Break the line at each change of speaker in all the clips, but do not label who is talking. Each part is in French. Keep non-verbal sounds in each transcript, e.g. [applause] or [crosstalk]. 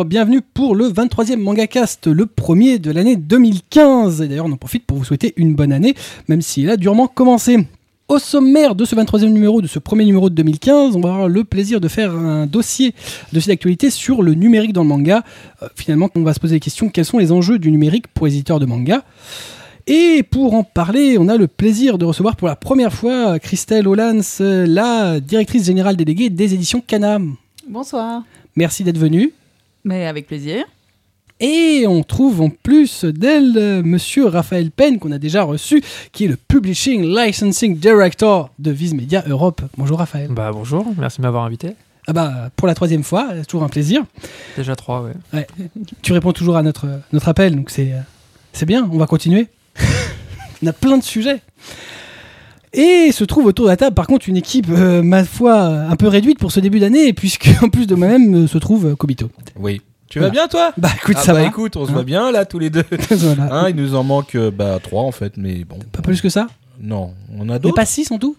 Bonjour, bienvenue pour le 23e MangaCast, le premier de l'année 2015. Et d'ailleurs, on en profite pour vous souhaiter une bonne année, même s'il a durement commencé. Au sommaire de ce 23e numéro, de ce premier numéro de 2015, on va avoir le plaisir de faire un dossier, dossier d'actualité sur le numérique dans le manga. Euh, finalement, on va se poser la question quels sont les enjeux du numérique pour les éditeurs de manga? Et pour en parler, on a le plaisir de recevoir pour la première fois Christelle Hollans, la directrice générale déléguée des éditions Canam.
Bonsoir.
Merci d'être venue.
Mais avec plaisir.
Et on trouve en plus d'elle euh, Monsieur Raphaël Penn, qu'on a déjà reçu, qui est le Publishing Licensing Director de Viz Media Europe. Bonjour Raphaël.
Bah bonjour, merci de m'avoir invité.
Ah bah pour la troisième fois, c'est toujours un plaisir.
Déjà trois, ouais.
Ouais. tu réponds toujours à notre, notre appel, donc c'est euh, c'est bien, on va continuer. [laughs] on a plein de sujets. Et se trouve autour de la table, par contre, une équipe, euh, ma foi, un peu réduite pour ce début d'année, [laughs] puisque en plus de moi-même euh, se trouve euh, Kobito.
Oui. Tu
Voilà.
vas bien toi?
Bah écoute,
Ah
ça
bah
va.
écoute, on se
Hein
voit bien là tous les deux. [laughs]
Voilà.
Hein, il nous en manque euh, bah trois en fait, mais bon.
Pas plus que ça?
Non, on a
Mais
d'autres.
pas 6 en tout?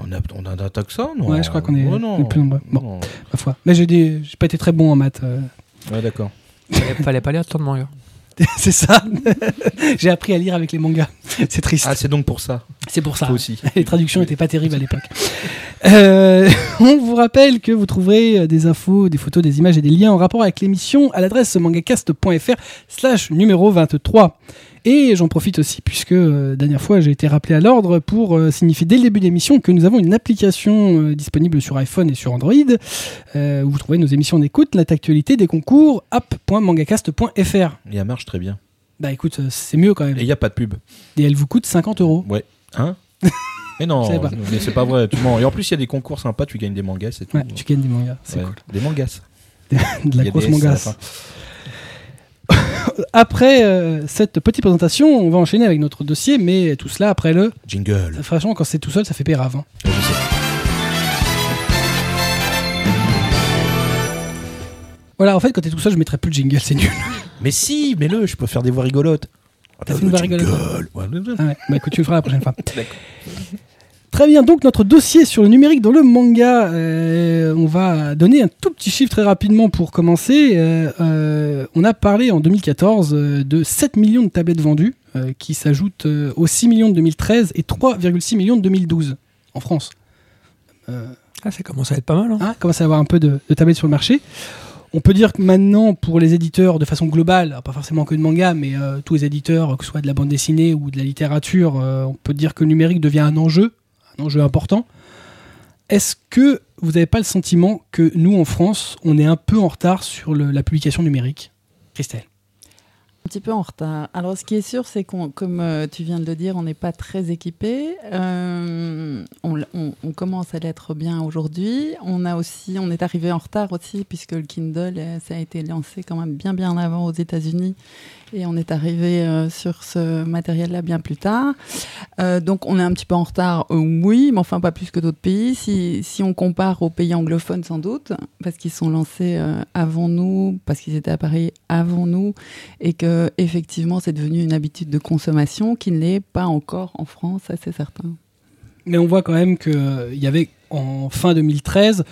On a on a d'attaque ça, non?
Ouais, je crois qu'on est-
Ouais, non.
on est plus nombreux. Bon.
Non.
Ma foi. Mais j'ai des- j'ai pas été très bon en maths. euh.
Ouais, d'accord.
Fallait, fallait pas lire tant de manga. [laughs]
c'est ça. [laughs] j'ai appris à lire avec les mangas. [laughs] C'est triste.
Ah, c'est donc pour ça.
c'est pour ça.
Toi aussi.
Les traductions n'étaient pas terribles à l'époque. Euh, on vous rappelle que vous trouverez euh, des infos, des photos, des images et des liens en rapport avec l'émission à l'adresse mangacast.fr slash numéro 23. Et j'en profite aussi puisque euh, dernière fois j'ai été rappelé à l'ordre pour euh, signifier dès le début de l'émission que nous avons une application euh, disponible sur iPhone et sur Android où vous trouvez nos émissions d'écoute, l'actualité des concours app.mangacast.fr.
Et elle marche très bien.
Bah écoute, c'est mieux quand même.
Et il y a pas de pub.
Et elle vous coûte 50 euros.
Ouais. Hein [laughs] Mais non, mais c'est pas vrai. Tu mens. Et en plus, il y a des concours sympas, tu gagnes des mangas, c'est tout.
Ouais, tu gagnes des mangas, c'est
Ouais, Des mangas.
cool. [laughs] De la grosse
des S à la
mangasse.
fin.
Après euh, cette petite présentation, on va enchaîner avec notre dossier, mais tout cela après le.
Jingle.
Franchement, quand c'est tout seul, ça fait pérave. hein.
Ouais, je sais.
Voilà, en fait, quand t'es tout seul, je mettrais plus de jingle, c'est nul.
Mais si, mets-le, je peux faire des voix rigolotes.
T'as fait une voix rigolote
ouais.
Ah ouais, bah écoute, tu le feras la prochaine fois. Très bien, donc notre dossier sur le numérique dans le manga, euh, on va donner un tout petit chiffre très rapidement pour commencer. Euh, euh, on a parlé en 2014 euh, de 7 millions de tablettes vendues, qui s'ajoutent aux 6 millions de 2013 et 3,6 millions de 2012 en France.
Ah, ça commence à être pas mal. Hein.
hein, commence à avoir un peu de, de tablettes sur le marché. On peut dire que maintenant, pour les éditeurs, de façon globale, pas forcément que de manga, mais euh, tous les éditeurs, que ce soit de la bande dessinée ou de la littérature, euh, on peut dire que le numérique devient un enjeu, un enjeu important. Est-ce que vous n'avez pas le sentiment que nous, en France, on est un peu en retard sur la publication numérique Christelle?
Petit peu en retard. Alors, ce qui est sûr, c'est qu'on, comme euh, tu viens de le dire, on n'est pas très équipé. Euh, on, commence à l'être bien aujourd'hui. On a aussi, on est arrivé en retard aussi, puisque le Kindle, euh, ça a été lancé quand même bien bien avant aux États-Unis, et on est arrivé sur ce matériel-là bien plus tard. Donc, on est un petit peu en retard, oui, mais enfin pas plus que d'autres pays. Si, si on compare aux pays anglophones, sans doute, parce qu'ils sont lancés avant nous, parce qu'ils étaient à Paris avant nous et que effectivement c'est devenu une habitude de consommation qui ne l'est pas encore en France, c'est certain.
Mais on voit quand même qu'il y avait, en fin 2013,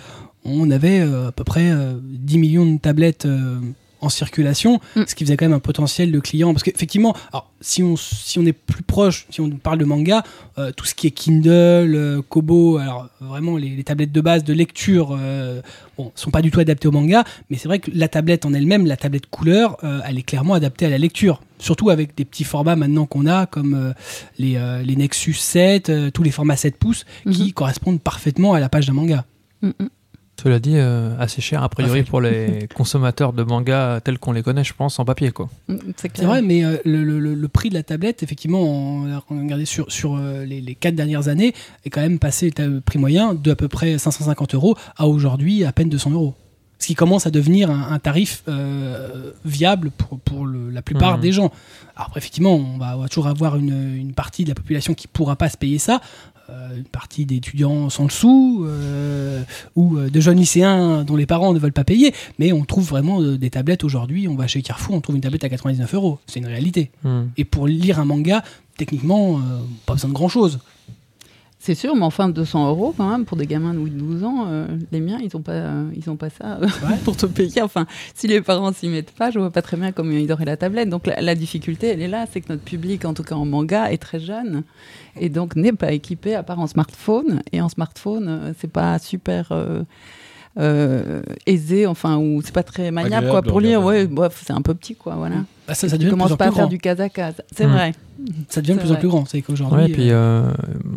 on avait euh, à peu près euh, 10 millions de tablettes euh, en circulation,
Mm.
ce qui faisait quand même un potentiel de clients. Parce qu'effectivement, alors, si on, si on est plus proche, si on parle de manga, euh, tout ce qui est Kindle, euh, Kobo, alors vraiment les, les tablettes de base de lecture, euh, bon, sont pas du tout adaptées au manga, mais c'est vrai que la tablette en elle-même, la tablette couleur, euh, elle est clairement adaptée à la lecture. Surtout avec des petits formats maintenant qu'on a, comme les, les Nexus 7, euh, tous les formats 7 pouces, qui
Mhm.
correspondent parfaitement à la page d'un manga.
Mm, mm.
Cela dit, euh, assez cher a priori
Parfait.
pour les [laughs] consommateurs de manga tels qu'on les connaît, je pense, en papier. quoi.
Mm, C'est
vrai, mais euh, le, le- le- le prix de la tablette, effectivement, on a regardé sur, sur euh, les, les quatre dernières années, est quand même passé le prix moyen de à peu près 550 euros à aujourd'hui à peine 200 euros. Ce qui commence à devenir un, un tarif euh, viable pour, pour le- la plupart
Mhm.
des gens. Alors après, effectivement, on va, on va toujours avoir une, une partie de la population qui pourra pas se payer ça. Euh, une partie d'étudiants sans le sou euh, ou euh, de jeunes lycéens dont les parents ne veulent pas payer, mais on trouve vraiment des tablettes aujourd'hui. On va chez Carrefour, on trouve une tablette à 99 euros. C'est une réalité.
Hmm.
Et pour lire un manga, techniquement, euh, pas besoin de grand chose.
C'est sûr, mais enfin 200 euros quand même pour des gamins de 8 12 ans, euh, les miens ils ont pas, euh, ils ont pas ça euh, [laughs] pour te payer. Enfin, si les parents s'y mettent pas, je vois pas très bien comment ils auraient la tablette. Donc la, la difficulté, elle est là, c'est que notre public, en tout cas en manga, est très jeune et donc n'est pas équipé à part en smartphone. Et en smartphone, euh, c'est pas super. Euh, aisé, enfin, ou c'est pas très maniable
Agréable
quoi, pour lire. Ouais, bof, c'est un peu petit quoi, voilà.
Bah, ça, ça
Tu commences pas à faire
grand.
du casa C'est
Mm.
vrai.
Ça devient de plus en plus grand. C'est qu'aujourd'hui.
Ouais, puis
euh,
euh,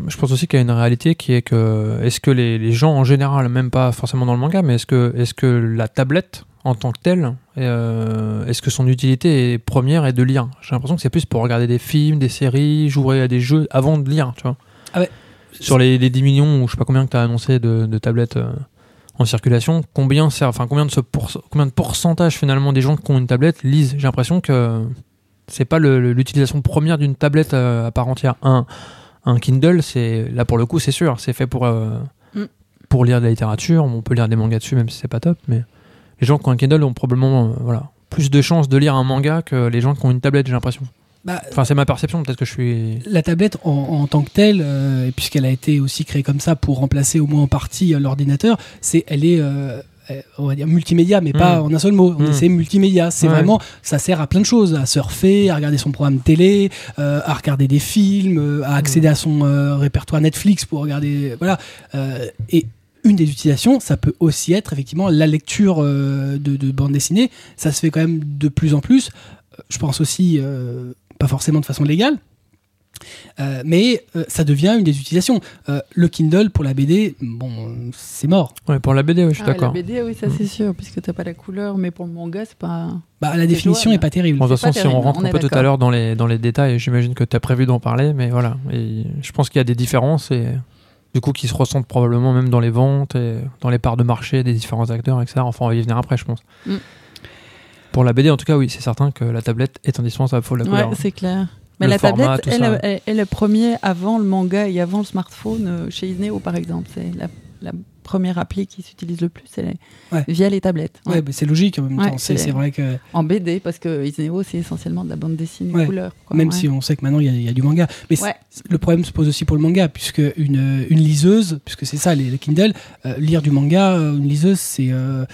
je pense aussi qu'il y a une réalité qui est que est-ce que les, les gens en général, même pas forcément dans le manga, mais est-ce que, est que la tablette en tant que telle, euh, est-ce que son utilité est première est de lire? J'ai l'impression que c'est plus pour regarder des films, des séries, jouer à des jeux avant de lire, tu vois.
Ah ouais.
Sur les, les 10 millions ou je sais pas combien que tu as annoncé de, de tablettes euh, en circulation, combien, enfin, combien, de ce combien de pourcentage finalement des gens qui ont une tablette lisent? J'ai l'impression que c'est pas l'utilisation première d'une tablette euh, à part entière. Un, un Kindle, c'est là pour le coup, c'est sûr, c'est fait pour euh,
Mm.
pour lire de la littérature. On peut lire des mangas dessus, même si c'est pas top. Mais les gens qui ont un Kindle ont probablement euh, voilà plus de chances de lire un manga que les gens qui ont une tablette. J'ai l'impression.
Bah,
Enfin, c'est ma perception. Peut-être que je suis.
la tablette en, en tant que telle, euh, puisqu'elle a été aussi créée comme ça pour remplacer au moins en partie euh, l'ordinateur, c'est elle est euh, on va dire multimédia, mais pas
Mm.
en un seul mot. On
Mm.
C'est multimédia. C'est
Ouais.
vraiment, ça sert à plein de choses, à surfer, à regarder son programme télé, euh, à regarder des films, à accéder à son euh, répertoire Netflix pour regarder, voilà. Euh, et une des utilisations, ça peut aussi être effectivement la lecture de, de bande dessinée. Ça se fait quand même de plus en plus. Je pense aussi, pas forcément de façon légale, euh, mais euh, ça devient une des utilisations. Euh, le Kindle pour la BD, bon, c'est mort.
Ouais, pour la BD, oui, je suis
Ah, la
d'accord.
BD, oui, ça c'est sûr, puisque t'as pas la couleur, mais pour le manga, c'est pas.
Bah, la définition
jouable.
est pas terrible.
Bon, de toute façon, si on rentre
on
un peu tout à l'heure dans les, dans les détails, j'imagine que tu as prévu d'en parler, mais voilà. Et je pense qu'il y a des différences et du coup qui se ressentent probablement même dans les ventes et dans les parts de marché des différents acteurs, etc. Enfin, on va y venir après, je pense.
Mm.
Pour la BD, en tout cas, oui, c'est certain que la tablette est indispensable. Faut la
Ouais,
couleur.
c'est clair. Mais
Le
la
format,
tablette, elle est premier avant le manga et avant le smartphone euh, chez Isneo, par exemple. C'est la, la première appli qui s'utilise le plus, c'est les-
Ouais.
via les tablettes.
Ouais,
Ouais.
c'est logique en même temps. C'est
c'est-
c'est vrai que
En BD, parce que Isneo, c'est essentiellement de la bande dessinée
Ouais.
couleur. quoi.
même
Ouais.
si on sait que maintenant il y, a- il y a du manga, mais le problème se pose aussi pour le manga, puisque une, une liseuse, puisque c'est ça les, les Kindle, euh, lire du manga, euh, une liseuse, c'est, euh,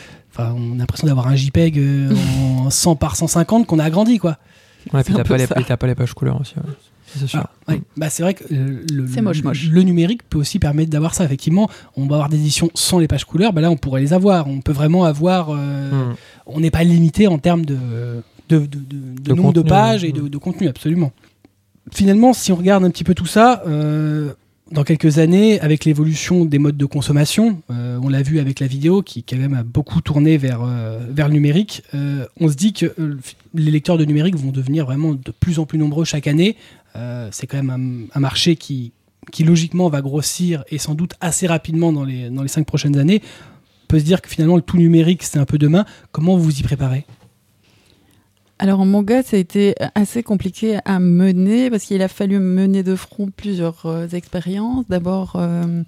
enfin, on a l'impression d'avoir un JPEG euh, [laughs] en 100 par 150 qu'on a agrandi, quoi.
Ouais, puis t'as pas, les- t'as pas les pages couleurs aussi. ouais. C'est sûr.
Ah, ouais. Bah, c'est vrai que euh, le,
C'est moche, moche.
le numérique peut aussi permettre d'avoir ça. Effectivement, on va avoir des éditions sans les pages couleurs. Bah là, on pourrait les avoir. On peut vraiment avoir. euh,
Mm.
On n'est pas limité en termes de, de, de, de- de
De
nombre de pages
ouais.
et de, de contenu, absolument. Finalement, si on regarde un petit peu tout ça, euh, dans quelques années, avec l'évolution des modes de consommation, euh, on l'a vu avec la vidéo qui quand même a beaucoup tourné vers, euh, le numérique, euh, on se dit que les lecteurs de numérique vont devenir vraiment de plus en plus nombreux chaque année. C'est quand même un, marché qui, qui logiquement va grossir et sans doute assez rapidement dans les, dans les cinq prochaines années. On peut se dire que finalement le tout numérique c'est un peu demain. Comment vous vous y préparez?
Alors en manga, ça a été assez compliqué à mener parce qu'il a fallu mener de front plusieurs euh, expériences. D'abord, euh,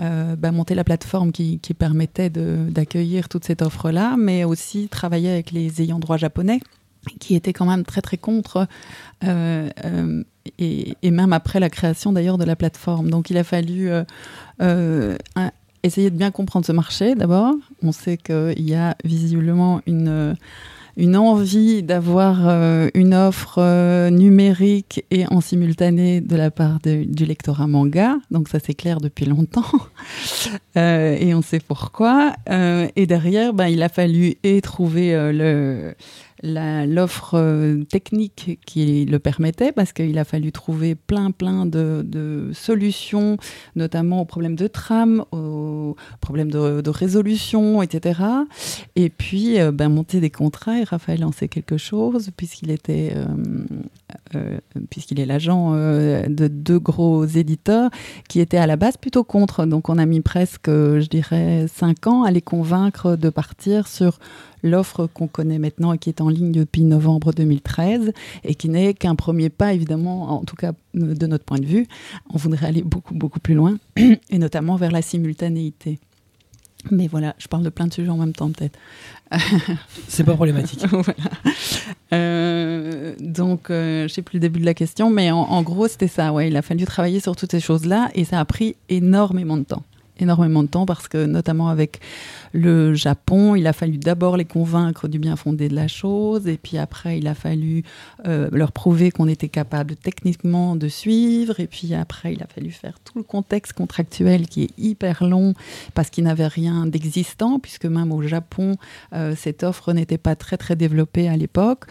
euh, bah, monter la plateforme qui, permettait d'accueillir toute cette offre-là, mais aussi travailler avec les ayants droit japonais qui étaient quand même très très contre, et, même après la création d'ailleurs de la plateforme. Donc il a fallu essayer de bien comprendre ce marché d'abord. On sait qu'il y a visiblement une une envie d'avoir euh, une offre euh, numérique et en simultané de la part du lectorat manga. Donc ça c'est clair depuis longtemps [laughs] Euh, et on sait pourquoi. Euh, et derrière, ben, il a fallu et trouver le l'offre euh, technique qui le permettait parce qu'il a fallu trouver plein plein de, solutions notamment aux problèmes de trame aux problèmes de, de résolution etc et puis, euh, ben, monter des contrats, et Raphaël en sait quelque chose, puisqu'il était, euh, euh, puisqu'il est l'agent euh, de deux gros éditeurs qui étaient à la base plutôt contre. Donc, on a mis presque, euh, je dirais, cinq ans à les convaincre de partir sur l'offre qu'on connaît maintenant et qui est en ligne depuis novembre 2013 et qui n'est qu'un premier pas, évidemment, en tout cas de notre point de vue. On voudrait aller beaucoup, beaucoup plus loin, [clears throat] et notamment vers la simultanéité. Mais voilà, je parle de plein de sujets en même temps peut-être. [laughs]
C'est pas problématique. [laughs]
Voilà. Euh, donc, euh, je sais plus le début de la question, mais en, en gros, c'était ça. Ouais, il a fallu travailler sur toutes ces choses-là et ça a pris énormément de temps. Énormément de temps parce que, notamment avec le Japon, il a fallu d'abord les convaincre du bien fondé de la chose et puis après, il a fallu euh, leur prouver qu'on était capable techniquement de suivre et puis après, il a fallu faire tout le contexte contractuel qui est hyper long parce qu'il n'avait rien d'existant puisque même au Japon, euh, cette offre n'était pas très très développée à l'époque.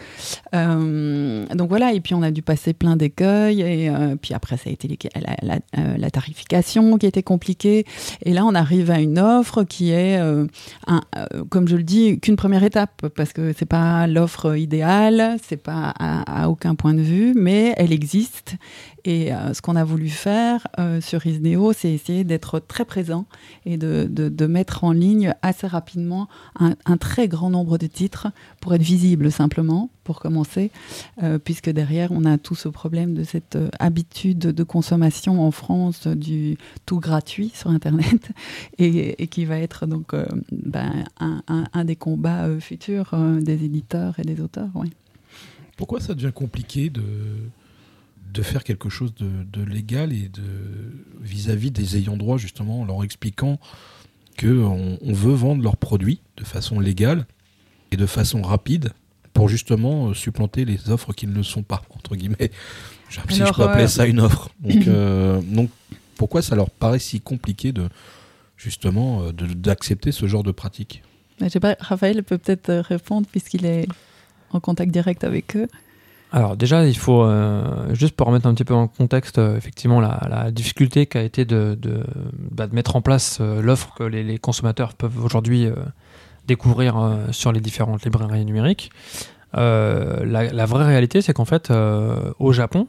Euh, donc voilà, et puis on a dû passer plein d'écueils, et euh, puis après ça a été la, la- euh, la tarification qui était compliquée, et là on arrive à une offre qui est, euh, euh, comme je le dis, qu'une première étape, parce que c'est pas l'offre idéale, c'est pas à, aucun point de vue, mais elle existe, et euh, ce qu'on a voulu faire euh, sur Isneo, c'est essayer d'être très présent et de, mettre en ligne assez rapidement un très grand nombre de titres pour être visible simplement, pour commencer, euh, puisque derrière, on a tout ce problème de cette euh, habitude de consommation en France euh, du tout gratuit sur Internet, [laughs] et, qui va être donc ben, un, des combats futurs des éditeurs et des auteurs.
Pourquoi ça devient compliqué de, faire quelque chose de, de légal et de vis-à-vis des ayants droit, justement, en leur expliquant qu'on on veut vendre leurs produits de façon légale et de façon rapide pour justement euh, supplanter les offres qui ne le sont pas, entre guillemets. Pas si je
Alors,
peux appeler
euh,
ça une offre. [clears throat] Donc, euh, donc, pourquoi ça leur paraît si compliqué de justement euh, d'accepter ce genre de pratique?
Mais Je sais pas, Raphaël peut peut-être répondre puisqu'il est en contact direct avec eux.
Alors déjà, il faut, euh, juste pour remettre un petit peu en contexte, euh, effectivement, la, la difficulté qu'a été de, de, bah, de mettre en place euh, l'offre que les, les consommateurs peuvent aujourd'hui euh, découvrir euh, sur les différentes librairies numériques. Euh, la, vraie réalité, c'est qu'en fait, euh, au Japon,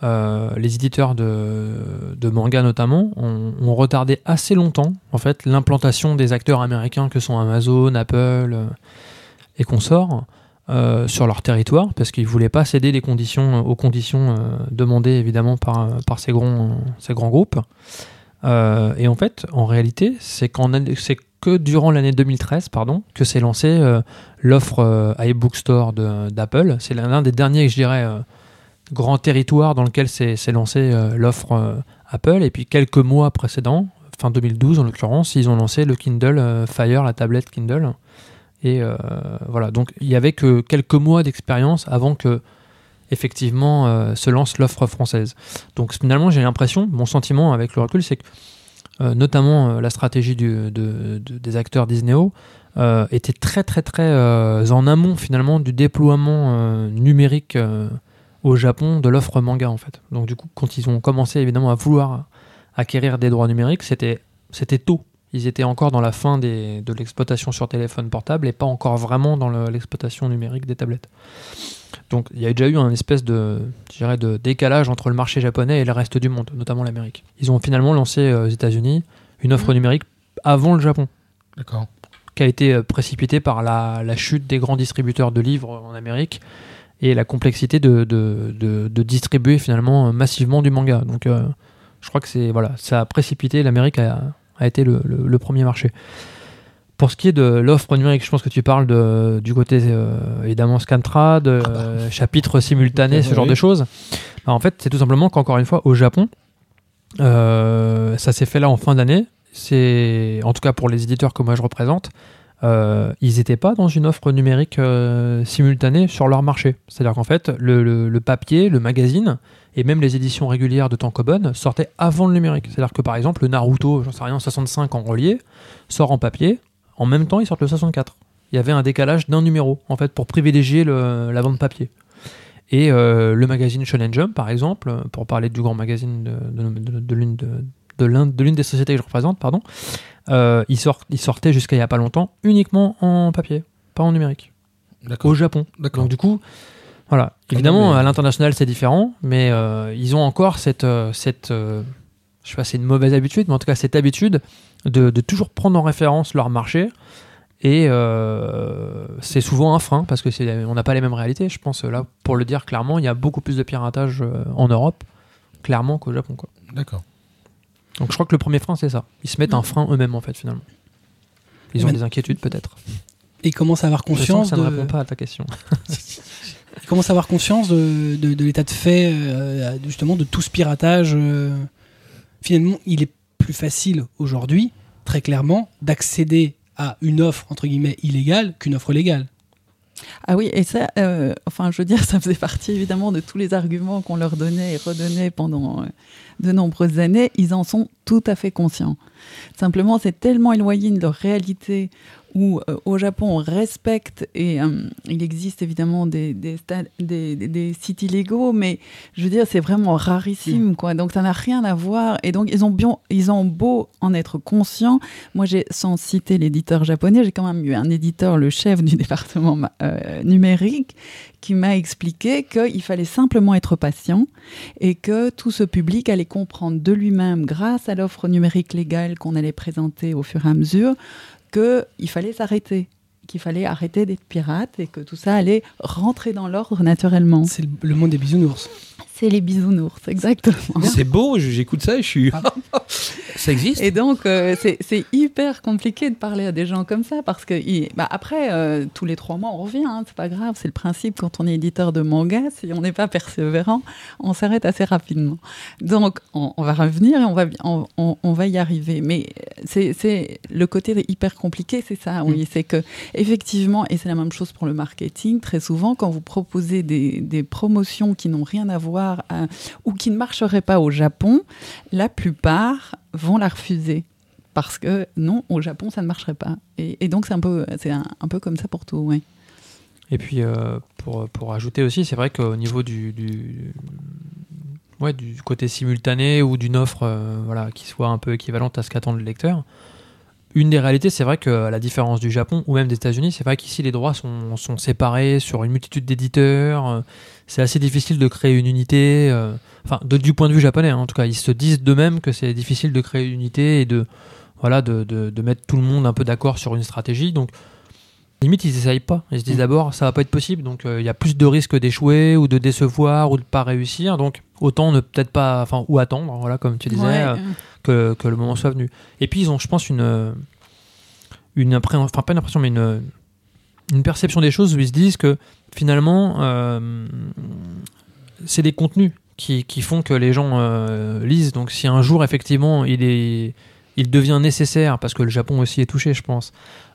les éditeurs de, manga notamment ont, retardé assez longtemps en fait l'implantation des acteurs américains que sont Amazon, Apple et consorts sur leur territoire parce qu'ils voulaient pas céder conditions aux conditions demandées évidemment par, ces grands groupes Euh, et en fait en réalité c'est que durant l'année 2013 pardon que s'est lancée euh, l'offre euh, iBook Store d'Apple. C'est l'un des derniers je dirais euh, grands territoires dans lequel s'est lancée l'offre Apple. Et puis quelques mois précédents fin 2012 en l'occurrence ils ont lancé le Kindle Fire la tablette Kindle. Et voilà, donc il y avait que quelques mois d'expérience avant que effectivement euh, se lance l'offre française. Donc finalement, j'ai l'impression, mon sentiment avec le recul, c'est que euh, notamment euh, la stratégie des acteurs Disneyo était très très très en amont finalement du déploiement numérique au Japon de l'offre manga en fait. Donc du coup, quand ils ont commencé évidemment à vouloir acquérir des droits numériques, c'était c'était tôt. Ils étaient encore dans la fin de l'exploitation sur téléphone portable et pas encore vraiment dans le- l'exploitation numérique des tablettes. Donc il y a déjà eu un espèce de, de décalage entre le marché japonais et le reste du monde, notamment l'Amérique. Ils ont finalement lancé euh, aux États-Unis une offre
Mhm.
numérique avant le Japon,
D'accord.
qui a été euh, précipitée par la, la chute des grands distributeurs de livres en Amérique et la complexité de, de, de- de distribuer finalement euh, massivement du manga. Donc euh, je crois que c'est voilà, ça a précipité l'Amérique a, a été le, le- le premier marché. Pour ce qui est de l'offre numérique, je pense que tu parles de, du côté euh, évidemment Scantrad, euh, chapitres simultanés, ce genre
Oui.
de choses. Bah, en fait, c'est tout simplement qu'encore une fois, au Japon, euh, ça s'est fait là en fin d'année. C'est en tout cas pour les éditeurs que moi je représente, euh, ils n'étaient pas dans une offre numérique simultanée sur leur marché. C'est-à-dire qu'en fait, le, le- le papier, le magazine et même les éditions régulières de Tankobon sortaient avant le numérique. C'est-à-dire que par exemple, le Naruto, j'en sais rien, 65 en relié, sort en papier. En même temps, ils sortent le 64. Il y avait un décalage d'un numéro, en fait, pour privilégier le- la vente papier. Et euh, le magazine Shonen Jump, par exemple, pour parler du grand magazine de, l'une de, de l'un- de l'une des sociétés que je représente, pardon, euh, il, sort, il sortait jusqu'à il n'y a pas longtemps uniquement en papier, pas en numérique, au Japon. Donc du coup, voilà.
Ah
Évidemment,
mais-
à l'international, c'est différent, mais euh, ils ont encore cette, cette euh, je sais pas, c'est une mauvaise habitude, mais en tout cas cette habitude de, de toujours prendre en référence leur marché. Et euh, c'est souvent un frein parce que c'est, on n'a pas les mêmes réalités. Je pense là, pour le dire clairement, il y a beaucoup plus de piratage euh, en Europe, clairement, qu'au Japon. Quoi.
D'accord.
Donc je crois que le premier frein, c'est ça. Ils se mettent un frein eux-mêmes, en fait, finalement. Ils ont des inquiétudes peut-être.
Et ils commencent à avoir
Je sens que
conscience
ça
de,
ne répond pas à ta question. [laughs]
ils commencent à avoir conscience de, de- de l'état de fait, euh, justement, de tout ce piratage. euh. Finalement, il est plus facile aujourd'hui, très clairement, d'accéder à une offre, entre guillemets, illégale qu'une offre légale.
Ah oui, et ça, euh, enfin, je veux dire, ça faisait partie évidemment de tous les arguments qu'on leur donnait et redonnait pendant euh, de nombreuses années. Ils en sont tout à fait conscients. Simplement, c'est tellement éloigné de leur réalité où euh, au Japon on respecte et euh, il existe évidemment des, des, sites illégaux, mais je veux dire, c'est vraiment rarissime, quoi. Donc ça n'a rien à voir. Et donc ils ont, ils ont beau en être conscients. Moi, sans citer l'éditeur japonais, j'ai quand même eu un éditeur, le chef du [laughs] département euh, numérique, qui m'a expliqué qu'il fallait simplement être patient et que tout ce public allait comprendre de lui-même, grâce à l'offre numérique légale qu'on allait présenter au fur et à mesure, qu'il fallait s'arrêter, qu'il fallait arrêter d'être pirate et que tout ça allait rentrer dans l'ordre naturellement.
C'est le, monde des bisounours.
C'est les bisounours, exactement.
C'est beau, j'écoute ça et je suis. ça existe
Et donc, euh, c'est hyper compliqué de parler à des gens comme ça parce que, il- bah, après, euh, tous les trois mois, on revient, hein, c'est pas grave, c'est le principe quand on est éditeur de manga, si on n'est pas persévérant, on s'arrête assez rapidement. Donc, on, on va revenir et on va, bi- on, on- on va y arriver. Mais c'est c'est- le côté hyper compliqué, c'est ça, oui, c'est que, effectivement, et c'est la même chose pour le marketing, très souvent, quand vous proposez des, des promotions qui n'ont rien à voir à- ou qui ne marcheraient pas au Japon, la plupart vont la refuser. Parce que non, au Japon, ça ne marcherait pas. Et, donc, c'est un peu, un, un peu comme ça pour tout, oui.
Et puis, euh, pour, pour ajouter aussi, c'est vrai qu'au niveau du, du, ouais, du côté simultané ou d'une offre euh, voilà, qui soit un peu équivalente à ce qu'attend le lecteur, une des réalités, c'est vrai que à la différence du Japon ou même des États-Unis, c'est vrai qu'ici les droits sont, sont séparés sur une multitude d'éditeurs. euh, c'est assez difficile de créer une unité. euh, Enfin, de- du point de vue japonais, hein, en tout cas, ils se disent d'eux-mêmes que c'est difficile de créer une unité et de voilà de, de, de mettre tout le monde un peu d'accord sur une stratégie. Donc Limite, ils essayent pas. Ils se disent d'abord, ça va pas être possible. Donc, euh, il y a plus de risques d'échouer ou de décevoir ou de pas réussir. Donc, autant ne peut-être pas, enfin, ou attendre, voilà, comme tu disais,
Ouais,
euh, que, le moment soit venu. Et puis, ils ont, je pense, une, euh, une enfin, pas une impression, mais une, une perception des choses où ils se disent que finalement, euh, c'est des contenus qui, qui font que les gens euh, lisent. Donc, si un jour, effectivement, il est il devient nécessaire, parce que le Japon aussi est touché, je pense,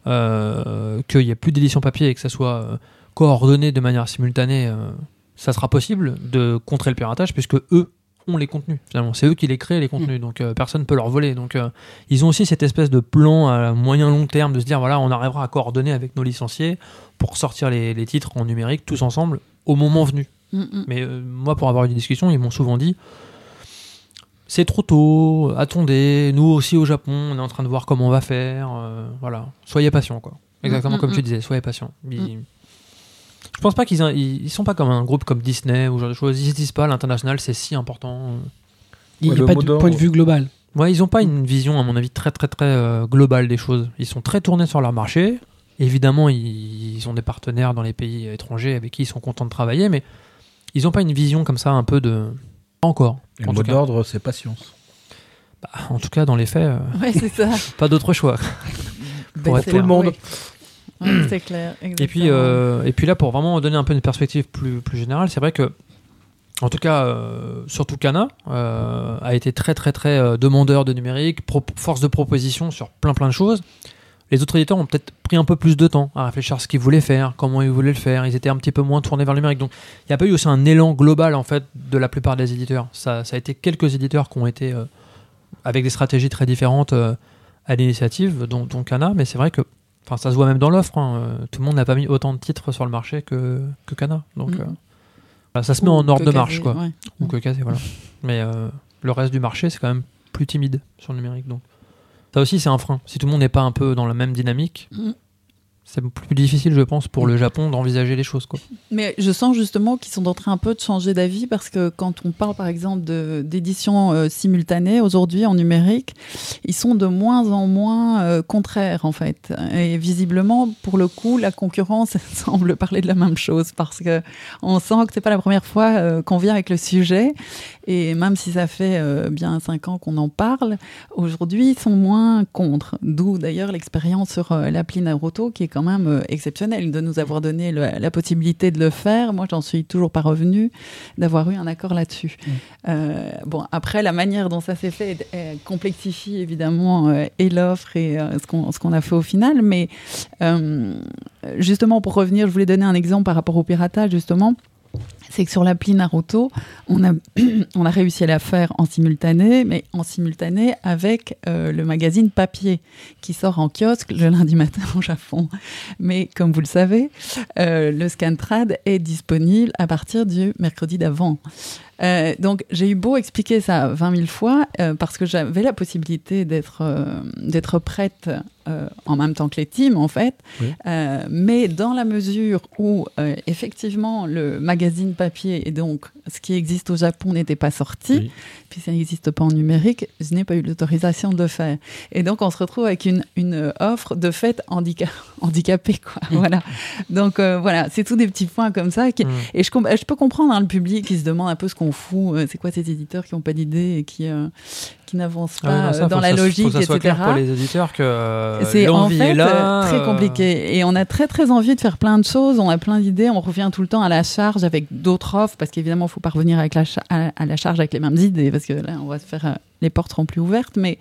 euh, qu'il n'y ait plus d'édition papier et que ça soit euh, coordonné de manière simultanée, euh, ça sera possible de contrer le piratage, puisque eux ont les contenus, finalement. C'est eux qui les créent, les contenus, donc euh, personne ne peut leur voler. Donc euh, ils ont aussi cette espèce de plan à moyen long terme de se dire, voilà, on arrivera à coordonner avec nos licenciés pour sortir les, les titres en numérique tous ensemble au moment venu.
Mm, mm.
Mais euh, moi, pour avoir eu des discussions, ils m'ont souvent dit c'est trop tôt, attendez, nous aussi au Japon, on est en train de voir comment on va faire. voilà, soyez patient, quoi. Exactement
Mm,
comme
mm,
tu disais, soyez patient. Ils- Je pense pas qu'ils ils, ils sont pas comme un groupe comme Disney ou ce genre de choses. Ils se disent pas l'international c'est si important.
Il n'y
Ouais,
a pas de point de vue global.
Ouais, ils ont pas une vision, à mon avis, très très très euh, globale des choses. Ils sont très tournés sur leur marché. Évidemment, ils, ils ont des partenaires dans les pays étrangers avec qui ils sont contents de travailler, mais ils ont pas une vision comme ça un peu de. Pas encore.
Le
En
mot d'ordre, c'est patience.
Bah, en tout cas, dans les faits, euh,
Ouais, c'est ça. [laughs]
pas d'autre choix.
Ben,
être tout le
monde.
Ouais, c'est clair.
Et puis, euh, et puis là, pour vraiment donner un peu une perspective plus, plus générale, c'est vrai que, en tout cas, euh, surtout Kana euh, a été très très très demandeur de numérique, force de proposition sur plein plein de choses. Les autres éditeurs ont peut-être pris un peu plus de temps à réfléchir à ce qu'ils voulaient faire, comment ils voulaient le faire. Ils étaient un petit peu moins tournés vers le numérique. Donc, il n'y a pas eu aussi un élan global en fait de la plupart des éditeurs. Ça, ça a été quelques éditeurs qui ont été avec des stratégies très différentes à l'initiative, dont, dont Kana. Mais c'est vrai que Enfin, ça se voit même dans l'offre. hein, euh, Tout le monde n'a pas mis autant de titres sur le marché que, que Kana. Donc,
Mm.
euh, voilà, ça se met
Ou
en ordre de marche, quoi.
ouais.
Ou que Kazé, voilà. [laughs] Mais euh, le reste du marché, c'est quand même plus timide sur le numérique. Donc, ça aussi, c'est un frein. Si tout le monde n'est pas un peu dans la même dynamique,
Mm.
C'est plus difficile, je pense, pour le Japon d'envisager les choses. Quoi.
Mais je sens justement qu'ils sont en train un peu de changer d'avis parce que quand on parle par exemple d'édition euh, simultanée aujourd'hui en numérique, ils sont de moins en moins euh, contraires en fait. Et visiblement, pour le coup, la concurrence [laughs] semble parler de la même chose parce que on sent que c'est pas la première fois euh, qu'on vient avec le sujet. Et même si ça fait bien cinq ans qu'on en parle, aujourd'hui, ils sont moins contre. D'où d'ailleurs l'expérience sur l'appli Naruto qui est quand même euh, exceptionnel de nous avoir donné la possibilité de le faire. Moi, j'en suis toujours pas revenu d'avoir eu un accord là-dessus. Mm. Euh, bon, après, la manière dont ça s'est fait complexifie évidemment euh, et l'offre et ce qu'on a fait au final. Mais justement, pour revenir, je voulais donner un exemple par rapport au piratage, justement c'est que sur l'appli Naruto, [clears throat] on a, réussi à la faire en simultané, mais en simultané avec euh, le magazine papier qui sort en kiosque le lundi matin au Japon. Mais comme vous le savez, euh, le Scantrad est disponible à partir du mercredi d'avant. Euh, donc j'ai eu beau expliquer ça 20 000 fois euh, parce que j'avais la possibilité d'être euh, d'être prête en même temps que les teams en fait, mais dans la mesure où effectivement le magazine papier et donc ce qui existe au Japon n'était pas sorti, puis ça n'existe pas en numérique, je n'ai pas eu l'autorisation de le faire. Et donc on se retrouve avec une, une offre de fait handicap [laughs] handicapée quoi. Voilà. Donc voilà, c'est tous des petits points comme ça qui, mm. et je, je peux comprendre hein, le public qui se demande un peu ce qu'on fout. Euh, c'est quoi ces éditeurs qui n'ont pas d'idée et qui, euh, qui n'avancent ah pas euh, dans la logique,
faut
etc.
Clair pour les éditeurs que c'est en fait est là,
très compliqué. Et on a très très envie de faire plein de choses. On a plein d'idées. On revient tout le temps à la charge avec d'autres offres parce qu'évidemment, il faut pas revenir avec la à, la charge avec les mêmes idées parce que là, on va se faire les portes seront plus ouvertes, mais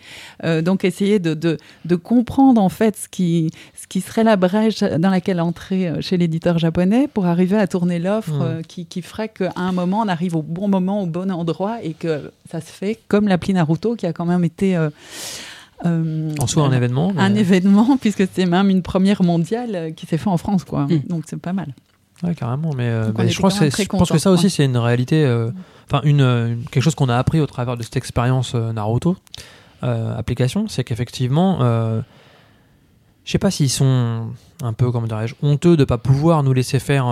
donc essayer de, de, de, comprendre en fait ce qui, ce qui serait la brèche dans laquelle entrer chez l'éditeur japonais pour arriver à tourner l'offre mmh. qui, qui, ferait qu'à un moment on arrive au bon moment, au bon endroit et que ça se fait comme l'appli Naruto qui a quand même été euh,
euh, en soi un événement.
Un événement, [laughs] puisque c'est même une première mondiale euh, qui s'est faite en France, quoi. Mm. Donc c'est pas mal.
Ouais, carrément. Mais, je, crois que je pense que ça aussi, c'est une réalité, enfin, une, quelque chose qu'on a appris au travers de cette expérience Naruto application, c'est qu'effectivement, je sais pas s'ils sont un peu, comment dirais-je, honteux de ne pas pouvoir nous laisser faire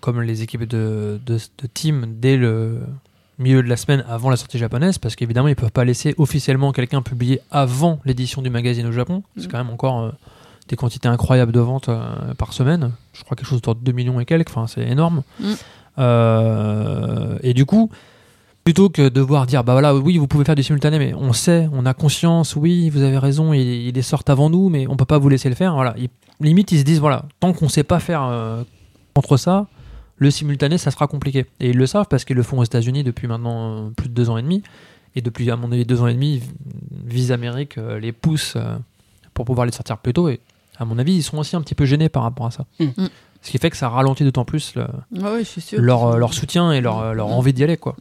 comme les équipes de, de, de team dès le milieu de la semaine avant la sortie japonaise, parce qu'évidemment, ils peuvent pas laisser officiellement quelqu'un publier avant l'édition du magazine au Japon. C'est mm. quand même encore euh, des quantités incroyables de ventes euh, par semaine. Je crois quelque chose autour de 2 millions et quelques, enfin, c'est énorme. Mm. Euh, et du coup, plutôt que de devoir dire, bah voilà, oui, vous pouvez faire du simultané, mais on sait, on a conscience, oui, vous avez raison, ils, les sortent avant nous, mais on peut pas vous laisser le faire. Voilà. limite, ils se disent, voilà, tant qu'on sait pas faire contre ça, le simultané, ça sera compliqué. Et ils le savent parce qu'ils le font aux États-Unis depuis maintenant euh, plus de deux ans et demi. Et depuis, à mon avis, deux ans et demi, Visa Amérique euh, les pousse euh, pour pouvoir les sortir plus tôt. Et à mon avis, ils sont aussi un petit peu gênés par rapport à ça. Mm. Mm. Ce qui fait que ça ralentit d'autant plus leur, leur, soutien et leur, leur mm. envie d'y aller. Quoi.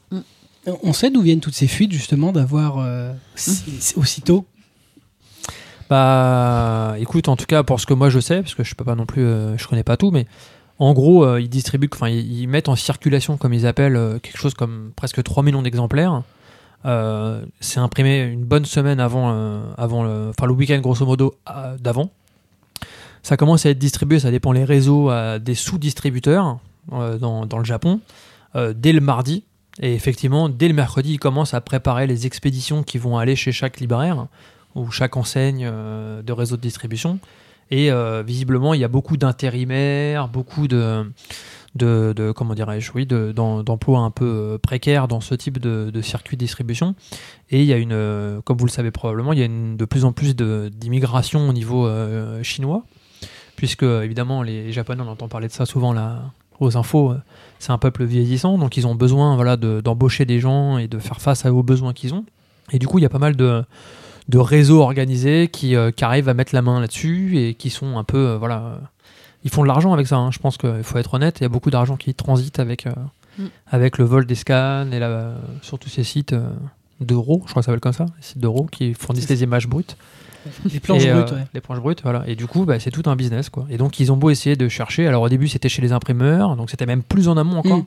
On sait d'où viennent toutes ces fuites, justement, d'avoir aussitôt?
Bah, écoute, en tout cas, pour ce que moi je sais, parce que je peux pas non plus, je connais pas tout, mais en gros, euh, ils distribuent, enfin, ils, mettent en circulation, comme ils appellent, euh, quelque chose comme presque 3 millions d'exemplaires. Euh, c'est imprimé une bonne semaine avant, le, enfin, le week-end grosso modo d'avant. Ça commence à être distribué, ça dépend les réseaux, des sous-distributeurs dans, le Japon, dès le mardi. Et effectivement, dès le mercredi, ils commencent à préparer les expéditions qui vont aller chez chaque libraire ou chaque enseigne de réseau de distribution. Et euh, visiblement, il y a beaucoup d'intérimaires, beaucoup de, comment dirais-je, oui, d'emplois un peu euh, précaires dans ce type de, circuit de distribution. Et il y a une, euh, comme vous le savez probablement, il y a une, de plus en plus d'immigration au niveau chinois, puisque évidemment les Japonais, on entend parler de ça souvent là aux infos, c'est un peuple vieillissant, donc ils ont besoin voilà, d'embaucher des gens et de faire face aux besoins qu'ils ont. Et du coup, il y a pas mal de, de réseaux organisés euh, qui, arrivent à mettre la main là-dessus et qui sont un peu euh, voilà ils font de l'argent avec ça hein. je pense qu'il faut être honnête il y a beaucoup d'argent qui transite avec euh, mm. avec le vol des scans et la, surtout ces sites d'euros je crois que ça s'appelle comme ça les sites d'euros qui fournissent les images brutes
les planches brutes
les planches brutes voilà et du coup bah, c'est tout un business quoi et donc ils ont beau essayer de chercher alors au début c'était chez les imprimeurs donc c'était même plus en amont encore mm.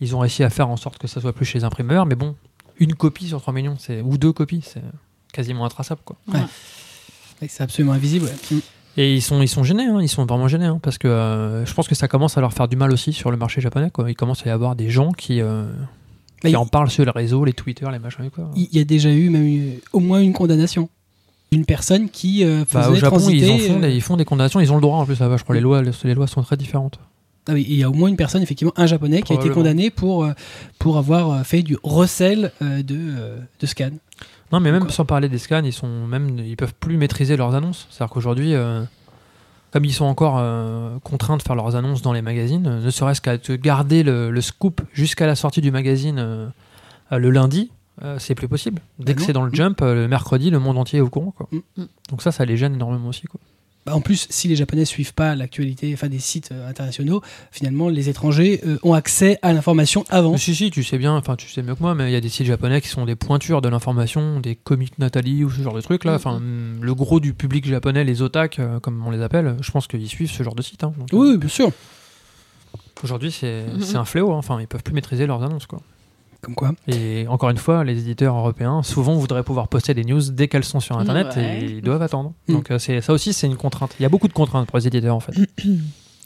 ils ont réussi à faire en sorte que ça soit plus chez les imprimeurs mais bon une copie sur 3 millions c'est ou deux copies c'est quasiment intraçable. Quoi.
c'est absolument invisible. Mm.
Et ils sont, ils sont gênés, hein, ils sont vraiment gênés, hein, parce que euh, je pense que ça commence à leur faire du mal aussi sur le marché japonais. Quoi. Il commence à y avoir des gens qui, euh,
Bah,
qui
il-
en parlent sur les réseaux, les Twitter, les machins. Quoi.
Il y a déjà eu même eu au moins une condamnation d'une personne qui euh, faisait
Bah, au Japon, ils,
transiter.
en font
euh,
des, ils font des condamnations, ils ont le droit en plus là-bas. Je crois les lois, les, les lois sont très différentes.
ah oui, il y a au moins une personne, effectivement, un japonais qui a été condamné pour, pour avoir fait du recel de, de scan.
Non, mais même
Quoi
sans parler des scans, ils sont même, ils peuvent plus maîtriser leurs annonces. C'est-à-dire qu'aujourd'hui, euh, comme ils sont encore euh, contraints de faire leurs annonces dans les magazines, euh, ne serait-ce qu'à te garder le, le scoop jusqu'à la sortie du magazine le lundi, c'est plus possible. Dès
Ah
que c'est dans le
Mm.
jump, le mercredi, le monde entier est au courant. Quoi.
Mm.
Donc ça, ça les gêne énormément aussi. Quoi.
Bah, en plus, si les Japonais suivent pas l'actualité, enfin des sites euh, internationaux, finalement, les étrangers euh, ont accès à l'information avant.
Mais si, si, tu sais bien, enfin tu sais mieux que moi, mais il y a des sites japonais qui sont des pointures de l'information, des comics Nathalie ou ce genre de trucs là.
Mm,
Enfin, le gros du public japonais, les otak, euh, comme on les appelle, je pense qu'ils suivent ce genre de site. hein. Donc,
Oui, bien sûr.
Aujourd'hui, c'est
Mhm.
c'est un fléau. hein. Enfin, ils peuvent plus maîtriser leurs annonces. Quoi.
Comme quoi.
Et encore une fois, les éditeurs européens souvent voudraient pouvoir poster des news dès qu'elles sont sur Internet
Ouais.
et ils doivent attendre.
Mm.
Donc euh, c'est ça aussi, c'est une contrainte. Il y a beaucoup de contraintes pour les éditeurs en fait. [clears throat]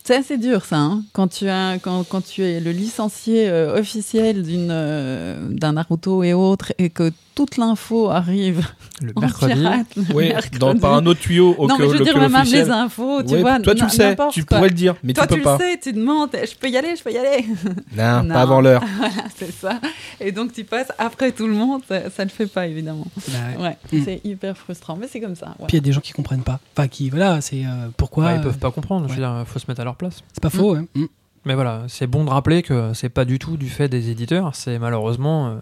C'est assez dur ça, hein. quand, tu as, quand, quand tu es le licencié euh, officiel d'une, euh, d'un Naruto et autres, et que toute l'info arrive
Le
en
mercredi,
pirate le
Oui,
mercredi.
dans, par un autre tuyau au
Non, mais je veux
le
dire, même les infos, tu
Ouais,
vois.
toi, tu
n-
le sais, tu
quoi.
pourrais le dire, mais
Toi,
tu
tu
peux
le
pas.
sais, tu demandes, je peux y aller, je peux y aller.
Non, [laughs]
Non.
pas avant l'heure. [laughs]
Voilà, c'est ça. Et donc, tu passes après tout le monde, ça, ne le fait pas, évidemment.
Bah, ouais.
Ouais,
Mm.
c'est hyper frustrant, mais c'est comme ça. voilà.
Puis il y a des gens qui comprennent pas. Enfin, qui, voilà, c'est euh, pourquoi.
ouais, ils
euh,
peuvent pas comprendre. Je veux
ouais.
dire, faut se mettre à leur place.
C'est pas faux, hein. Mm.
Mais voilà, c'est bon de rappeler que c'est pas du tout du fait des éditeurs. C'est malheureusement, euh,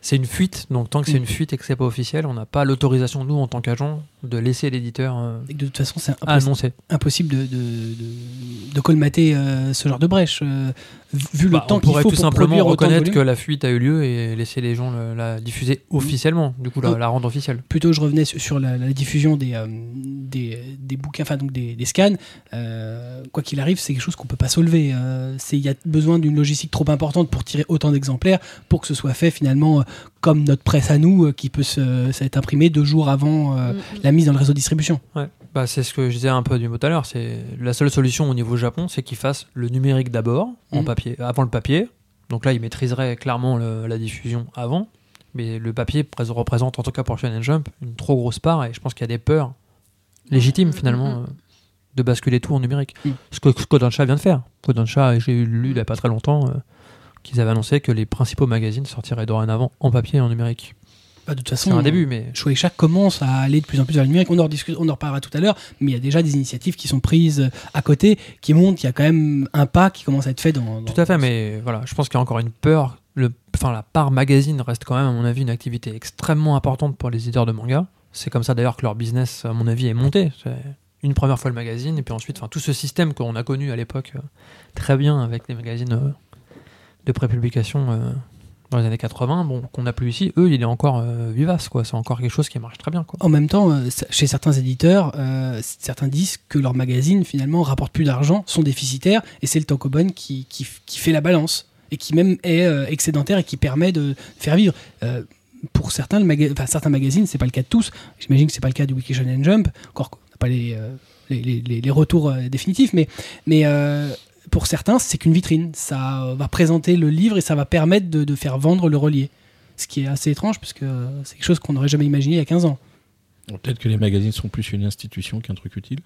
c'est une fuite. Donc tant que c'est
Mm.
une fuite et que c'est pas officiel, on n'a pas l'autorisation nous en tant qu'agent de laisser l'éditeur euh,
Et que de toute façon, c'est impossible, impossible de, de, de, de colmater euh, ce genre de brèche. Vu le
Bah,
temps
on
qu'il
pourrait
faut
tout
pour
simplement reconnaître que la fuite a eu lieu et laisser les gens le- la diffuser officiellement. Du coup, la, la rendre officielle.
Plutôt, je revenais sur- la, la diffusion des, euh, des, des bouquins, enfin donc des, des scans. Euh, quoi qu'il arrive, c'est quelque chose qu'on peut pas soulever. Euh, c'est- Il y a besoin d'une logistique trop importante pour tirer autant d'exemplaires pour que ce soit fait finalement euh, comme notre presse à nous, euh, qui peut se, s'être imprimé deux jours avant euh,
Mm, mm.
la mise dans le réseau de distribution.
Ouais. Bah, c'est ce que je disais un peu du mot tout à l'heure. C'est la seule solution au niveau Japon, c'est qu'ils fassent le numérique d'abord, en
Mhm.
papier, avant le papier. Donc là, ils maîtriseraient clairement le- la diffusion avant. Mais le papier prés- représente, en tout cas pour Shonen Jump, une trop grosse part. Et je pense qu'il y a des peurs légitimes
Mhm,
finalement
mhm.
euh, de basculer tout en numérique. Ce que ce que Kodansha vient de faire. Kodansha, j'ai lu il n'y a pas très longtemps euh, qu'ils avaient annoncé que les principaux magazines sortiraient dorénavant en papier et en numérique.
Bah, de toute
C'est
façon,
un début, mais
Shueisha commence à aller de plus en plus vers le numérique. On en, on en reparlera tout à l'heure, mais il y a déjà des initiatives qui sont prises euh, à côté, qui montrent qu'il y a quand même un pas qui commence à être fait dans. dans-
Tout à fait, mais voilà, je pense qu'il y a encore une peur. Le, enfin, la part magazine reste quand même, à mon avis, une activité extrêmement importante pour les éditeurs de manga. C'est comme ça d'ailleurs que leur business, à mon avis, est monté. C'est une première fois le magazine, et puis ensuite, enfin, tout ce système qu'on a connu à l'époque euh, très bien avec les magazines euh, de prépublication euh, dans les années 80, bon, qu'on n'a plus ici, eux, il est encore euh, vivace, quoi. C'est encore quelque chose qui marche très bien, quoi.
En même temps, euh, chez certains éditeurs, euh, certains disent que leurs magazines finalement rapportent plus d'argent, sont déficitaires, et c'est le tankobon qui, qui, fait la balance et qui même est euh, excédentaire et qui permet de faire vivre. Pour certains, le maga- certains magazines, c'est pas le cas de tous. J'imagine que c'est pas le cas du Wiki Shonen Jump. Encore qu'on n'a pas les, les, retours définitifs, mais, pour certains, c'est qu'une vitrine. Ça va présenter le livre et ça va permettre de, de faire vendre le relié. Ce qui est assez étrange parce que c'est quelque chose qu'on n'aurait jamais imaginé il y a 15 ans.
Peut-être que les magazines sont plus une institution qu'un truc utile.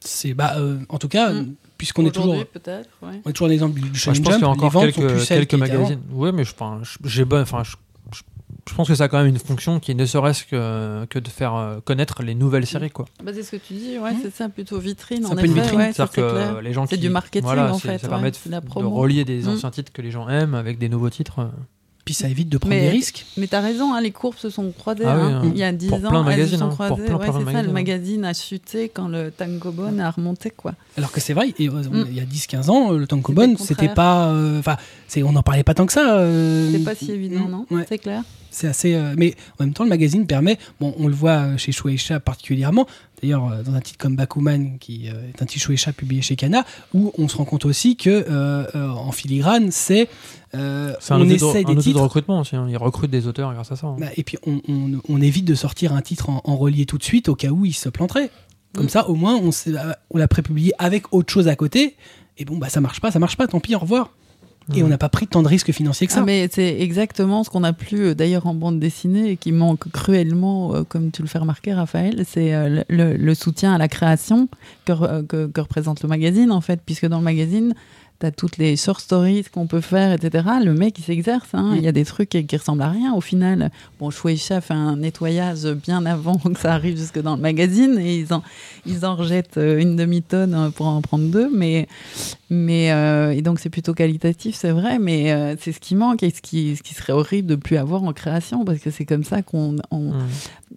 C'est bah euh, en tout cas
Mm.
puisqu'on est toujours
peut-être, ouais.
on est toujours l'exemple du, Shonen
je pense qu'il y a
les
encore
ventes sont plus
quelques, quelques magazines. Ouais, mais je, enfin, j'ai bon, enfin, je, je- je pense que ça a quand même une fonction qui ne serait-ce que, que de faire euh, connaître les nouvelles séries, quoi.
Bah, c'est ce que tu dis, ouais,
Mm.
c'est ça, plutôt vitrine.
C'est
en
un peu une vitrine.
ouais, c'est
que
clair.
les gens
C'est
qui-
du marketing,
voilà,
en
c'est-
fait,
Ça
ouais,
permet de,
c'est
relier des
Mm.
anciens titres que les gens aiment avec des nouveaux titres.
Puis ça évite de prendre
Mais-
des risques.
Mais t'as raison, hein, les courbes se sont croisées.
Ah oui,
hein.
hein.
Il y a 10
Pour
ans,
plein de
elles se sont.
Pour
croisées.
plein,
Ouais,
plein de
c'est ça, le magazine a chuté quand le Tankobon a remonté, quoi.
Alors que c'est vrai, et, euh,
Mm.
il y a 10-15 ans, le tankobon,
C'était
pas. euh, Enfin, c'est on n'en parlait pas tant que ça. euh,
C'est pas si évident,
mm,
non
ouais.
C'est clair
C'est assez. euh, mais en même temps, le magazine permet. Bon, on le voit euh, chez Shueisha particulièrement. D'ailleurs, euh, dans un titre comme Bakuman, qui est un titre Shueisha publié chez Kana, où on se rend compte aussi que euh, en filigrane, c'est. euh, on
outil de-
essaie
un
des
outil de
titres.
recrutement aussi. hein. Ils recrutent des auteurs grâce à ça. hein.
Bah, et puis on, on- on évite de sortir un titre en, en relié tout de suite au cas où il se planterait. Comme
Mm.
ça, au moins, on, on l'a prépublié avec autre chose à côté. Et bon, bah ça marche pas, ça marche pas, tant pis, au revoir. Et
Mm.
on n'a pas pris tant de risques financiers que ça.
Ah, mais c'est exactement ce qu'on a plus euh, d'ailleurs en bande dessinée et qui manque cruellement, euh, comme tu le fais remarquer, Raphaël, c'est euh, le, soutien à la création que, re- que- que représente le magazine, en fait, puisque dans le magazine, tu as toutes les short stories qu'on peut faire, etc. Le mec, il s'exerce. hein.
Mm.
Il y a des trucs qui, qui ressemblent à rien au final. Bon, Shueisha fait un nettoyage bien avant que ça arrive jusque dans le magazine et ils en, ils en rejettent euh, une demi-tonne euh, pour en prendre deux, mais mais euh, et donc c'est plutôt qualitatif, c'est vrai, mais euh, c'est ce qui manque et ce qui, ce qui serait horrible de plus avoir en création parce que c'est comme ça qu'on on,
Mm.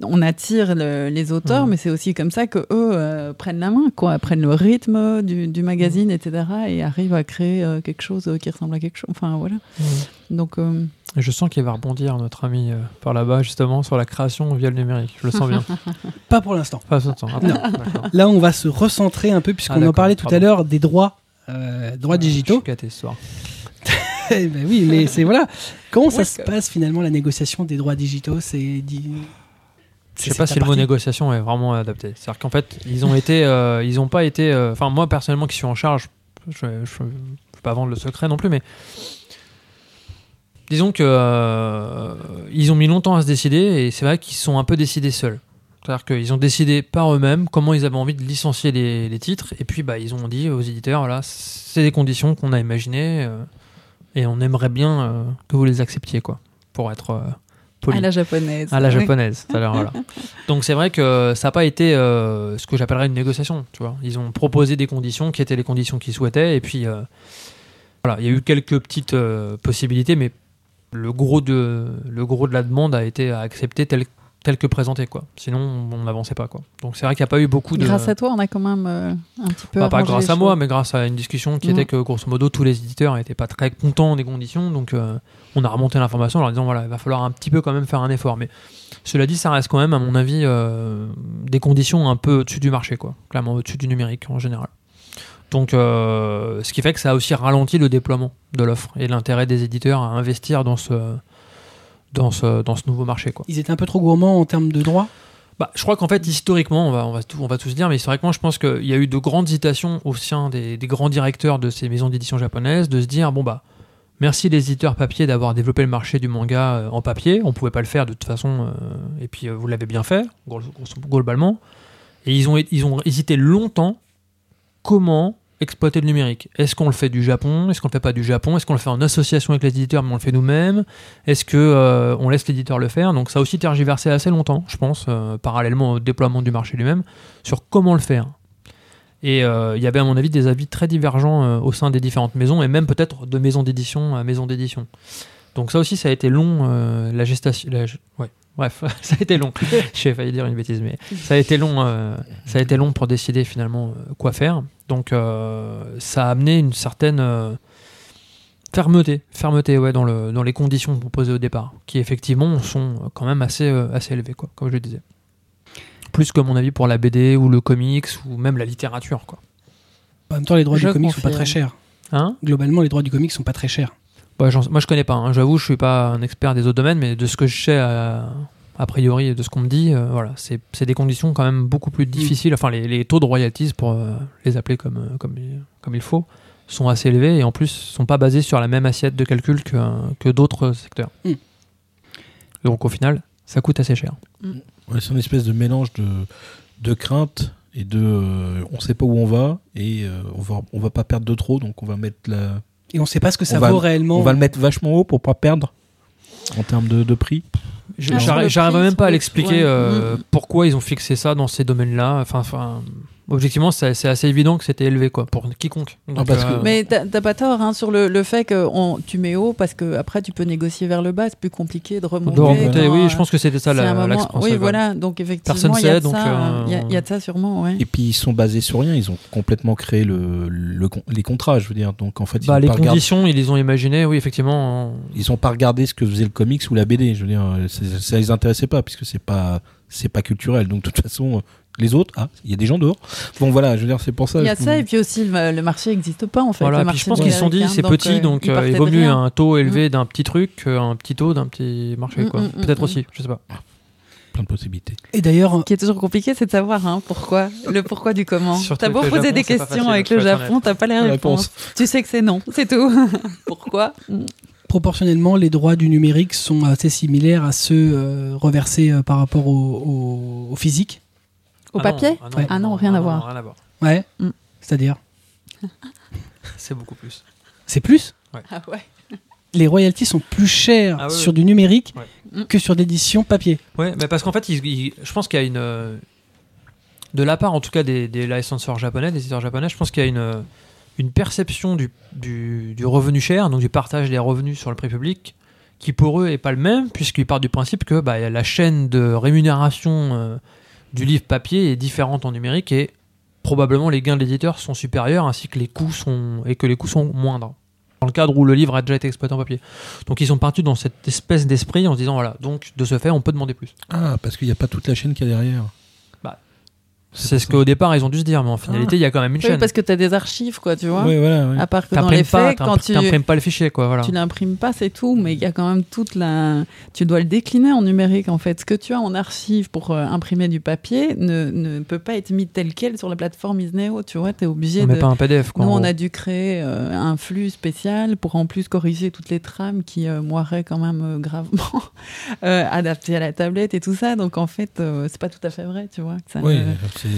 On attire le- les auteurs,
Mm.
mais c'est aussi comme ça que eux euh, prennent la main, quoi, prennent le rythme du, du magazine, etc. et arrivent à créer euh, quelque chose qui ressemble à quelque chose. Enfin voilà.
Mm.
Donc euh,
Je sens qu'il va rebondir, notre ami, euh, par là-bas, justement, sur la création via le numérique. Je le sens bien. [laughs]
Pas pour l'instant.
Pas. Attends, d'accord.
Là, on va se recentrer un peu, puisqu'on
Ah,
en parlait tout à l'heure des droits, euh, droits
Je suis
digitaux.
gâté ce soir. [laughs]
Eh ben oui, mais c'est voilà. Comment ça se passe finalement la négociation des droits digitaux? C'est.
Je sais pas si le mot négociation est vraiment adapté. C'est-à-dire qu'en fait, ils ont été, euh, ils ont pas été. euh, Enfin, moi personnellement, qui suis en charge, je, je vais pas vendre le secret non plus, mais disons que euh, ils ont mis longtemps à se décider et c'est vrai qu'ils sont un peu décidés seuls. C'est-à-dire qu'ils ont décidé par eux-mêmes comment ils avaient envie de licencier les, les titres et puis bah ils ont dit aux éditeurs voilà c'est des conditions qu'on a imaginées et on aimerait bien que vous les acceptiez quoi pour être poli
à la japonaise.
à la
Oui.
japonaise. tout à l'heure, voilà. [laughs] Donc c'est vrai que ça n'a pas été euh, ce que j'appellerais une négociation. Tu vois, ils ont proposé des conditions qui étaient les conditions qu'ils souhaitaient, et puis euh, voilà, il y a eu quelques petites euh, possibilités, mais le gros de le gros de la demande a été accepté tel tel que présenté quoi. Sinon on n'avançait pas quoi. Donc c'est vrai qu'il n'y a pas eu beaucoup de
Grâce à toi, on a quand même euh, un petit peu.
Bah, pas grâce à moi, mais grâce à une discussion qui était que grosso modo tous les éditeurs n'étaient pas très contents des conditions, donc euh, on a remonté l'information en leur disant voilà, il va falloir un petit peu quand même faire un effort. Mais cela dit, ça reste quand même, à mon avis, euh, des conditions un peu au-dessus du marché, quoi, clairement au-dessus du numérique en général. Donc, ce qui fait que ça a aussi ralenti le déploiement de l'offre et l'intérêt des éditeurs à investir dans ce, dans ce, dans ce nouveau marché, quoi.
Ils étaient un peu trop gourmands en termes de droits?
Bah, je crois qu'en fait, historiquement, on va, on, va tout, on va tous dire, mais historiquement, je pense qu'il y a eu de grandes hésitations au sein des, des grands directeurs de ces maisons d'édition japonaises de se dire bon, bah, merci les éditeurs papier d'avoir développé le marché du manga euh, en papier. On pouvait pas le faire de toute façon, euh, et puis euh, vous l'avez bien fait, globalement. Et ils ont, ils ont hésité longtemps comment exploiter le numérique. Est-ce qu'on le fait du Japon? Est-ce qu'on le fait pas du Japon? Est-ce qu'on le fait en association avec les éditeurs mais on le fait nous-mêmes? Est-ce que euh, on laisse l'éditeur le faire? Donc ça a aussi tergiversé assez longtemps, je pense, euh, parallèlement au déploiement du marché lui-même, sur comment le faire. Et euh, il y avait à mon avis des avis très divergents au sein des différentes maisons et même peut-être de maison d'édition à maison d'édition. Donc ça aussi ça a été long, la gestation. la- ouais. Bref, [laughs] ça a été long. [laughs] J'ai failli dire une bêtise, mais ça a été long. euh, ça a été long pour décider finalement quoi faire. Donc euh, ça a amené une certaine euh, fermeté, fermeté ouais, dans, le, dans les conditions proposées au départ, qui effectivement sont quand même assez, euh, assez élevées, quoi, comme je le disais. Plus que mon avis pour la BD ou le comics ou même la littérature. Quoi.
En même temps, les droits
Je
du comics sont pas
confirme.
très chers.
Hein?
Globalement, les droits du comics sont pas très chers.
J'en- moi je connais pas, hein. j'avoue, je suis pas un expert des autres domaines, mais de ce que je sais a priori de ce qu'on me dit, euh, voilà, c'est c'est des conditions quand même beaucoup plus difficiles. Enfin, les, les taux de royalties, pour euh, les appeler comme, euh, comme, il- comme il faut, sont assez élevés et en plus sont pas basés sur la même assiette de calcul que, que d'autres secteurs.
Mm.
Donc au final, ça coûte assez cher.
Ouais, c'est une espèce de mélange de, de crainte et de euh, on sait pas où on va et euh, on va on va pas perdre de trop donc on va mettre la
Et on sait pas ce que ça
On va-
vaut réellement.
on va le mettre vachement haut pour pas perdre en termes de, de prix.
J'arrive même pas à
le-
l'expliquer
ouais.
euh,
Mm.
pourquoi ils ont fixé ça dans ces domaines-là. Enfin, enfin, objectivement, c'est c'est assez évident que c'était élevé quoi, pour quiconque. Donc,
parce que-
Mais t'as pas tort hein, sur le, le fait que on, tu mets haut parce que après tu peux négocier vers le bas, c'est plus compliqué de remonter.
de remonter,
quand,
oui,
euh,
je pense que c'était ça
un
la-
moment-
l'axe
Oui, voilà. Donc effectivement,
Personne
il y ça.
euh,
Il y, a- il y a de ça sûrement, ouais.
Et puis ils sont basés sur rien, ils ont complètement créé le, le con- les contrats, je veux dire. Donc en fait, ils
Bah, les conditions, ils les ont imaginées, oui, effectivement. en-
ils ont pas regardé ce que faisait le comics ou la BD. Je veux dire, euh, c'est- ça les intéressait pas puisque c'est pas c'est pas culturel. Donc de toute façon, euh, les autres, ah, il y a des gens dehors. Bon voilà, je veux dire, c'est pour ça.
Il y a ça et puis aussi le, le marché n'existe pas en fait.
Voilà, puis je pense qu'ils se sont dit, c'est petit, donc
ils
euh, il vaut mieux
rien.
un taux élevé d'un petit truc qu'un petit taux d'un petit marché,
Mm,
quoi.
mm, mm,
Peut-être
mm.
aussi, je sais pas.
plein de possibilités.
Et d'ailleurs,
Ce qui est toujours compliqué, c'est de savoir hein, pourquoi, le pourquoi du comment. T'as beau poser
Japon,
des questions
facile,
avec le Japon, t'as pas les
La
réponses. Tu sais que c'est non, c'est tout. [laughs] pourquoi
proportionnellement, les droits du numérique sont assez similaires à ceux euh, reversés euh, par rapport au, au- au physique.
Au
Ah non,
papier
ah non,
Ouais.
Ah non, rien à voir.
Rien à voir.
Ouais.
Mm.
C'est-à-dire [laughs]
C'est beaucoup plus.
C'est plus
Ah ouais.
Les royalties sont plus chères
Ah ouais,
sur
ouais.
du numérique
Ouais.
que sur d'édition papier.
Ouais, mais parce qu'en fait, je pense qu'il y a une. euh, De la part, en tout cas, des, des licenseurs japonais, des éditeurs japonais, je pense qu'il y a une, euh, une perception du, du, du revenu cher, donc du partage des revenus sur le prix public, qui pour eux est pas le même, puisqu'ils partent du principe que bah, la chaîne de rémunération euh, du livre papier est différente en numérique et probablement les gains de l'éditeur sont supérieurs ainsi que les coûts sont et que les coûts sont moindres. Dans le cadre où le livre a déjà été exploité en papier. Donc ils sont partis dans cette espèce d'esprit en se disant voilà, donc de ce fait, on peut demander plus.
Ah, parce qu'il n'y a pas toute la chaîne qui est derrière.
C'est ce qu'au départ ils ont dû se dire, mais en finalité il y a quand même une
Oui,
chaîne.
parce que t'as des archives, quoi, tu vois.
Oui, voilà. ouais.
À part que dans les
pas,
faits, quand tu,
t'imprimes pas le fichier quoi, voilà.
tu l'imprimes pas, c'est tout, mais il y a quand même toute la. Tu dois le décliner en numérique, en fait. Ce que tu as en archive pour euh, imprimer du papier ne, ne peut pas être mis tel quel sur la plateforme Isneo, tu vois. Tu es obligé
On
de.
pas un PDF quoi.
Nous, on a dû créer euh, un flux spécial pour en plus corriger toutes les trames qui euh, moiraient quand même euh, gravement, [laughs] euh, adaptées à la tablette et tout ça. Donc, en fait, euh, c'est pas tout à fait vrai, tu vois. que ça
Oui,
ne-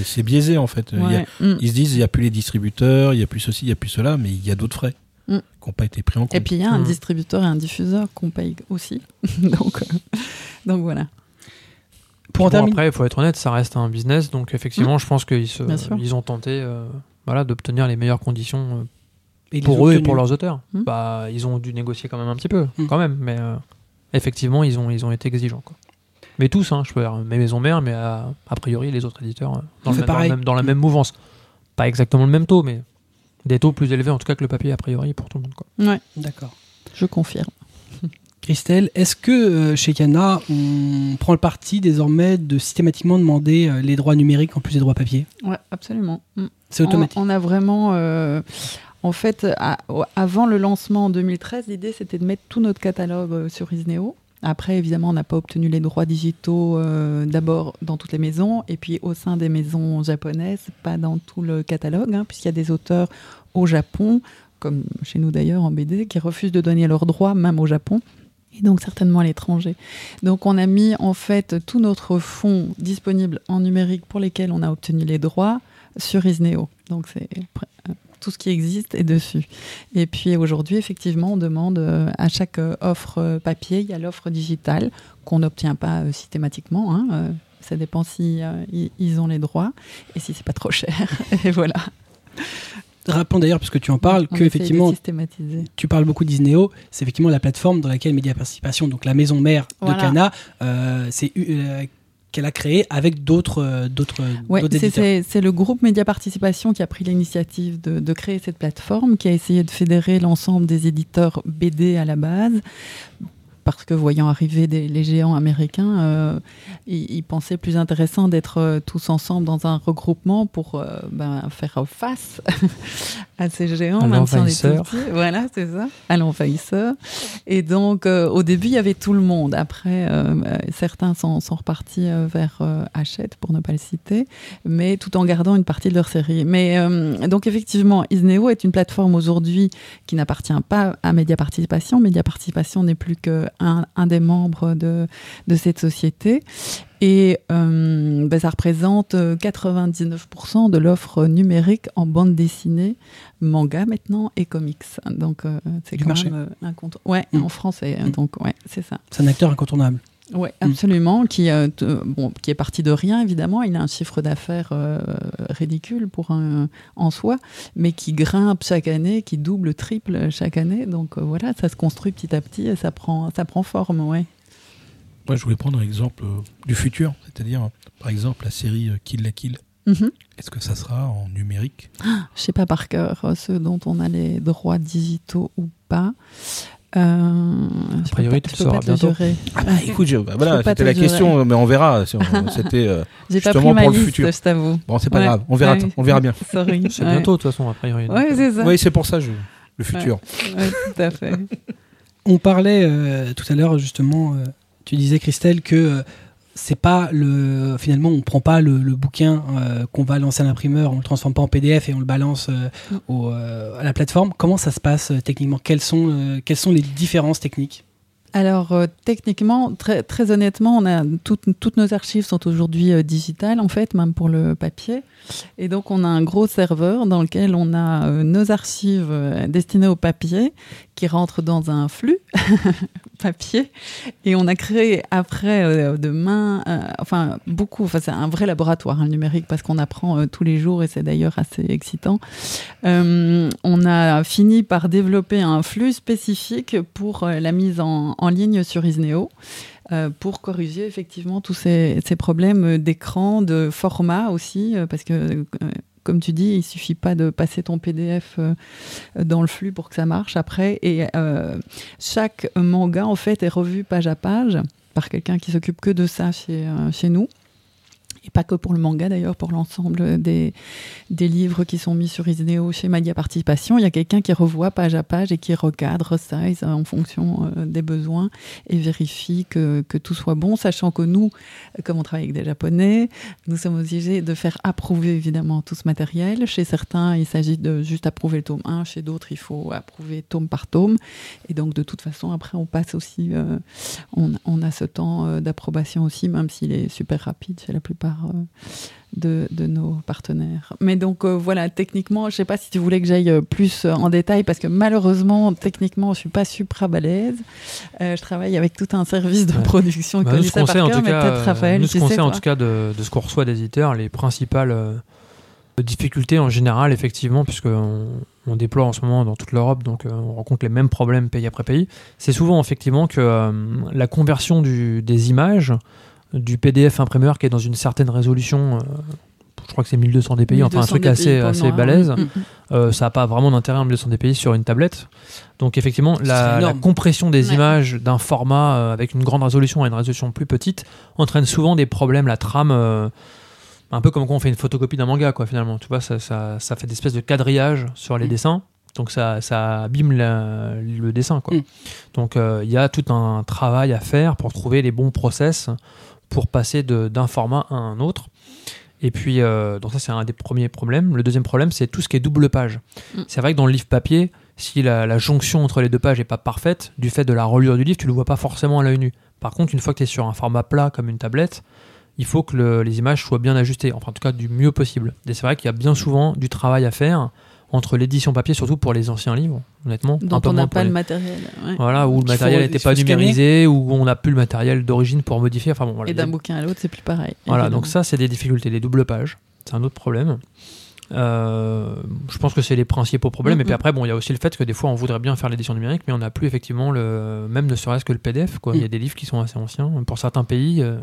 c'est- biaisé en fait. Il y a-.
Mm.
ils se disent il n'y a plus les distributeurs, il n'y a plus ceci, il n'y a plus cela, mais il y a d'autres frais
Mm.
qui n'ont pas été pris en compte.
Et puis, il y a un
Mm.
distributeur et un diffuseur qu'on paye aussi. [laughs] donc, euh, donc, voilà.
Pour
Bon,
terminer,
après, il faut être honnête, ça reste un business, donc effectivement, je pense qu'ils ils ont tenté euh, voilà, d'obtenir les meilleures conditions euh, pour eux et pour leurs auteurs. Bah, ils ont dû négocier quand même un petit peu, quand même, mais euh, effectivement, ils ont, ils ont été exigeants. Quoi. Mais tous, hein, je peux dire, mes maisons mères, mais à- a priori, les autres éditeurs, euh, dans, le
C'est
même- dans, le même- dans la même mouvance. Pas exactement le même taux, mais des taux plus élevés en tout cas que le papier, a priori, pour tout le monde. Quoi.
Ouais,
D'accord.
je confirme. [laughs]
Christelle, est-ce que euh, chez Kana, on prend le parti désormais de systématiquement demander euh, les droits numériques en plus des droits papier?
Ouais, absolument. Mm.
C'est automatique.
On, on a vraiment. euh, en fait, à- avant le lancement en 2013, l'idée c'était de mettre tout notre catalogue euh, sur Isneo. Après, évidemment, on n'a pas obtenu les droits digitaux euh, d'abord dans toutes les maisons et puis au sein des maisons japonaises, pas dans tout le catalogue, hein, puisqu'il y a des auteurs au Japon, comme chez nous d'ailleurs en BD, qui refusent de donner leurs droits même au Japon. Et donc certainement à l'étranger. Donc on a mis en fait tout notre fonds disponible en numérique pour lesquels on a obtenu les droits sur Isneo. Donc c'est euh, tout ce qui existe est dessus. Et puis aujourd'hui, effectivement, on demande euh, à chaque euh, offre euh, papier, il y a l'offre digitale qu'on n'obtient pas systématiquement. hein, ça dépend si ils ont les droits et si c'est pas trop cher. [laughs] et voilà.
Rappelons d'ailleurs, parce que tu en parles,
On
que effectivement, tu parles beaucoup d'Isneo, c'est effectivement la plateforme dans laquelle Média Participation, donc la maison mère de
Voilà.
Euh, c'est euh, qu'elle a créé avec d'autres euh, d'autres
Ouais, c'est le groupe Média Participation qui a pris l'initiative de, de créer cette plateforme, qui a essayé de fédérer l'ensemble des éditeurs BD à la base. Parce que voyant arriver des, les géants américains, euh, ils, ils pensaient plus intéressant d'être euh, tous ensemble dans un regroupement pour euh, ben, faire face [laughs] à ces géants.
À l'envahisseur.
Voilà, c'est ça, à l'envahisseur. Et donc, au début, il y avait tout le monde. Après, certains sont, sont repartis vers Hachette, pour ne pas le citer, mais tout en gardant une partie de leur série. Mais donc, effectivement, Isneo est une plateforme aujourd'hui qui n'appartient pas à Média Participation. Média Participation n'est plus qu'un un des membres de, de cette société. Et euh, ben, ça représente euh, 99% de l'offre numérique en bande dessinée, manga maintenant et comics. Donc euh, c'est quand
marché.
même euh, un compte. Ouais,
Mm.
en français.
Mm.
Donc ouais, c'est ça.
C'est un acteur incontournable.
Ouais,
Mm.
absolument. Qui, euh, euh, bon, qui est parti de rien évidemment. Il a un chiffre d'affaires euh, ridicule pour un en soi, mais qui grimpe chaque année, qui double, triple chaque année. Donc euh, voilà, ça se construit petit à petit et ça prend, ça prend forme. Ouais.
Moi, je voulais prendre un exemple euh, du futur, c'est-à-dire, par exemple, la série euh, Kill la Kill.
Mhm.
Est-ce que ça sera en numérique?
Je sais pas par cœur euh, ceux dont on a les droits digitaux ou pas. Euh, je
priori, tu
pas-
le sauras
pas te le
bientôt.
Ah bah, écoute, je- bah, voilà,
pas
c'était la
le
question, mais on verra. [laughs] C'était euh,
J'ai pas
Justement
ma
pour le
liste,
futur.
je t'avoue.
bon, c'est pas
Ouais.
grave. On verra,
Ouais.
on verra bien. [laughs]
C'est
Ouais.
bientôt, de toute façon, a priori. donc,
Ouais,
euh,
c'est ça.
Oui, c'est pour ça, je- le futur.
Ouais, tout à fait. [laughs]
On parlait euh, tout à l'heure justement, euh, tu disais Christelle que euh, c'est pas le finalement on prend pas le, le bouquin euh, qu'on va lancer à l'imprimeur, on le transforme pas en PDF et on le balance euh, au, euh, à la plateforme. Comment ça se passe techniquement? Quelles sont quelles sont les différences techniques?
Alors euh, techniquement, très, très honnêtement, on a toutes, toutes nos archives sont aujourd'hui euh, digitales en fait, même pour le papier. Et donc on a un gros serveur dans lequel on a euh, nos archives destinées au papier qui rentrent dans un flux [laughs] papier. Et on a créé après euh, de main, euh, enfin beaucoup, enfin c'est un vrai laboratoire hein, le numérique parce qu'on apprend euh, tous les jours et c'est d'ailleurs assez excitant. Euh, on a fini par développer un flux spécifique pour la mise en, ligne sur Isneo. pour corriger effectivement tous ces, problèmes d'écran, de format aussi, parce que, comme tu dis, il suffit pas de passer ton PDF euh, dans le flux pour que ça marche après. Et euh, chaque manga, en fait, est revu page à page par quelqu'un qui s'occupe que de ça chez, euh, chez nous. Et pas que pour le manga d'ailleurs, pour l'ensemble des, des livres qui sont mis sur Isneo chez Madia Participation. Il y a quelqu'un qui revoit page à page et qui recadre, resize en fonction euh, des besoins et vérifie que, que tout soit bon, sachant que nous, comme on travaille avec des Japonais, nous sommes obligés de faire approuver évidemment tout ce matériel. Chez certains, il s'agit de juste approuver le tome 1, chez d'autres, il faut approuver tome par tome. Et donc de toute façon, après, on passe aussi, euh, on, on a ce temps euh, d'approbation aussi, même s'il est super rapide chez la plupart euh, de, de nos partenaires. Mais donc euh, voilà, techniquement, je sais pas si tu voulais que j'aille euh, plus en détail parce que malheureusement, techniquement, je suis pas super balèze. Euh, je travaille avec tout un service de production qui
Bah, nous, ce qu'on sait, en tout cas,
Raphaël,
nous, ce qu'on
sais,
sait, en tout cas de, de ce qu'on reçoit des éditeurs, les principales euh, difficultés en général, effectivement, puisque on, déploie en ce moment dans toute l'Europe, donc on rencontre les mêmes problèmes pays après pays. C'est souvent effectivement que la conversion du- des images du PDF imprimeur qui est dans une certaine résolution. euh, je crois que c'est 1200 dpi, enfin un
1200
truc
dpi
assez, assez balèze.
Mm, mm.
Euh, ça n'a pas vraiment d'intérêt en 1200 dpi sur une tablette. Donc effectivement, la, compression des
Ouais.
images d'un format euh, avec une grande résolution à une résolution plus petite entraîne souvent des problèmes. La trame, euh, un peu comme quand on fait une photocopie d'un manga, quoi. Finalement, tu vois, ça, ça, ça fait des espèces de quadrillage sur les
Mm.
dessins. Donc ça, ça abîme la- le dessin, quoi. Donc il y a tout un travail à faire pour trouver les bons process pour passer d'un format à un autre. Et puis, euh, donc ça, c'est un des premiers problèmes. Le deuxième problème, c'est tout ce qui est double page.
Mm.
C'est vrai que dans le livre papier, si la, la jonction entre les deux pages n'est pas parfaite, du fait de la reliure du livre, tu le vois pas forcément à l'œil nu. Par contre, une fois que tu es sur un format plat comme une tablette, il faut que le- les images soient bien ajustées, enfin en tout cas du mieux possible. Et c'est vrai qu'il y a bien souvent du travail à faire entre l'édition papier, surtout pour les anciens livres, honnêtement. un peu
on n'a pas
les-
le matériel. ouais.
Voilà, où le matériel n'était pas numérisé, où on n'a plus le matériel d'origine pour modifier. Enfin bon, voilà.
Et d'un bouquin à l'autre, c'est plus pareil.
voilà,
évidemment.
donc ça, c'est des difficultés. Les doubles pages, c'est un autre problème. Euh, je pense que c'est les principaux problèmes.
Mhm.
Et puis après, bon, il y a aussi le fait que des fois, on voudrait bien faire l'édition numérique, mais on n'a plus effectivement le même ne serait-ce que le PDF. Quoi. Il y a
Mhm.
des livres qui sont assez anciens. Pour certains pays, euh,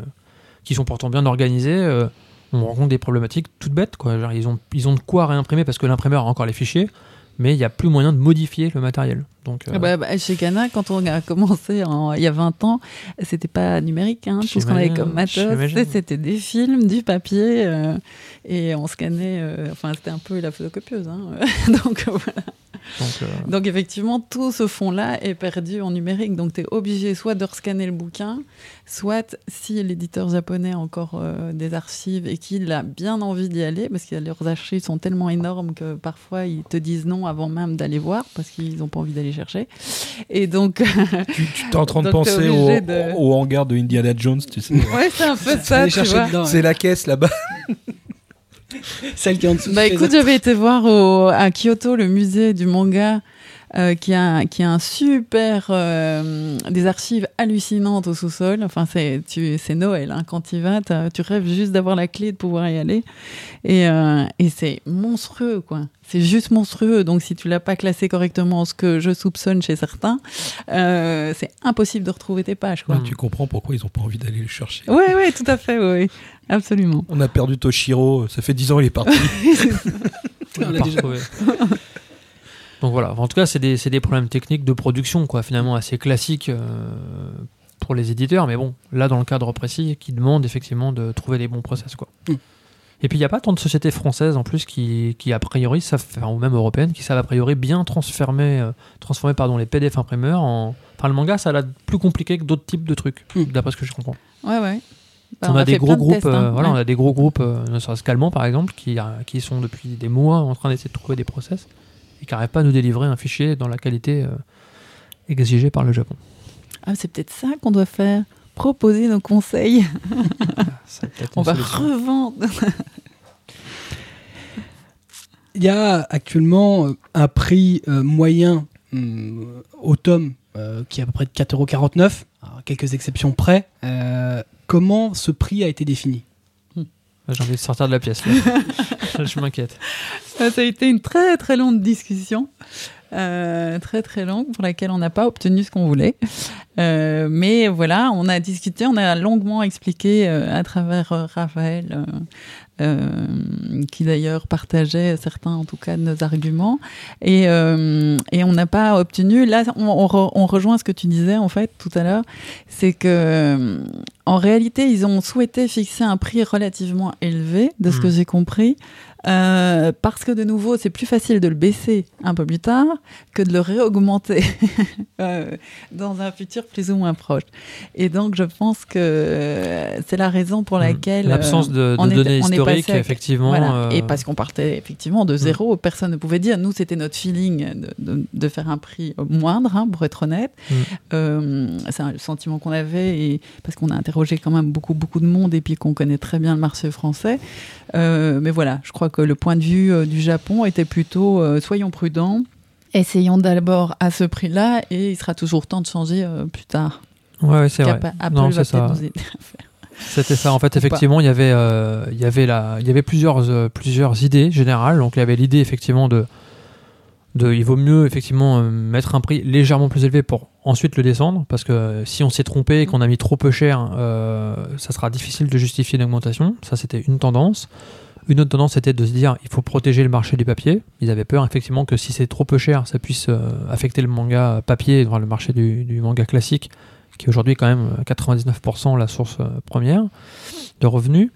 qui sont pourtant bien organisés, euh, on rencontre des problématiques toutes bêtes. Quoi. Genre, ils, ont, ils ont de quoi réimprimer parce que l'imprimeur a encore les fichiers, mais il n'y a plus moyen de modifier le matériel. Donc, euh,
Ah bah, bah, chez Cana, quand on a commencé en- il y a 20 ans, c'était pas numérique. Hein, tout ce qu'on avait comme matos, c'était des films, du papier, euh, et on scannait. euh, enfin, c'était un peu la photocopieuse. Hein, [laughs] donc, voilà.
Donc, euh,
donc, effectivement, tout ce fond-là est perdu en numérique. Donc, tu es obligé soit de rescanner le bouquin, soit si l'éditeur japonais a encore euh, des archives et qu'il a bien envie d'y aller, parce que leurs archives sont tellement énormes que parfois ils te disent non avant même d'aller voir, parce qu'ils n'ont pas envie d'aller chercher. Et donc, [laughs]
Tu, tu es en train de penser au,
de-
au hangar de Indiana Jones, tu sais.
ouais, c'est un peu ça.
C'est la caisse là-bas.
Celle qui est en dessous.
Bah écoute, j'avais été voir au, à Kyoto le musée du manga euh, qui, a, qui a un super euh, des archives hallucinantes au sous-sol. Enfin, c'est tu c'est Noël hein, quand tu y vas, tu rêves juste d'avoir la clé de pouvoir y aller. Et, euh, et c'est monstrueux quoi. C'est juste monstrueux. Donc si tu l'as pas classé correctement, ce que je soupçonne chez certains, euh, c'est impossible de retrouver tes pages quoi.
Mm.
Tu comprends pourquoi ils n'ont pas envie d'aller le chercher.
Ouais ouais, tout à fait, oui, absolument.
On a perdu Toshiro, ça fait 10 ans il est parti. [laughs]
On l'a déjà-
retrouvé. [laughs] Donc voilà, en tout cas, c'est des, c'est des problèmes techniques de production, quoi, finalement assez classiques euh, pour les éditeurs, mais bon, là, dans le cadre précis, qui demande effectivement de trouver les bons process, quoi.
Mm.
Et puis, il n'y a pas tant de sociétés françaises, en plus, qui, qui a priori, savent, enfin, ou même européennes, qui savent a priori bien transformer, euh, transformer pardon, les PDF imprimeurs en... Enfin, le manga, ça a l'air plus compliqué que d'autres types de trucs,
Mm.
d'après ce que je comprends.
Ouais ouais. Bah,
on, a, des gros
de
groupes,
tests,
euh, voilà, on a des gros groupes, euh, ne serait-ce qu'allemands par exemple, qui, euh, qui sont depuis des mois en train d'essayer de trouver des process et qui n'arrivent pas à nous délivrer un fichier dans la qualité euh, exigée par le Japon.
Ah, c'est peut-être ça qu'on doit faire. Proposer nos conseils. [laughs]
Ça
On va
solution.
revendre.
Il y a actuellement euh, un prix euh, moyen hum, au tome euh, qui est à peu près de 4,49€, à quelques exceptions près. Euh, comment ce prix a été défini?
J'ai envie de sortir de la pièce. là. [laughs] Je m'inquiète.
Ça a été une très très longue discussion, euh, très très longue, pour laquelle on n'a pas obtenu ce qu'on voulait. Euh, mais voilà, on a discuté, on a longuement expliqué euh, à travers Raphaël, euh, qui d'ailleurs partageait certains en tout cas de nos arguments, et, euh, et on n'a pas obtenu. Là, on, on re- on rejoint ce que tu disais en fait tout à l'heure, c'est que euh, en réalité, ils ont souhaité fixer un prix relativement élevé, de ce que
Mm.
j'ai compris. Euh, parce que de nouveau, c'est plus facile de le baisser un peu plus tard que de le réaugmenter [laughs] euh, dans un futur plus ou moins proche. Et donc, je pense que euh, c'est la raison pour laquelle
Hmm. L'absence de, données
est
historiques, effectivement.
voilà. Et parce qu'on partait effectivement de zéro, personne ne pouvait dire. Nous, c'était notre feeling de, de- de faire un prix moindre, hein, pour être honnête.
Mm.
Euh, c'est un- sentiment qu'on avait, et parce qu'on a interrogé quand même beaucoup, beaucoup de monde et puis qu'on connaît très bien le marché français. Euh, mais voilà, je crois que le point de vue euh, du Japon était plutôt euh, soyons prudents. Essayons d'abord à ce prix-là et il sera toujours temps de changer euh, plus tard.
Ouais, c'est vrai.
Apple
Non,
va
ça.
peut-être nous aider à faire.
C'était ça. En fait,
Ou
effectivement, il y avait, euh, il y avait la, il y avait plusieurs, euh, plusieurs idées générales. Donc, il y avait l'idée effectivement de, de, il vaut mieux effectivement euh, mettre un prix légèrement plus élevé pour ensuite le descendre, parce que si on s'est trompé et qu'on a mis trop peu cher, ça sera difficile de justifier une augmentation. Ça, c'était une tendance. Une autre tendance était de se dire il faut protéger le marché du papier. Ils avaient peur effectivement que si c'est trop peu cher, ça puisse euh, affecter le manga papier, enfin, le marché du, manga classique, qui est aujourd'hui quand même euh, 99% la source euh, première de revenus.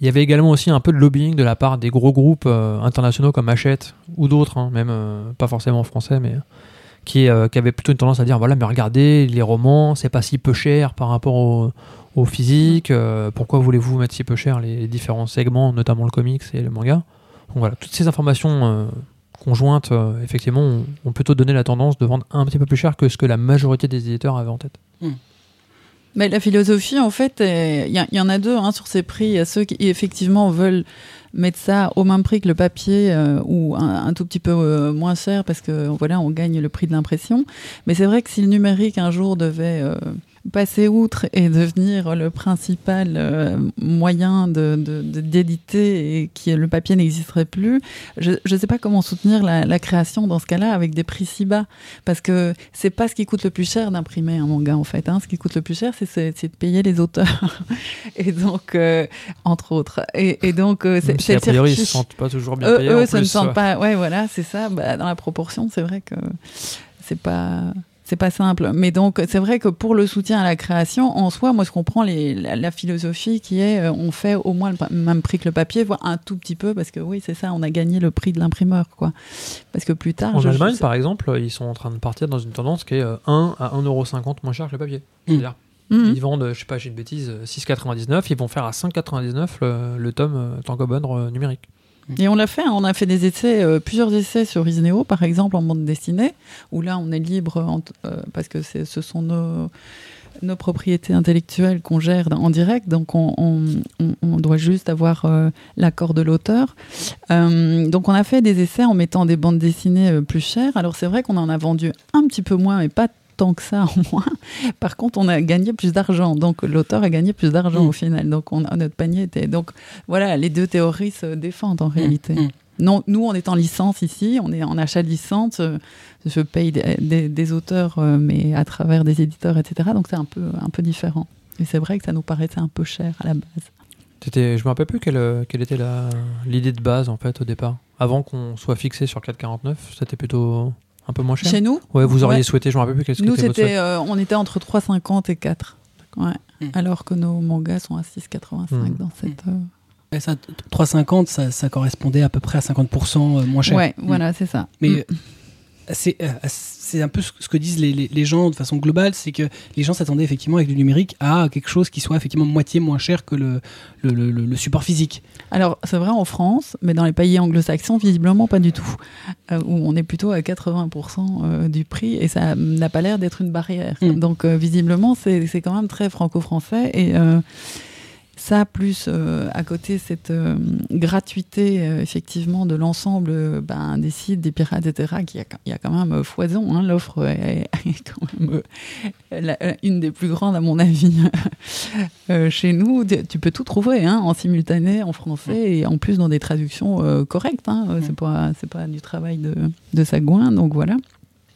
Il y avait également aussi un peu de lobbying de la part des gros groupes euh, internationaux comme Hachette ou d'autres, hein, même euh, pas forcément français, mais euh, qui, euh, qui avaient plutôt une tendance à dire voilà, mais regardez, les romans, c'est pas si peu cher par rapport au, au physique, euh, pourquoi voulez-vous mettre si peu cher les différents segments, notamment le comics et le manga Donc voilà, toutes ces informations euh, conjointes, euh, effectivement, ont, ont plutôt donné la tendance de vendre un petit peu plus cher que ce que la majorité des éditeurs avaient en tête.
Mais la philosophie, en fait, il y, en a deux hein, sur ces prix. Il y a ceux qui effectivement veulent mettre ça au même prix que le papier euh, ou un, un tout petit peu euh, moins cher parce que voilà, on gagne le prix de l'impression. Mais c'est vrai que si le numérique un jour devait euh, passer outre et devenir le principal euh, moyen de, de- de- d'éditer et que le papier n'existerait plus, je ne sais pas comment soutenir la, la création dans ce cas-là avec des prix si bas. Parce que c'est pas ce qui coûte le plus cher d'imprimer un manga en fait. hein. Ce qui coûte le plus cher, c'est, c'est, c'est de payer les auteurs. [laughs] et donc, euh, entre autres. Et, et donc, euh, c'est,
si
c'est
a priori, ils se sentent pas toujours bien
Eux,
payés.
eux,
en
ça ne
plus,
sentent
ouais.
pas. Ouais, voilà, c'est ça. Bah, dans la proportion, c'est vrai que c'est pas. C'est pas simple. Mais donc, c'est vrai que pour le soutien à la création, en soi, moi, je comprends les, la, la philosophie qui est euh, on fait au moins le même prix que le papier, voire un tout petit peu, parce que oui, c'est ça, on a gagné le prix de l'imprimeur, quoi. Parce que plus tard.
En
je-
Allemagne,
je-
par exemple, ils sont en train de partir dans une tendance qui est euh, 1 à 1,50€ moins cher que le papier. C'est-à-dire,
Mhm.
ils vendent, je sais pas, j'ai une bêtise, euh, 6,99, ils vont faire à 5,99 le, le tome euh, Tankobon euh, numérique.
Et on l'a fait, hein, on a fait des essais, euh, plusieurs essais sur Isneo, par exemple, en bande dessinée, où là, on est libre, euh, parce que ce sont nos, propriétés intellectuelles qu'on gère en direct, donc on, doit juste avoir euh, l'accord de l'auteur. Donc on a fait des essais en mettant des bandes dessinées plus chères. Alors c'est vrai qu'on en a vendu un petit peu moins, mais pas tant que ça [laughs] en moins. Par contre, on a gagné plus d'argent. Donc l'auteur a gagné plus d'argent
Mm.
au final. Donc on, notre panier était... Donc voilà, les deux théories se défendent en réalité.
Mm.
Non, nous, on est en licence ici, on est en achat de licence. euh, Je paye des, des- des auteurs, euh, mais à travers des éditeurs, etc. Donc c'est un peu, un peu différent. Et c'est vrai que ça nous paraissait un peu cher à la base.
C'était, je me rappelle plus quelle, euh, quelle était la- l'idée de base en fait au départ. Avant qu'on soit fixé sur 4,49, c'était plutôt un peu moins cher.
Chez nous,
Ouais, vous auriez
Ouais.
souhaité, je me rappelle plus
nous
votre
c'était,
souhait.
euh, on était entre 3,50 et 4. Ouais.
Mm.
Alors que nos mangas sont à 6,85
Mm.
dans cette. euh,
Et ça, 3,50, ça, ça correspondait à peu près à 50% moins cher.
Ouais,
Mm.
voilà, c'est ça.
Mais
Mm.
euh, c'est euh, c'est un peu ce que disent les, les- les gens de façon globale, c'est que les gens s'attendaient effectivement avec du numérique à quelque chose qui soit effectivement moitié moins cher que le, le, le- le- le support physique.
Alors, c'est vrai en France, mais dans les pays anglo-saxons, visiblement pas du tout. Euh, où on est plutôt à 80% euh, du prix et ça n'a pas l'air d'être une barrière.
Mm.
Donc, euh, visiblement, c'est c'est quand même très franco-français. Et ça, plus euh, à côté, cette euh, gratuité, euh, effectivement, de l'ensemble ben, des sites, des pirates, etc., qui a, il y a quand même foison. hein. L'offre est, est [laughs] quand même la- une des plus grandes, à mon avis, [laughs] chez nous. Tu peux tout trouver hein, en simultané, en français, et en plus dans des traductions correctes. Hein. C'est pas, c'est pas du travail de, de Sagouin, donc voilà.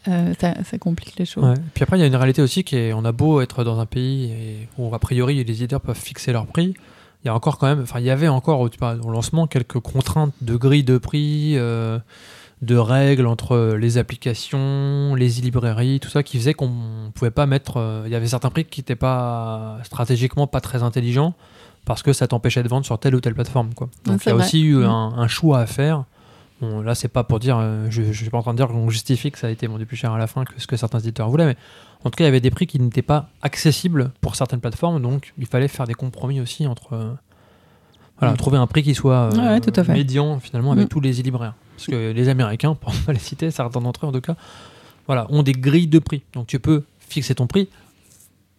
Euh, ça, ça complique les choses.
Ouais. Puis après, il y a une réalité aussi qui est on a beau être dans un pays et où, a priori, les éditeurs peuvent fixer leur prix. Il y a encore quand même, enfin, il y avait encore au, lancement quelques contraintes de grille de prix, euh, de règles entre les applications, les e-librairies, tout ça qui faisait qu'on pouvait pas mettre. euh, il y avait certains prix qui n'étaient pas stratégiquement pas très intelligents parce que ça t'empêchait de vendre sur telle ou telle plateforme. Quoi.
Ouais,
Donc il y a
vrai.
aussi eu
Mm.
un, un choix à faire. Bon, là, c'est pas pour dire, euh, je, je suis pas en train de dire qu'on justifie que ça a été vendu plus cher à la fin que ce que certains éditeurs voulaient, mais en tout cas, il y avait des prix qui n'étaient pas accessibles pour certaines plateformes, donc il fallait faire des compromis aussi entre. euh, voilà,
Mm.
trouver un prix qui soit euh,
Ouais, ouais, tout à fait.
médian finalement avec
Mm.
tous les e-libraires. Parce que les Américains, [laughs] pour ne pas les citer, certains d'entre eux en tout cas, voilà, ont des grilles de prix. Donc tu peux fixer ton prix,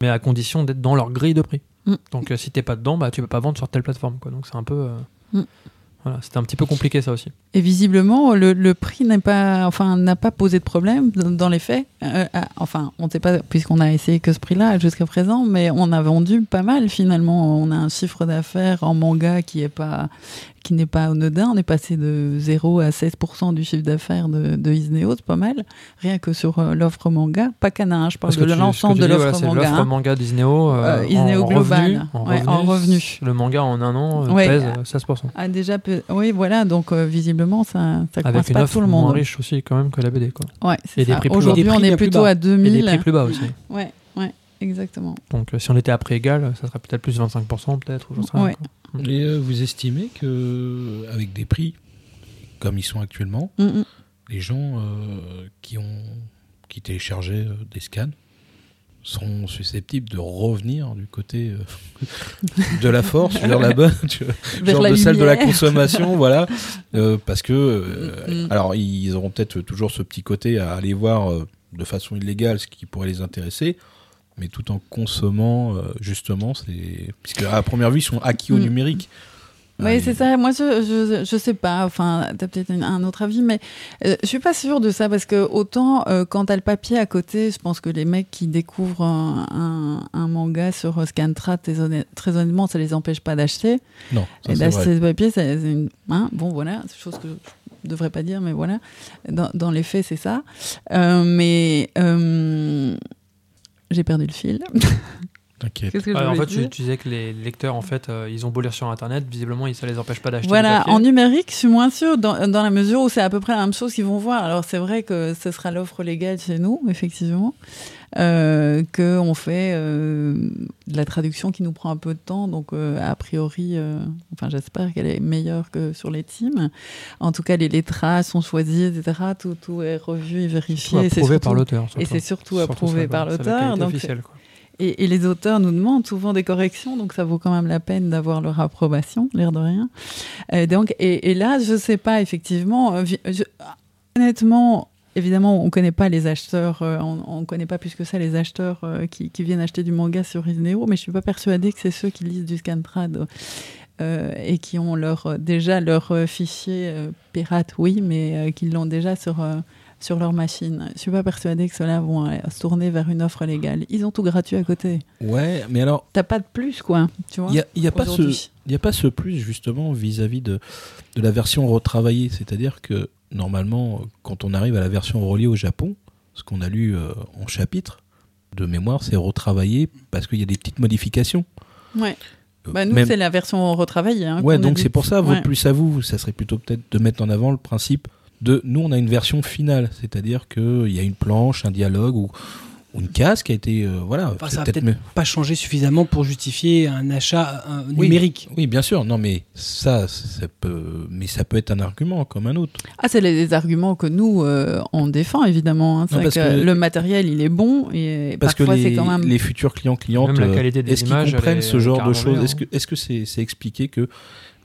mais à condition d'être dans leur grille de prix.
Mm.
Donc si t'es pas dedans, bah, tu peux pas vendre sur telle plateforme. Quoi. Donc c'est un peu. Euh. Voilà, c'était un petit peu compliqué ça aussi.
Et visiblement, le, prix n'est pas, enfin, n'a pas posé de problème dans, les faits. Euh, ah, enfin, on ne sait pas, puisqu'on a essayé que ce prix-là jusqu'à présent, mais on a vendu pas mal finalement. On a un chiffre d'affaires en manga qui est pas, qui n'est pas anodin. On est passé de 0 à 16% du chiffre d'affaires de, de Isneo, c'est pas mal. Rien que sur euh, l'offre manga, pas Cana, hein, je parle
Parce que
de l'ensemble de l'offre
voilà,
manga.
l'offre
hein.
manga d'Isneo. euh,
Euh, Isneo
en
global.
revenu, en,
Ouais, en revenu.
Le manga en un an euh,
Ouais.
pèse euh, 16%.
Ah, déjà, oui, voilà, donc euh, visiblement, ça, ça
Avec une
pas
offre
tout le
moins
monde.
riche aussi quand même que la BD. Quoi.
Ouais,
Et des prix plus bas.
Aujourd'hui, on est plutôt à
Et des
2000.
prix plus bas aussi.
Ouais, ouais, exactement.
Donc euh, si on était à prix égal, ça serait peut-être plus 25% peut-être. ou j'en sais rien.
Et euh, vous estimez que avec des prix comme ils sont actuellement,
Mm, mm.
les gens euh, qui ont qui téléchargeaient euh, des scans seront susceptibles de revenir du côté euh, [laughs] de la force vers la bonne,
Vers
genre
la
de celle de la consommation, [laughs] voilà, Euh, parce que euh,
Mm,
alors ils auront peut-être toujours ce petit côté à aller voir de façon illégale ce qui pourrait les intéresser, mais tout en consommant euh, justement, c'est puisque à première vue ils sont acquis au
Mm.
numérique.
Oui,
Ah,
c'est ça. Moi, je, je, je sais pas. Enfin, t'as peut-être un, autre avis, mais euh, je suis pas sûre de ça parce que autant euh, quand t'as le papier à côté, je pense que les mecs qui découvrent un, un, un manga sur Scantra, très, honnêt- très honnêtement, ça les empêche pas d'acheter.
Non, ça,
Et d'acheter ce papier, c'est une. Hein, bon, voilà, c'est chose que je devrais pas dire, mais voilà. Dans, dans les faits, c'est ça. Euh, mais j'ai perdu le fil. [laughs]
T'inquiète.
Que
Ouais, en fait, tu, tu disais que les lecteurs, en fait, euh, ils ont beau lire sur Internet, visiblement, ça les empêche pas d'acheter.
Voilà, en numérique, je suis moins sûre dans, dans la mesure où c'est à peu près la même chose qu'ils vont voir. Alors c'est vrai que ce sera l'offre légale chez nous, effectivement, euh, que on fait euh, de la traduction qui nous prend un peu de temps, donc euh, a priori, enfin j'espère qu'elle est meilleure que sur les teams. En tout cas, les lettrages sont choisis, etc. Tout, tout est revu et
Tout
vérifié. et c'est
approuvé par l'auteur.
et c'est surtout approuvé par l'auteur, donc-
officielle, quoi.
Et, et les auteurs nous demandent souvent des corrections, donc ça vaut quand même la peine d'avoir leur approbation, l'air de rien. Euh, donc, et, et là, je sais pas, effectivement, je- honnêtement, évidemment, on connaît pas les acheteurs, euh, on, on connaît pas plus que ça les acheteurs euh, qui, qui viennent acheter du manga sur Isneo, mais je suis pas persuadée que c'est ceux qui lisent du Scantrad. euh, et qui ont leur, déjà leur fichier pirate, oui, mais qui l'ont déjà sur, sur leur machine. Je suis pas persuadée que ceux-là vont se tourner vers une offre légale. Ils ont tout gratuit à côté.
Ouais, mais alors
T'as pas de plus, quoi. Tu vois
il y a, y a pas ce y a pas ce plus justement vis-à-vis de de la version retravaillée, c'est-à-dire que normalement quand on arrive à la version reliée au Japon, ce qu'on a lu euh, en chapitre de mémoire, c'est retravaillé parce qu'il y a des petites modifications.
Ouais.
Euh,
Bah, nous,
même-
c'est la version retravaillée. Hein,
Ouais, donc c'est pour ça,
Ouais.
plus à vous, ça serait plutôt peut-être de mettre en avant le principe de nous, on a une version finale, c'est-à-dire qu'il y a une planche, un dialogue où ou une case qui a été euh, voilà
Enfin, ça a
peut-être
pas changé suffisamment pour justifier un achat
Oui.
numérique.
Oui, bien sûr. Non, mais ça, ça peut, mais ça peut être un argument comme un autre.
Ah, c'est les, les arguments que nous, euh, on défend, évidemment. hein.
Non, parce
que
que-
le matériel, il est bon et
Parce que
parfois,
les,
c'est quand même...
les futurs clients clientes, euh,
qualité des
est-ce qu'ils comprennent ce genre de choses?
meilleure,
Est-ce que est-ce que c'est c'est expliqué que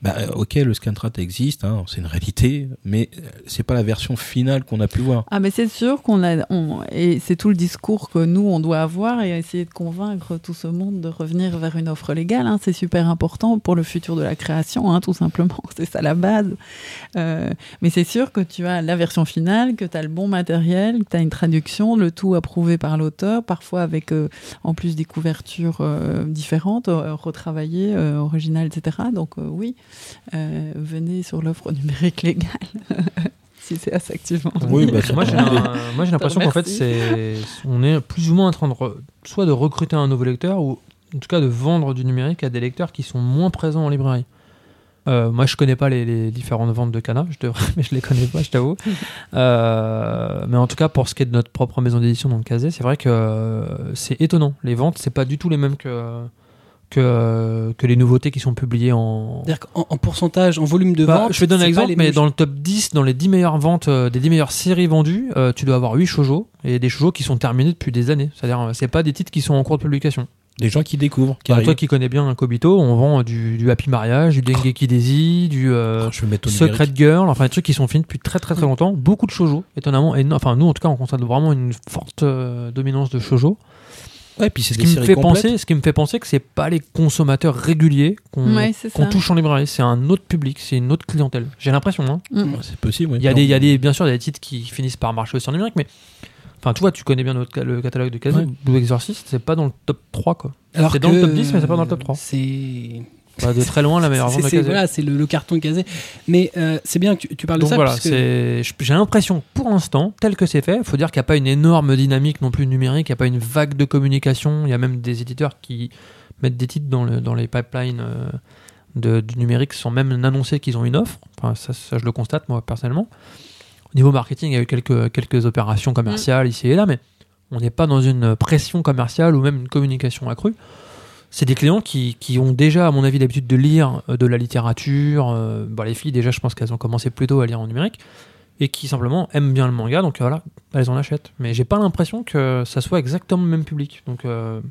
bah, euh, ok, le Scantrad existe, hein, c'est une réalité, mais euh, c'est pas la version finale qu'on a pu voir.
Ah, mais c'est sûr qu'on a... et c'est tout le discours que nous, on doit avoir et essayer de convaincre tout ce monde de revenir vers une offre légale. hein. C'est super important pour le futur de la création, hein, tout simplement. [laughs] C'est ça la base. Euh, mais c'est sûr que tu as la version finale, que tu as le bon matériel, que tu as une traduction, le tout approuvé par l'auteur, parfois avec en plus des couvertures différentes, retravaillées, originales, etc. Donc oui, venez sur l'offre numérique légale. [laughs] si c'est tu vends.
Oui, bah,
moi j'ai l'impression qu'en fait c'est on est plus ou moins en train de re- soit de recruter un nouveau lecteur ou en tout cas de vendre du numérique à des lecteurs qui sont moins présents en librairie. Euh, moi je connais pas les, les différentes ventes de Cana, je devrais, [laughs] mais je les connais pas, je t'avoue. Euh, mais en tout cas pour ce qui est de notre propre maison d'édition donc Kazé, c'est vrai que euh, c'est étonnant. Les ventes c'est pas du tout les mêmes que que, que les nouveautés qui sont publiées en,
C'est-à-dire qu'en en pourcentage, en volume de
bah,
vente.
je vais donner un exemple, mais dans le top 10, dans les 10 meilleures ventes, euh, des 10 meilleures séries vendues, euh, tu dois avoir 8 shoujo, et des shoujo qui sont terminés depuis des années. C'est-à-dire, euh, c'est pas des titres qui sont en cours de publication.
Des gens qui découvrent, qui
Bah, toi qui connais bien un Kobito, on vend du, du Happy Mariage, du Dengeki Daisy, du euh,
Oh,
Secret. Girl, enfin des trucs qui sont finis depuis très très très longtemps. Beaucoup de shoujo, étonnamment. Et enfin, nous en tout cas, on constate vraiment une forte euh, dominance de shoujo.
Ouais, puis c'est
Ce
des
qui, me fait
complètes.
penser, ce qui me fait penser que c'est pas les consommateurs réguliers qu'on
Ouais,
touche en librairie. C'est un autre public, c'est une autre clientèle. J'ai l'impression. Hein.
Mm.
Ouais, C'est possible. oui.
Il y a des, il y a des, bien sûr, des titres qui finissent par marcher aussi en numérique, mais enfin, tu vois, tu connais bien notre, le catalogue de.
Ouais.
Blue Exorcist, c'est pas dans le top 3, quoi.
Alors
c'est dans le top 10, mais c'est pas dans le top 3.
C'est
Pas de très loin la meilleure [laughs] vente de Kazoo.
voilà, c'est le, le carton casé. Mais euh, c'est bien que tu, tu parles
Donc
de ça.
voilà, j'ai l'impression, pour l'instant, tel que c'est fait, faut dire qu'il n'y a pas une énorme dynamique non plus numérique, il n'y a pas une vague de communication, il y a même des éditeurs qui mettent des titres dans, le, dans les pipelines euh, de, du numérique sans même annoncer qu'ils ont une offre. Enfin, ça, ça, je le constate, moi, personnellement. Au niveau marketing, il y a eu quelques, quelques opérations commerciales ici et là, mais on n'est pas dans une pression commerciale ou même une communication accrue. C'est des clients qui, qui ont déjà, à mon avis, l'habitude de lire euh, de la littérature. euh, bon, les filles, déjà, je pense qu'elles ont commencé plus tôt à lire en numérique. Et qui simplement aiment bien le manga, donc euh, voilà, elles en achètent. Mais j'ai pas l'impression que ça soit exactement le même public. Donc euh,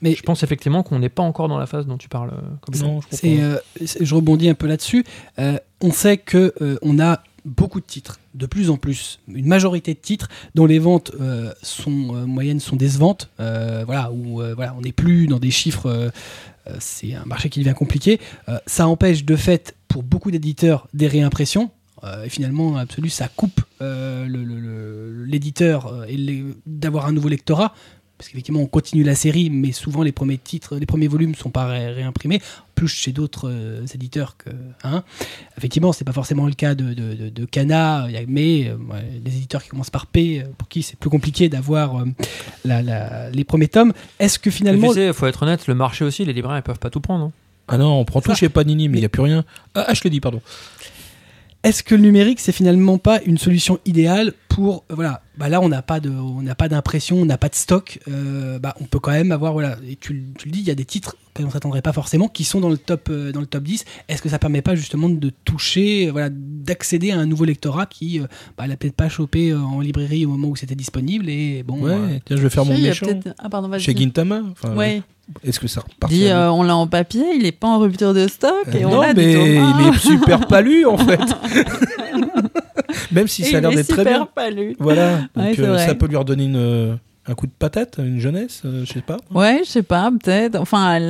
Mais-
je pense effectivement qu'on n'est pas encore dans la phase dont tu parles. comme
Non, je
euh, je rebondis un peu là-dessus. Euh, on sait que euh, on a beaucoup de titres, de plus en plus, une majorité de titres dont les ventes euh, sont euh, moyennes sont décevantes. Euh, voilà, où voilà, on n'est plus dans des chiffres. c'est un marché qui devient compliqué. Ça empêche de fait pour beaucoup d'éditeurs des réimpressions. Et finalement, absolu, ça coupe l'éditeur d'avoir un nouveau lectorat. Parce qu'effectivement, on continue la série, mais souvent les premiers titres, les premiers volumes sont pas ré- réimprimés, plus chez d'autres euh, éditeurs que. Hein. Effectivement, c'est pas forcément le cas de, de, de- de Kana, il y a- mais euh, ouais, des éditeurs qui commencent par P, euh, pour qui c'est plus compliqué d'avoir euh, la- la- les premiers tomes. Est-ce que finalement.
Tu sais, faut être honnête, le marché aussi, les libraires, ils peuvent pas tout prendre. hein.
Ah non, on prend tout chez Panini, mais il n'y a plus rien. Ah, ah, je l'ai dit, pardon.
Est-ce que le numérique, c'est finalement pas une solution idéale pour euh, voilà, bah là on n'a pas de, on n'a pas d'impression, on n'a pas de stock, euh, bah on peut quand même avoir voilà, et tu, le- tu le dis, il y a des titres qu'on s'attendrait pas forcément qui sont dans le top, euh, dans le top 10. Est-ce que ça permet pas justement de toucher, euh, voilà, d'accéder à un nouveau lectorat qui, euh, bah, l'a peut-être pas chopé euh, en librairie au moment où c'était disponible et bon.
Ouais,
euh,
tiens, je vais faire
Si,
mon méchant.
Ah, pardon.
Chez Gintama enfin,
Ouais.
Est-ce que ça
Dis,
repartira
euh, on l'a en papier, il est pas en rupture de stock et
Euh,
on
non,
a
mais il est super [laughs] palu en fait. [laughs] Même si
Et
ça a l'air d'être très
super
bien.
palu.
Voilà.
Ouais,
Donc
c'est
euh, ça peut lui redonner une, euh, un coup de patate, une jeunesse, euh, je sais pas.
Ouais, je sais pas, peut-être. Enfin,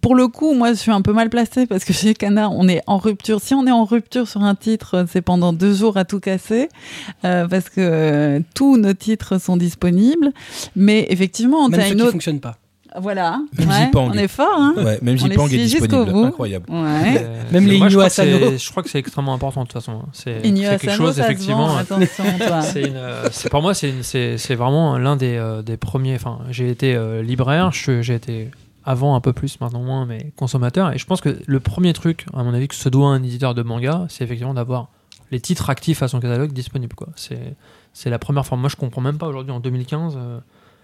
pour le coup, moi, je suis un peu mal placée parce que [laughs] chez Canard, on est en rupture. Si on est en rupture sur un titre, c'est pendant deux jours à tout casser euh, parce que euh, tous nos titres sont disponibles. Mais effectivement,
même
t'as
ceux
une
qui
autre.
fonctionnent pas.
Voilà.
Même
Ouais,
Zipang.
on est fort, hein.
Ouais, même Zipang est
jusqu'au
disponible.
bout.
Incroyable.
Ouais.
Euh,
Même les Inyo
crois que c'est-
Asano.
Je crois que c'est extrêmement important de toute façon. hein. C'est quelque
Asano,
chose, effectivement. C'est euh, pour moi, c'est vraiment l'un des, euh, des premiers. Enfin, j'ai été euh, libraire, j'ai été avant un peu plus, maintenant moins, mais consommateur. Et je pense que le premier truc, à mon avis, que se doit un éditeur de manga, c'est effectivement d'avoir les titres actifs à son catalogue disponibles. C'est la première forme. Moi, je comprends même pas aujourd'hui, en 2015, euh,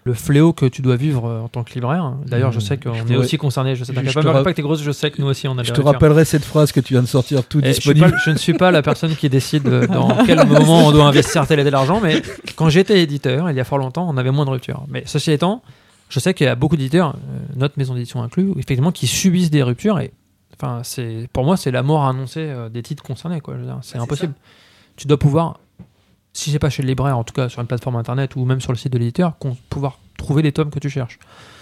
le fléau que tu dois vivre euh, en tant que libraire. D'ailleurs, je
Mmh.
sais qu'on est aussi concerné. Je sais
Je- je
pas,
ra-
pas que t'es grosse. Je sais que nous aussi, on a
Je te rappellerai cette phrase que tu viens de sortir tout
Et je, suis
disponible.
pas, je ne suis pas la personne qui décide de- dans [laughs] quel moment on doit investir tel et tel argent, mais quand j'étais éditeur, il y a fort longtemps, on avait moins de ruptures. Mais ceci étant, je sais qu'il y a beaucoup d'éditeurs, euh, notre maison d'édition inclus, effectivement, qui subissent des ruptures. Et enfin, c'est pour moi, c'est la mort annoncée euh, des titres concernés. quoi. Dire, C'est impossible. Tu dois pouvoir, si c'est pas chez le libraire, en tout cas sur une plateforme internet ou même sur le site de l'éditeur, pouvoir trouver les tomes que tu cherches.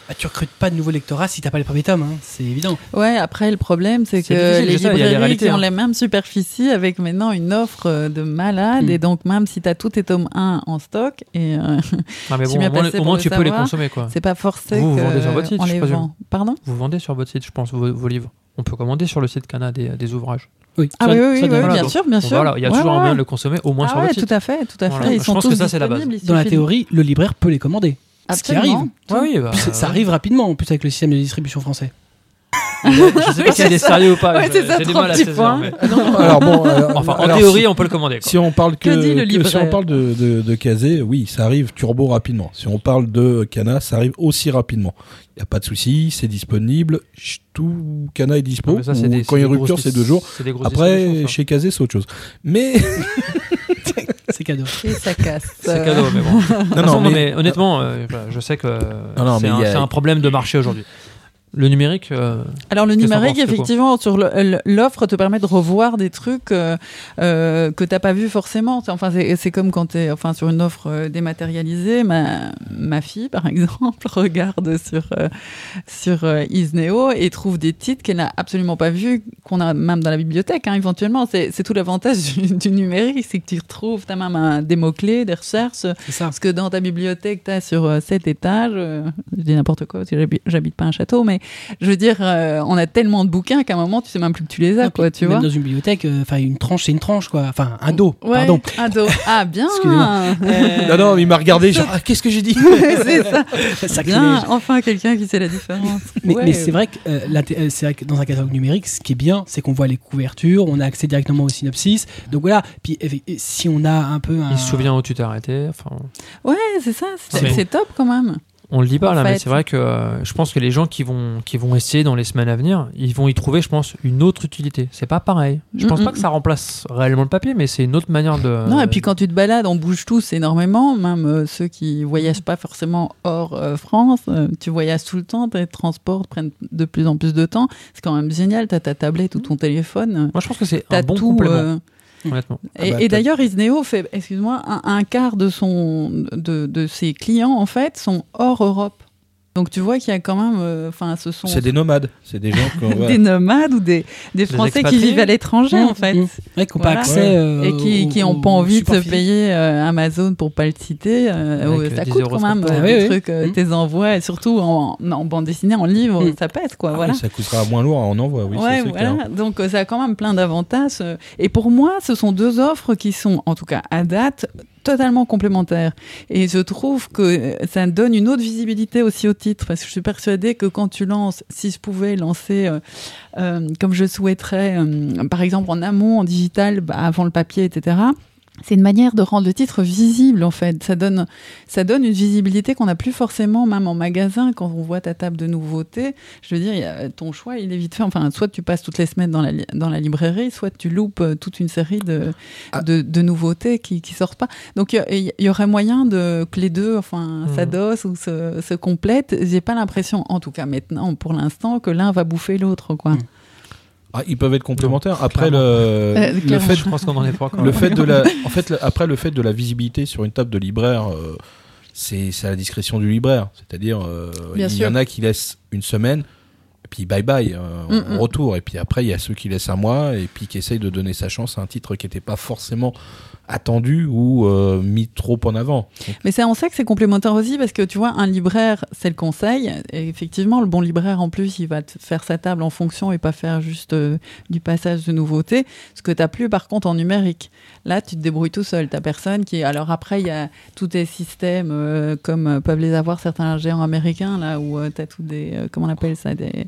Bah, tu recrutes pas de nouveaux lectorats si t'as pas les premiers tomes, hein, c'est évident.
Ouais, après, le problème, c'est que les
je sais, il y a des
librairies
réalités,
qui ont
hein.
les mêmes superficies avec maintenant une offre euh, de malade.
Mm.
Et donc, même si tu as tous tes tomes 1 en stock, et euh, [laughs]
mais [laughs] bon, au moins,
placée
au
pour
moins
le
tu peux les consommer. quoi.
c'est pas forcé
Vous, vous
que
vendez sur votre site,
on
je
les
présume.
vend. Pardon?
Vous vendez sur votre site, je pense, vos, vos livres. On peut commander sur le site Cana des, des ouvrages.
Oui,
Ah oui, oui, bien
donc-
sûr, bien sûr.
Voilà, il y a
Ouais,
toujours un moyen de le consommer au moins
Ah
sur
ouais,
votre site.
tout à fait, tout à fait.
Voilà.
Ils
Je
sont
pense que ça, c'est la base.
Dans la théorie, le libraire peut les commander. Ce qui arrive.
Ouais, oui, bah,
ça arrive rapidement en plus avec le système de distribution français.
Je sais pas si elle est sérieux ou pas.
Ouais, c'est ça,
J'ai du mal à saisir. mais- [laughs]
alors bon,
Enfin, en
alors,
théorie, on peut le commander. quoi.
Si on parle que,
Que dit le
que- si on parle de, de, de Kazé, oui, ça arrive turbo rapidement. Si on parle de Cana, ça arrive aussi rapidement. Il y a pas de souci, c'est disponible. Ch- Tout Cana est dispo.
Non, mais ça, c'est
Ou
des-
quand il y a
des
rupture, c'est deux jours.
c'est des grosses
Après,
distributions, ça.
chez Kazé, c'est autre chose. Mais [laughs]
C'est cadeau.
Et ça casse. [laughs]
c'est cadeau, mais bon. De toute
non,
façon,
non,
non,
mais,
mais honnêtement, euh, voilà, je sais que
Non, non,
c'est
mais
un,
il y a-
c'est un problème de marché aujourd'hui. Le numérique, euh,
Alors le numérique, effectivement, sur le- l'offre te permet de revoir des trucs euh, euh, que t'as pas vu forcément. Enfin, c'est comme quand t'es, enfin, sur une offre euh, dématérialisée. Ma ma fille, par [laughs] exemple, regarde sur euh, sur euh, Isneo et trouve des titres qu'elle n'a absolument pas vus, qu'on a même dans la bibliothèque, hein, éventuellement. C'est c'est tout l'avantage [laughs] du, du numérique, c'est que tu retrouves, t'as même un, des mots clés, des recherches.
C'est ça.
Parce que dans ta bibliothèque, tu as sur euh, sept étages, euh, je dis n'importe quoi, parce que j'habi- j'habite pas un château, mais je veux dire, euh, on a tellement de bouquins qu'à un moment, tu sais même plus que tu les as,
Ah,
quoi, tu
même
vois.
dans une bibliothèque, euh, enfin une tranche, c'est une tranche quoi. Enfin un dos,
Ouais,
pardon.
Un dos. [laughs] Ah, bien. Euh,
non, non, il m'a regardé, genre, ah, qu'est-ce que j'ai dit [laughs]
C'est ça. [laughs]
Sacrilège.
Bien, enfin, quelqu'un qui sait la différence.
Mais,
Ouais.
mais c'est vrai que euh, la té- euh, c'est vrai que dans un catalogue numérique, ce qui est bien, c'est qu'on voit les couvertures, on a accès directement au synopsis. Donc voilà. Puis si on a un peu un.
il se souvient où tu t'es arrêté. Enfin,
Ouais, c'est ça, c'est top quand même.
On le dit pas
En
là, mais c'est vrai que euh, je pense que les gens qui vont qui vont essayer dans les semaines à venir, ils vont y trouver, je pense, une autre utilité. C'est pas pareil. Je pense
Mm,
pas
mm.
que ça remplace réellement le papier, mais c'est une autre manière de.
Non, et puis quand tu te balades, on bouge tous énormément, même euh, ceux qui voyagent pas forcément hors euh, France. tu voyages tout le temps, tes transports prennent de plus en plus de temps. C'est quand même génial, tu as ta tablette ou ton téléphone.
Moi, je pense que c'est un bon
tout.
complément, honnêtement.
Ah
et
bah,
et d'ailleurs, Isneo fait, excuse-moi, un, un quart de, son, de, de ses clients, en fait, sont hors Europe. Donc tu vois qu'il y a quand même, euh, enfin, ce sont
C'est des nomades, c'est des gens [laughs] va.
des nomades ou des, des Français qui vivent à l'étranger,
Mmh,
en fait.
mmh. Ouais, qui n'ont pas accès. Euh,
et qui
au-
qui ont
au
pas envie de se payer euh, Amazon pour pas le citer ça
10
coûte quand même euh,
Ah
des
oui, oui.
trucs euh,
Mm.
tes envois et surtout en, en bande dessinée en livre
Mm.
ça pèse quoi
Ah
voilà
oui, ça coûtera moins lourd en envoi, oui, ça,
ouais,
c'est
voilà.
clair.
Donc euh, ça a quand même plein d'avantages. Et pour moi, ce sont deux offres qui sont, en tout cas à date, totalement complémentaires. Et je trouve que ça donne une autre visibilité aussi au titre, parce que je suis persuadée que quand tu lances, si je pouvais lancer euh, euh, comme je souhaiterais, euh, par exemple en amont, en digital, bah, avant le papier, etc. C'est une manière de rendre le titre visible en fait. Ça donne, ça donne une visibilité qu'on n'a plus forcément même en magasin quand on voit ta table de nouveautés. Je veux dire, y a- ton choix il est vite fait. Enfin, soit tu passes toutes les semaines dans la, dans la librairie, soit tu loupes euh, toute une série de,
Ah.
de, de nouveautés qui, qui sortent pas. Donc il y, aurait moyen de que les deux, enfin,
Mhm.
s'adossent ou se, se complètent. J'ai pas l'impression, en tout cas maintenant, pour l'instant, que l'un va bouffer l'autre, quoi.
Mhm.
Ah, ils peuvent être complémentaires. Après le,
Euh,
le fait,
Je pense qu'on en est pas
le fait de la, [laughs] en fait, le- après le fait de la visibilité sur une table de libraire, euh, c'est c'est à la discrétion du libraire. C'est-à-dire, euh, il y
sûr.
en a qui laissent une semaine, et puis bye bye, euh,
Mm, mm.
en retour. Et puis après, il y a ceux qui laissent un mois, et puis qui essayent de donner sa chance à un titre qui n'était pas forcément attendu ou euh, mis trop en avant. Donc,
Mais ça, on sait que c'est complémentaire aussi parce que tu vois, un libraire, c'est le conseil. Et effectivement, le bon libraire, en plus, il va te faire sa table en fonction et pas faire juste euh, du passage de nouveautés. Ce que tu n'as plus, par contre, en numérique. Là, tu te débrouilles tout seul. Tu personne qui. Alors après, il y a tous tes systèmes euh, comme peuvent les avoir certains géants américains, là où tu as tous des. comment on appelle ça Des.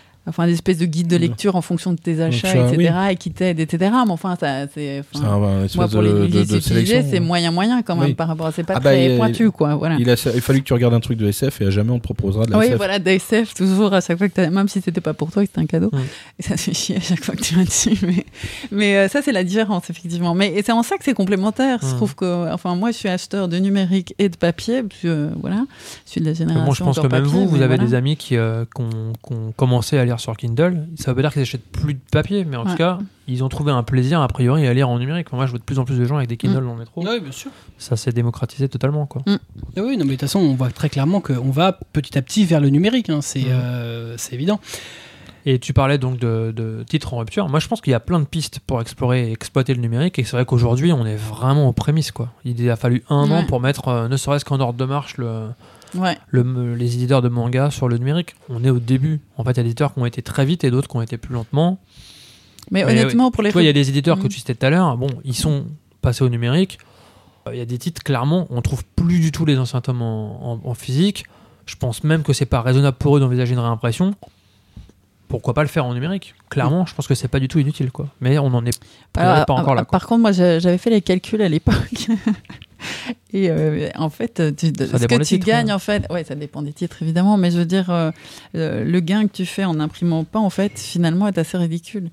enfin des espèces de guides de lecture en fonction de tes achats,
ça,
etc. et qui t'aident, etc. Mais enfin, ça, c'est. Enfin, Moi, pour les
de, de, de
utilisés, c'est moyen moyen quand même
Oui.
par rapport à c'est pas
Ah bah,
très pointu quoi. Voilà.
Il a, il a fallu que tu regardes un truc de SF et à jamais on te proposera de la
Oui,
SF.
voilà, d'ASF, toujours, à chaque fois que t'as- même si c'était pas pour toi, c'était un cadeau.
Mm.
Et ça fait chier à chaque fois que tu vas dessus. Mais, mais euh, ça, c'est la différence, effectivement. Mais et c'est en ça que c'est complémentaire. Je
Mm.
trouve que, enfin, moi, je suis acheteur de numérique et de papier, parce que, euh, voilà, je suis de la génération.
bon, je pense que même
papier,
vous, vous avez des amis qui, euh, qui ont, qui ont commencé à lire sur Kindle. Ça veut pas dire qu'ils achètent plus de papier, mais en
Ouais.
tout cas, ils ont trouvé un plaisir, a priori, à lire en numérique. Moi, je vois de plus en plus de gens avec des Kindle
Mm.
dans le métro.
Oui, bien sûr.
Ça s'est démocratisé totalement, quoi.
Ah oui, non, mais de toute façon, on voit très clairement qu'on va petit à petit vers le numérique. hein, c'est
Mhm.
euh, c'est évident.
Et tu parlais donc de, de titres en rupture. Moi, je pense qu'il y a plein de pistes pour explorer et exploiter le numérique. Et c'est vrai qu'aujourd'hui, on est vraiment aux prémices. Quoi. Il a fallu un
Ouais.
an pour mettre, euh, ne serait-ce qu'en ordre de marche, le,
Ouais.
le- les éditeurs de manga sur le numérique. On est au début. En fait, il y a des éditeurs qui ont été très vite et d'autres qui ont été plus lentement.
Mais,
Mais
honnêtement, pour les
Tu vois, il y a des éditeurs que
Mhm.
tu citais tout à l'heure. Bon, ils sont passés au numérique. Euh, Il y a des titres, clairement, on trouve plus du tout les anciens tomes en, en- en physique. Je pense même que c'est pas raisonnable pour eux d'envisager une réimpression. Pourquoi pas le faire en numérique? Clairement, je pense que c'est pas du tout inutile, quoi. Mais on en est pas encore là.
euh,
quoi.
Par contre, moi, j'avais fait les calculs à l'époque. [laughs] [laughs] Et euh, en fait, tu, ce que tu
titres,
gagnes,
ouais.
en fait, ouais, ça dépend des titres évidemment, mais je veux dire, euh, le gain que tu fais en n'imprimant pas, en fait, finalement, est assez ridicule.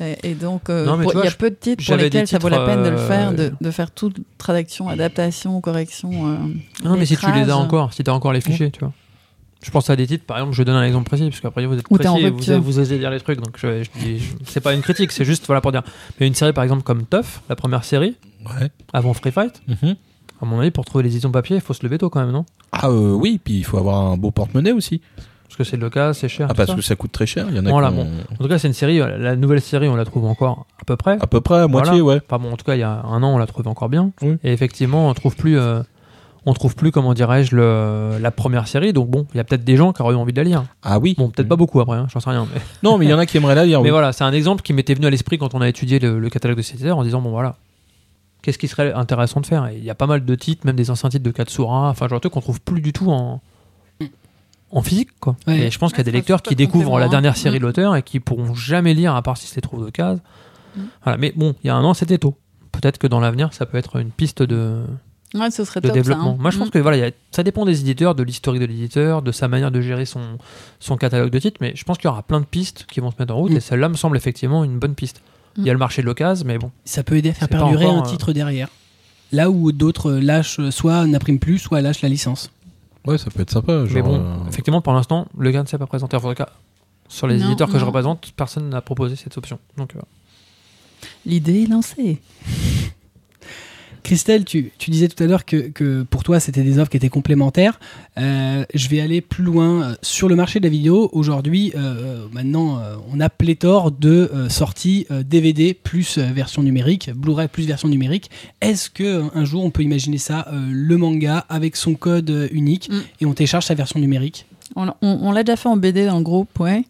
Et, et donc, euh, il y a peu de titres pour lesquels ça vaut la peine de le faire, de, de faire toute traduction, adaptation, correction.
Non, mais si tu les as encore, si tu as encore les fichiers, tu vois. Je pense à des titres, par exemple, je donne un exemple précis, parce qu'après vous êtes
Ou
précis, et vous, vous osez dire les trucs, donc je, je je- c'est pas une critique, c'est juste voilà pour dire. Mais une série par exemple comme Tough, la première série,
Ouais.
avant Free Fight,
Mhm.
à mon avis, pour trouver les éditions papier, il faut se lever tôt quand même, non?
Ah euh, oui, puis il faut avoir un beau porte-monnaie aussi.
Parce que c'est le cas, c'est cher.
Ah parce
ça.
que ça coûte très cher. Il y en a
Voilà, bon. En tout cas, c'est une série, euh, la nouvelle série, on la trouve encore à peu près.
à peu près à moitié, ouais.
Enfin bon, en tout cas, il y a un an, on la trouve encore bien.
Oui.
Et effectivement, on trouve plus, euh, on trouve plus, comment dirais-je, le- la première série. Donc bon, il y a peut-être des gens qui auraient eu envie de la lire.
Ah oui.
Bon, peut-être pas beaucoup après, hein, j'en sais rien. Mais,
Non, mais il y en a qui aimeraient la lire. [laughs]
mais
oui.
voilà, c'est un exemple qui m'était venu à l'esprit quand on a étudié le, le catalogue de éditeur en disant bon voilà, qu'est-ce qui serait intéressant de faire? Il y a pas mal de titres, même des anciens titres de Katsura, enfin genre de trucs qu'on trouve plus du tout en en physique quoi.
Ouais.
Et je pense qu'il y a des
c'est
lecteurs qui découvrent la
hein.
dernière série
Mm.
de l'auteur et qui pourront jamais lire à part si se les trouvent de case.
Mm.
Voilà, mais bon, il y a un an c'était tôt. Peut-être que dans l'avenir ça peut être une piste de,
Ouais, ce serait
de
top, ça,
développement.
hein.
Moi, je pense
Mm.
que voilà, il y a- ça dépend des éditeurs, de l'historique de l'éditeur, de sa manière de gérer son, son catalogue de titres, mais je pense qu'il y aura plein de pistes qui vont se mettre en route,
Mm.
et celle-là me semble effectivement une bonne piste. Il y a le marché de l'occasion, mais bon.
Ça peut aider à faire perdurer
encore,
un
euh,
titre derrière. Là où d'autres lâchent, soit n'impriment plus, soit lâchent la licence.
Ouais, ça peut être sympa.
mais bon,
euh,
effectivement, pour l'instant, le gars ne s'est pas présenté. En tout cas, sur les
Non,
éditeurs que je représente, personne n'a proposé cette option. Donc, euh,
L'idée est lancée.
Christelle, tu, tu disais tout à l'heure que, que pour toi, c'était des offres qui étaient complémentaires. Euh, je vais aller plus loin. Euh, Sur le marché de la vidéo, aujourd'hui, euh, maintenant, euh, on a pléthore de sorties DVD plus version numérique, Blu-ray plus version numérique. Est-ce que euh, un jour, on peut imaginer ça, le manga avec son code unique
Mm.
et on télécharge sa version numérique?
On, on- on l'a déjà fait en BD dans le groupe, ouais.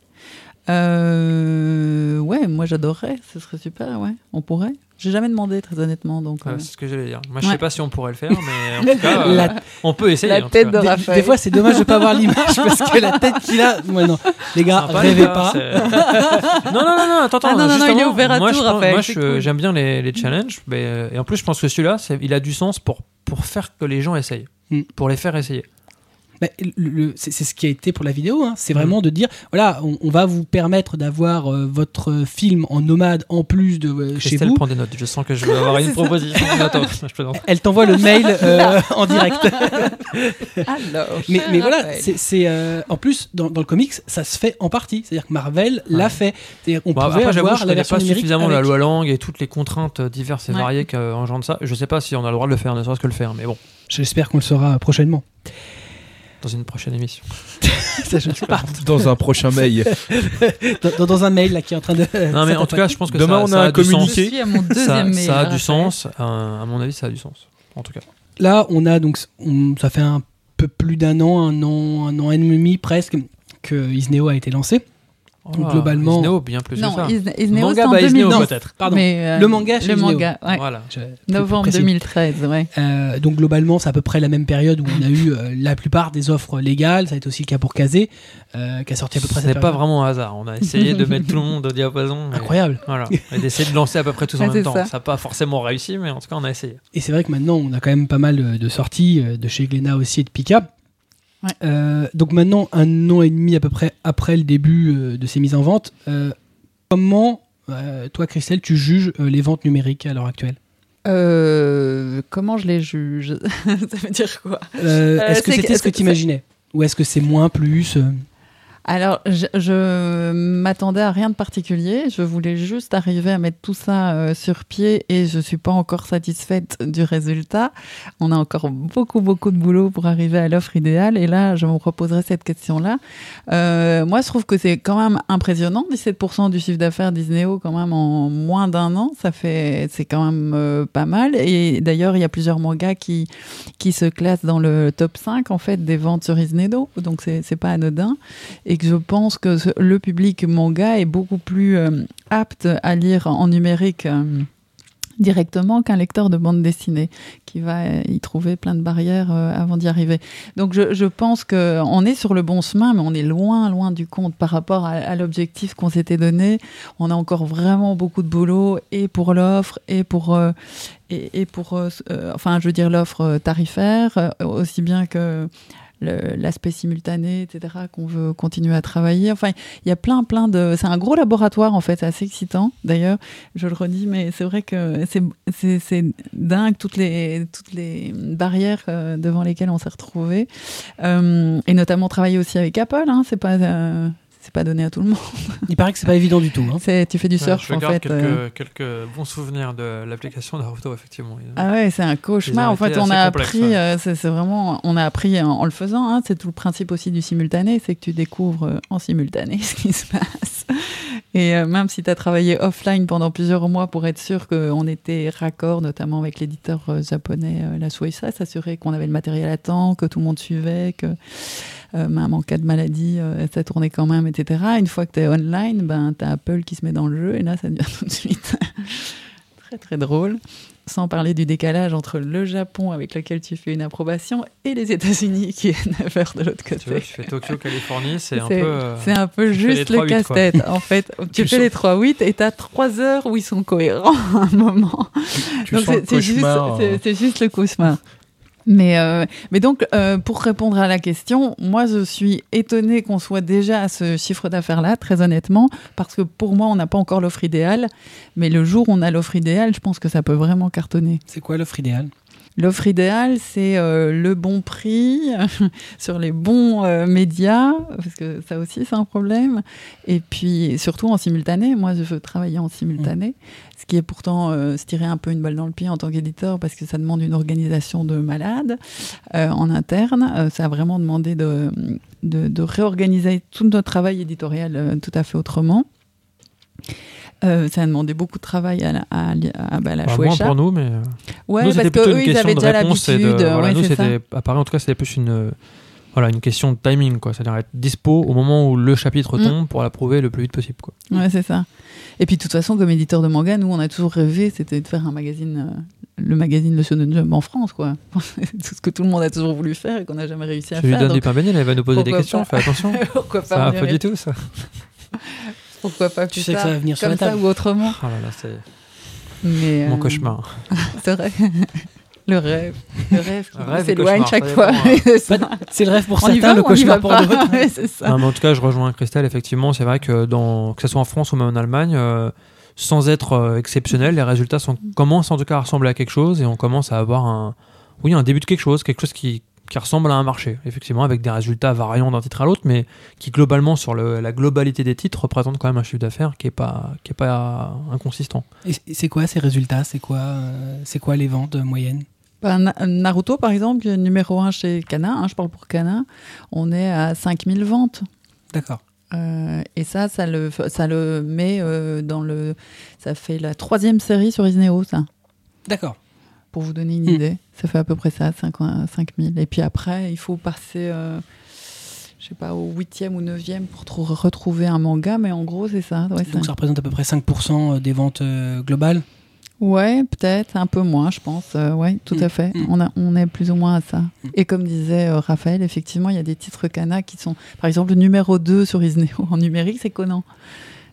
Euh, ouais, moi j'adorerais, ce serait super, ouais. On pourrait. J'ai jamais demandé, très honnêtement, donc.
voilà,
euh,
c'est ce que j'allais dire. Moi, je
Ouais.
sais pas si on pourrait le faire, mais en [laughs] tout cas, euh,
La-
on peut essayer.
La tête de
Des,
Raphaël.
des fois, c'est dommage de pas avoir l'image parce que la tête qu'il a. Ouais, non, les gars,
Sympa, les
rêvez
gars,
pas.
non, non, non, non, attends, attends.
Ah, non, non, non, il est ouvert à
moi,
tout,
pense-
Raphaël,
Moi, je-
cool.
j'aime bien les, les challenges, mais, euh, et en plus, je pense que celui-là, il a du sens pour, pour faire que les gens essayent,
Mm.
pour les faire essayer.
Bah, le- le- c'est ce qui a été pour la vidéo, hein. c'est vraiment de dire voilà, on, on va vous permettre d'avoir euh, votre film en nomade en plus de euh, chez
Christelle
vous.
prend des notes. Je sens que je vais avoir une proposition. [laughs] Attends, je plaisante.
Elle t'envoie le mail euh, [laughs] [laughs] en direct.
Alors,
mais, voilà, c'est c'est, euh, en plus dans, dans le comics, ça se fait en partie. C'est-à-dire que Marvel l'a fait. C'est-à-dire qu'on
Bon,
pouvait
après, j'avoue,
avoir
je
la version
pas suffisamment la
avec.
loi langue et toutes les contraintes diverses et
Ouais.
variées qu'engendre ça. Je sais pas si on a le droit de le faire, ne serait-ce que le faire, mais bon,
J'espère qu'on le saura prochainement.
Dans une prochaine émission. [laughs]
Ça, je ne sais pas. [laughs]
Dans un prochain mail.
Dans, un mail là qui est en train de.
Non, mais [laughs] en tout cas, je pense que
Demain,
ça,
on
ça
a un
du sens.
communiqué.
Je suis à mon
Ça,
deuxième mail.
ça a du sens. euh, à mon avis, ça a du sens. En tout cas.
Là, on a donc, on- ça fait un peu plus d'un an, un an, un an et demi presque, que Isneo a été lancé. Donc, globalement-
Isneo, bien plus
Non,
que ça.
Is- Isneo,
Manga
c'est en
by Isneo,
2010.
peut-être.
Pardon.
Mais, euh,
Le manga chez
Le
Isneo.
manga, ouais.
Voilà.
Je- plus
Novembre
précis.
2013, ouais.
Euh, donc globalement, c'est à peu près la même période où on a eu euh, la plupart des offres légales. Ça a été aussi le cas pour Kazé, euh, qui a sorti à peu près
Ce
cette
n'est pas vraiment un hasard. On a essayé de [laughs] mettre tout le monde au diapason. et-
incroyable.
Voilà. Et d'essayer de lancer à peu près tous [laughs] en même
c'est
temps.
ça.
N'a pas forcément réussi, mais en tout cas, on a essayé.
Et c'est vrai que maintenant, on a quand même pas mal de sorties euh, de chez Glénat aussi et de Pika.
Ouais.
Euh, donc maintenant, un an et demi à peu près après le début euh, de ces mises en vente, euh, comment, euh, toi Christelle, tu juges euh, les ventes numériques à l'heure actuelle?
Euh, comment je les juge? [laughs] Ça veut dire quoi?
Euh,
Euh,
Est-ce que c'était ce que tu imaginais Ou est-ce que c'est moins, plus euh?
Alors, je, je m'attendais à rien de particulier. Je voulais juste arriver à mettre tout ça euh, sur pied et je suis pas encore satisfaite du résultat. On a encore beaucoup, beaucoup de boulot pour arriver à l'offre idéale. Et là, je me reposerai cette question-là. Euh, moi, je trouve que c'est quand même impressionnant. 17% du chiffre d'affaires d'Isneo, quand même, en moins d'un an. Ça fait, c'est quand même euh, pas mal. Et d'ailleurs, il y a plusieurs mangas qui, qui se classent dans le top 5, en fait, des ventes sur Isneo. Donc, c'est, c'est pas anodin que je pense que le public manga est beaucoup plus euh, apte à lire en numérique euh, directement qu'un lecteur de bande dessinée qui va euh, y trouver plein de barrières avant d'y arriver. Donc je, je pense qu'on est sur le bon chemin, mais on est loin, loin du compte par rapport à, l'objectif qu'on s'était donné. On a encore vraiment beaucoup de boulot et pour l'offre et pour... et, et pour, enfin, je veux dire l'offre tarifaire, aussi bien que l'aspect simultané, etc., qu'on veut continuer à travailler. Enfin, il y a plein, plein de... C'est un gros laboratoire, en fait, assez excitant, d'ailleurs, je le redis, mais c'est vrai que c'est- dingue, toutes les, toutes les barrières euh, devant lesquelles on s'est retrouvés. Euh, et notamment travailler aussi avec Apple, hein, c'est pas... euh, c'est pas donné à tout le monde. [laughs]
Il paraît que c'est pas évident du tout. hein.
C'est- Tu fais du
Ouais,
surf,
je
en fait.
quelques,
euh.
quelques bons souvenirs de l'application Naruto, effectivement.
Ah ouais, c'est un cauchemar. En fait, on a appris,
ouais.
euh, c'est vraiment, on a appris en, en le faisant. hein. c'est tout le principe aussi du simultané, c'est que tu découvres euh, en simultané [laughs] ce qui se passe. Et euh, même si tu as travaillé offline pendant plusieurs mois pour être sûr qu'on était raccord, notamment avec l'éditeur euh, japonais, euh, la Shueisha, s'assurer qu'on avait le matériel à temps, que tout le monde suivait, que euh, même en cas de maladie, euh, ça tournait quand même, etc. Une fois que tu es online, ben, tu as Apple qui se met dans le jeu et là, ça devient [laughs] tout de suite [laughs] très très drôle. Sans parler du décalage entre le Japon avec lequel tu fais une approbation et les États-Unis qui est [laughs] 9 heures de l'autre
Tu vois,
côté.
tu fais Tokyo, Californie, c'est un peu.
C'est
euh,
c'est un peu
tu
juste le
3-8, quoi.
casse-tête. En fait, tu,
Tu
fais
sens-
les 3-8 et tu as 3 heures où ils sont cohérents à un moment.
Tu
Donc
sens le
c'est juste, c'est juste le cauchemar. Mais, euh, mais donc, euh, pour répondre à la question, moi, je suis étonnée qu'on soit déjà à ce chiffre d'affaires-là, très honnêtement, parce que pour moi, on n'a pas encore l'offre idéale. Mais le jour où on a l'offre idéale, je pense que ça peut vraiment cartonner.
C'est quoi l'offre idéale?
L'offre idéale, c'est euh, le bon prix [laughs] sur les bons euh, médias, parce que ça aussi, c'est un problème. Et puis, surtout en simultané. Moi, je veux travailler en simultané, ce qui est pourtant euh, se tirer un peu une balle dans le pied en tant qu'éditeur, parce que ça demande une organisation de malade euh, en interne. Euh, ça a vraiment demandé de, de, de réorganiser tout notre travail éditorial euh, tout à fait autrement. Euh, ça a demandé beaucoup de travail à la, à, à- bah, à la
bah, moins pour nous, mais. euh,
Ouais,
nous,
parce
c'était
que
plutôt
eux,
une
ils
question
avaient déjà
et de.
l'habitude.
Voilà,
ouais,
nous, c'était. Apparaît, en tout cas, c'était plus une. Voilà, une question de timing, quoi. C'est-à-dire être dispo au moment où le chapitre
Mm.
tombe pour l'approuver le plus vite possible, quoi.
Ouais, c'est ça. Et puis, de toute façon, comme éditeur de manga, nous, on a toujours rêvé, c'était de faire un magazine, euh, le magazine Le Shonen Jump en France, quoi. [laughs] tout ce que tout le monde a toujours voulu faire et qu'on n'a jamais réussi à
Tu lui
faire.
donnes
donc
du pain béni, elle va nous poser des questions, fais attention. [laughs]
pourquoi pas,
Ça va pas du tout, ça. [laughs]
pourquoi pas
Tu
plus
sais que ça va venir sur
comme
la
ça ou autrement.
Oh là là, c'est
Mais,
mon
euh,
cauchemar. [laughs]
C'est vrai. le rêve. Le rêve qui
Rêve
s'éloigne
cauchemar,
chaque
ça
fois.
dépend, hein. [laughs]
C'est ça.
C'est le rêve pour
On y
certains,
va
le
ou on y va
cauchemar pour
pas
d'autres. [laughs]
Ouais, c'est ça.
Non, mais en tout cas, je rejoins Christelle. Effectivement, c'est vrai que dans, que ce soit en France ou même en Allemagne, euh, sans être euh, exceptionnel, les résultats sont, commencent en tout cas à ressembler à quelque chose et on commence à avoir un, oui, un début de quelque chose, quelque chose qui, qui ressemble à un marché, effectivement, avec des résultats variants d'un titre à l'autre, mais qui globalement, sur le- la globalité des titres, représente quand même un chiffre d'affaires qui est pas, qui est pas inconsistant.
Et c'est quoi ces résultats? C'est quoi, euh, c'est quoi les ventes moyennes?
Bah, Na- Naruto, par exemple, numéro 1 chez Kana, hein, je parle pour Kana, on est à 5000 ventes.
D'accord.
Euh, et ça, ça le, ça le met euh, dans le. Ça fait la troisième série sur Isneo, ça.
D'accord.
Pour vous donner une idée. [laughs] Ça fait à peu près ça, 5 5000. Et puis après, il faut passer. euh, je sais pas, au huitième ou neuvième pour trou- retrouver un manga, mais en gros, c'est ça. Ouais,
Donc ça représente à peu près 5% des ventes euh, globales?
Ouais, peut-être un peu moins, je pense. Euh, ouais, tout
Mm.
à fait.
Mm.
On, a, on est plus ou moins à ça.
Mm.
Et comme disait euh, Raphaël, effectivement, il y a des titres Kana qui sont, par exemple, le numéro 2 sur Isneo en numérique, c'est Conan.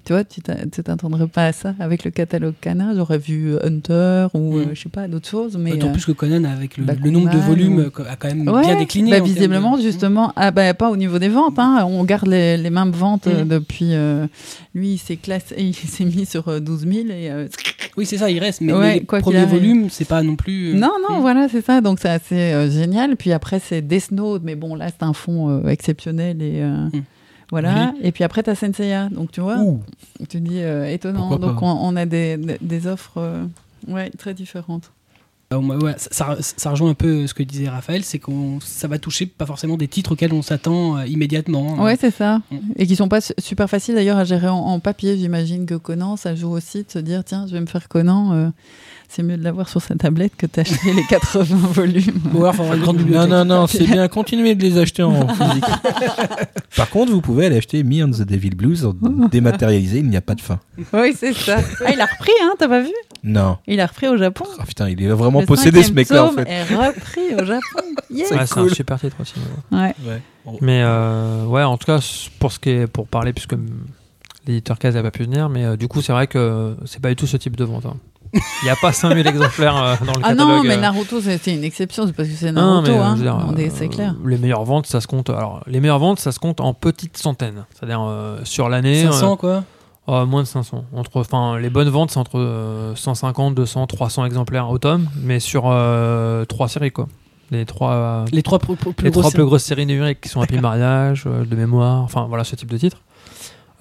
Tu vois, tu t'a- tu t'attendrais pas à ça avec le catalogue Kana. J'aurais vu Hunter ou, euh,
Mm.
je sais pas, d'autres choses. Mais,
D'autant
euh,
plus que Conan, avec le, nombre de volumes,
ou-
euh, a quand même
Ouais,
bien décliné.
bah, visiblement,
de-
justement, ah, bah, pas au niveau des ventes. hein. On garde les, les mêmes ventes euh,
Mm.
depuis. euh, lui, il s'est classé, [laughs] il s'est mis sur euh, 12 000 et euh,
Oui, c'est ça, il reste. Mais,
Ouais,
mais les
quoi
premiers volumes, c'est pas non plus. euh,
Non, non,
Mm.
voilà, c'est ça. Donc, c'est assez euh, génial. Puis après, c'est Death Note, mais bon, là, c'est un fond euh, exceptionnel et voilà. Et puis après, t'as Senseiya. Donc, tu vois,
Ouh,
tu dis euh, étonnant.
Pourquoi
Donc, on, on a des, des- offres euh, ouais, très différentes.
Ouais, ça, rejoint un peu ce que disait Raphaël, c'est qu'on ça va toucher pas forcément des titres auxquels on s'attend euh, immédiatement. hein.
Ouais, c'est ça.
Mm.
Et qui sont pas su- super faciles d'ailleurs à gérer en, en papier. J'imagine que Conan, ça joue aussi de se dire tiens, je vais me faire Conan. euh, c'est mieux de l'avoir sur sa tablette que d'acheter les 80 [laughs] volumes.
Ou alors, grande
Non,
bibliothèque.
non, non, c'est bien. Continuez de les acheter en [laughs] physique. Par contre, vous pouvez aller acheter Me and the Devil Blues en dématérialisé. Il n'y a pas de fin.
oui, c'est ça. [laughs] Ah, il a repris, hein, t'as pas vu?
Non.
Il a repris au Japon.
Ah, putain, il est vraiment
Le
possédé ce mec-là en
tome
fait.
est repris au Japon. Yeah.
C'est
Ouais, c'est
cool.
un super titre aussi. ouais.
Ouais.
Ouais.
Mais euh, ouais, en tout cas, pour ce qui est pour parler, puisque l'éditeur Kaz n'a pas pu venir, mais euh, du coup, c'est vrai que c'est pas du tout ce type de vente. hein. Il n'y a pas 5000 exemplaires euh, dans le
Ah
catalogue.
non, mais
euh.
Naruto, c'était une exception, c'est parce que c'est
Non,
Naruto,
mais, euh,
hein. c'est clair.
Les meilleures ventes, ça se compte. Alors, les meilleures ventes, ça se compte en petites centaines. C'est-à-dire euh, sur l'année.
500, quoi?
euh, moins de 500. Entre, enfin, les bonnes ventes, c'est entre euh, 150, 200, 300 exemplaires au tome, mais sur euh, trois séries, quoi. Les trois,
Les trois plus
les trois
grosses
plus grosses séries numériques qui sont Happy Mariage, euh, de mémoire, enfin voilà ce type de titre.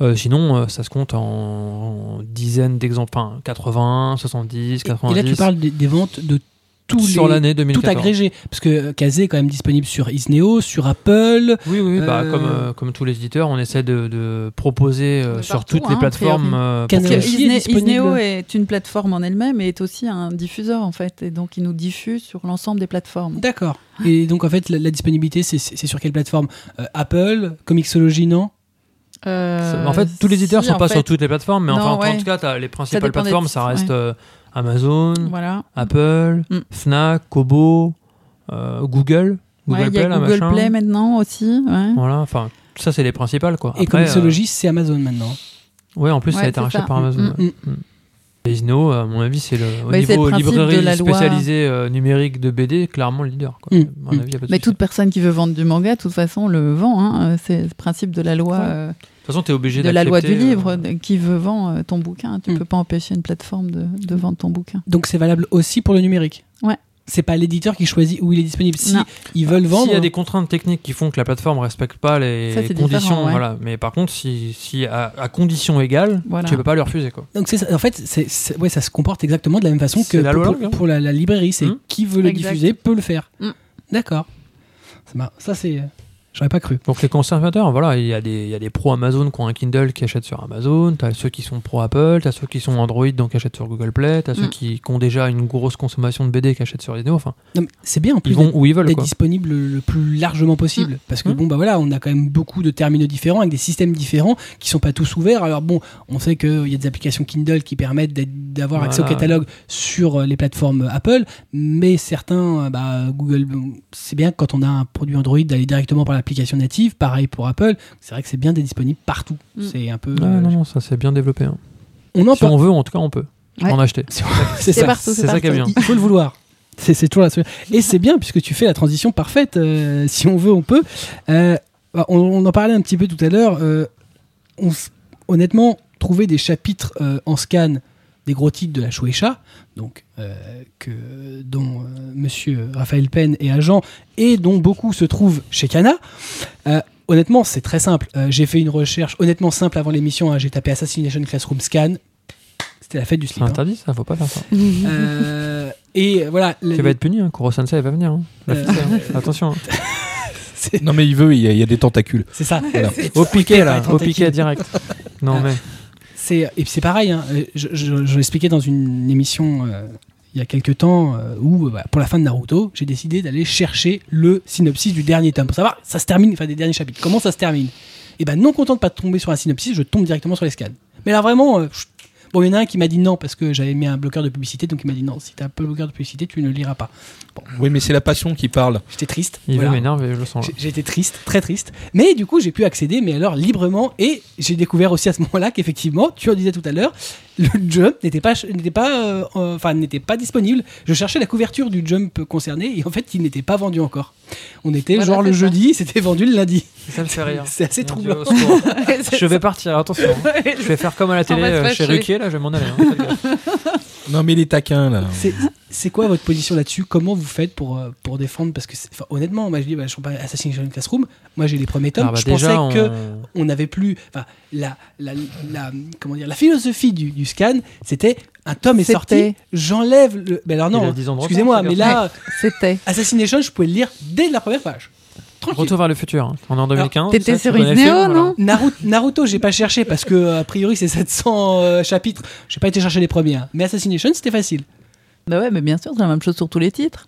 Euh, sinon, euh, ça se compte en, en dizaines d'exemplaires, enfin, 80, 70,
Et,
90.
et là, tu parles des, des ventes de tous
sur l'année
Tout
2014.
agrégé. Parce que Kazé est quand même disponible sur Isneo, sur Apple.
Oui, oui, bah,
Euh,
comme, euh, comme tous les éditeurs, on essaie de, de proposer euh, sur
partout,
toutes les
hein, a
plateformes. euh, que-
Parce Isne-. Isneo est une plateforme en elle-même et est aussi un diffuseur en fait, et donc il nous diffuse sur l'ensemble des plateformes.
D'accord. Et donc, en fait, la, la disponibilité, c'est- sur quelle plateforme? Euh, Apple, Comixology, non?
Euh,
en fait, tous les éditeurs
si,
sont pas
fait,
sur toutes les plateformes, mais
Non,
enfin, en tout cas, t'as les principales plateformes, ça reste
ouais.
euh, Amazon,
Voilà.
Apple,
Mm.
Fnac, Kobo, euh, Google,
Ouais,
Google
il y a
Play, là,
Google
machin.
Play maintenant aussi. Ouais.
Voilà, enfin, ça c'est les principales quoi.
Et Comixology, c'est Amazon maintenant.
ouais, en plus ça a été racheté
ça.
par Amazon.
Mm,
ouais. Mm. Et Isneo, à mon avis, c'est le au
c'est
niveau
le
librairie
de la loi.
spécialisée euh, numérique de BD, clairement le leader. Quoi.
Mm,
À mon
mm.
avis, y a pas de
Mais toute personne qui veut vendre du manga, de toute façon, le vend. hein. Euh, C'est le principe de la loi,
Ouais.
euh,
De toute façon, t'es obligé
de la loi du livre.
euh,
Qui veut vendre ton bouquin Tu
Mm.
peux pas empêcher une plateforme de, de vendre ton bouquin.
Donc, c'est valable aussi pour le numérique.
Ouais.
C'est pas l'éditeur qui choisit où il est disponible. Si
Non.
ils veulent vendre.
S'il y a des contraintes techniques qui font que la plateforme respecte pas les
Ça,
conditions,
ouais.
voilà. Mais par contre, si, si à, à conditions égales,
Voilà.
tu peux pas lui refuser quoi.
Donc c'est en fait, c'est, c'est- ouais, ça se comporte exactement de la même façon
C'est
que
la
pour,
loi
pour-
langue,
pour la, la librairie. C'est
Hmm.
qui veut le
Exact.
diffuser peut le faire.
Hmm.
D'accord. C'est marrant. Ça c'est, j'aurais pas cru.
Donc les conservateurs, voilà, il y a des, il y a des pros Amazon qui ont un Kindle qui achètent sur Amazon, t'as ceux qui sont pro Apple, t'as ceux qui sont Android donc qui achètent sur Google Play, t'as ceux
Mm.
qui, qui ont déjà une grosse consommation de BD qui achètent sur Isneo, enfin,
Non, mais c'est bien en plus
ils vont
d'être,
où ils veulent
d'être
quoi.
disponible le, plus largement possible. Parce que
Hmm.
bon bah voilà, on a quand même beaucoup de terminaux différents avec des systèmes différents qui sont pas tous ouverts. Alors bon, on sait qu'il y a des applications Kindle qui permettent d'être- d'avoir accès au catalogue sur euh, les plateformes Apple, mais certains, bah, Google, c'est bien quand on a un produit Android d'aller directement par l'application native. Pareil pour Apple. C'est vrai que c'est bien disponible partout.
Hmm.
C'est un peu.
Ouais,
euh,
non, non, ça c'est bien développé. hein.
On en
Si on veut, en tout cas, on peut
Ouais.
en acheter.
C'est [laughs]
C'est
ça.
partout,
c'est ça qui est bien.
Il faut le vouloir. C'est toujours la solution. Et c'est bien puisque tu fais la transition parfaite. euh, si on veut, on peut. Euh, on, on en parlait un petit peu tout à l'heure. euh, honnêtement, trouver des chapitres euh, en scan des gros titres de la Shueisha, donc euh, que, dont euh, Monsieur Raphaël Penn est agent et dont beaucoup se trouvent chez Kana. euh, honnêtement, c'est très simple. Euh, J'ai fait une recherche honnêtement simple avant l'émission. hein. J'ai tapé Assassination Classroom Scan. C'était la fête du
C'est
slip. hein.
interdit ça, faut pas faire ça. [laughs]
Euh, et voilà. le-
Tu vas être puni, hein. Kuro Sensei va venir. hein. La
Euh,
hein. [laughs] Attention. hein. [laughs]
c'est
Non, mais il veut, il y a, il y a des tentacules.
c'est ça.
Voilà.
Au piquet là, au piquet direct. Non
Ah.
mais
Et c'est pareil. hein, euh, Je, l'expliquais dans une émission euh, il y a quelques temps euh, où, bah, pour la fin de Naruto, j'ai décidé d'aller chercher le synopsis du dernier tome pour savoir ça se termine, enfin des derniers chapitres, comment ça se termine? Et ben non content de pas tomber sur un synopsis, je tombe directement sur les scans. Mais là vraiment. Bon il y en a un qui m'a dit non parce que j'avais mis un bloqueur de publicité, donc il m'a dit non, si t'as un bloqueur de publicité, tu ne le liras pas.
Oui, mais c'est la passion qui parle.
J'étais triste.
Il
voilà.
m'énerver, je le sens.
été triste, très triste. Mais du coup, j'ai pu accéder, mais alors librement. Et j'ai découvert aussi à ce moment-là qu'effectivement, tu en disais tout à l'heure, le jump n'était pas, n'était pas, euh, euh, enfin, n'était pas disponible. Je cherchais la couverture du jump concerné et en fait, il n'était pas vendu encore. On était
Voilà,
genre le
ça.
jeudi, c'était vendu le lundi.
Ça me fait rire. [laughs]
C'est assez troublant. [laughs]
Je vais partir, attention. hein. [laughs] Je vais faire comme à la télé euh, chez. Ruquier, là, je vais m'en aller. hein. [laughs]
Non, mais les taquins, là.
C'est, c'est quoi votre position là-dessus? Comment vous faites pour, euh, pour défendre? Parce que, honnêtement, moi je dis, bah, je suis pas Assassin's Classroom. Moi j'ai les premiers tomes.
Alors, bah,
je pensais
déjà,
que
on-
on n'avait plus enfin la, la, la- comment dire la philosophie du, du scan c'était un tome est
C'était.
sorti j'enlève le ben alors non
10 ans de retard,
excusez-moi mais là
C'était.
Assassination je pouvais le lire dès la première page tranquille
Retour vers le futur. hein. On est en 2015.
T'étais sur
le
Isneo, non
Naruto, Naruto j'ai pas cherché parce que a priori c'est 700 euh, chapitres j'ai pas été chercher les premiers hein. mais Assassination c'était facile
Bah ouais, mais bien sûr, c'est la même chose sur tous les titres.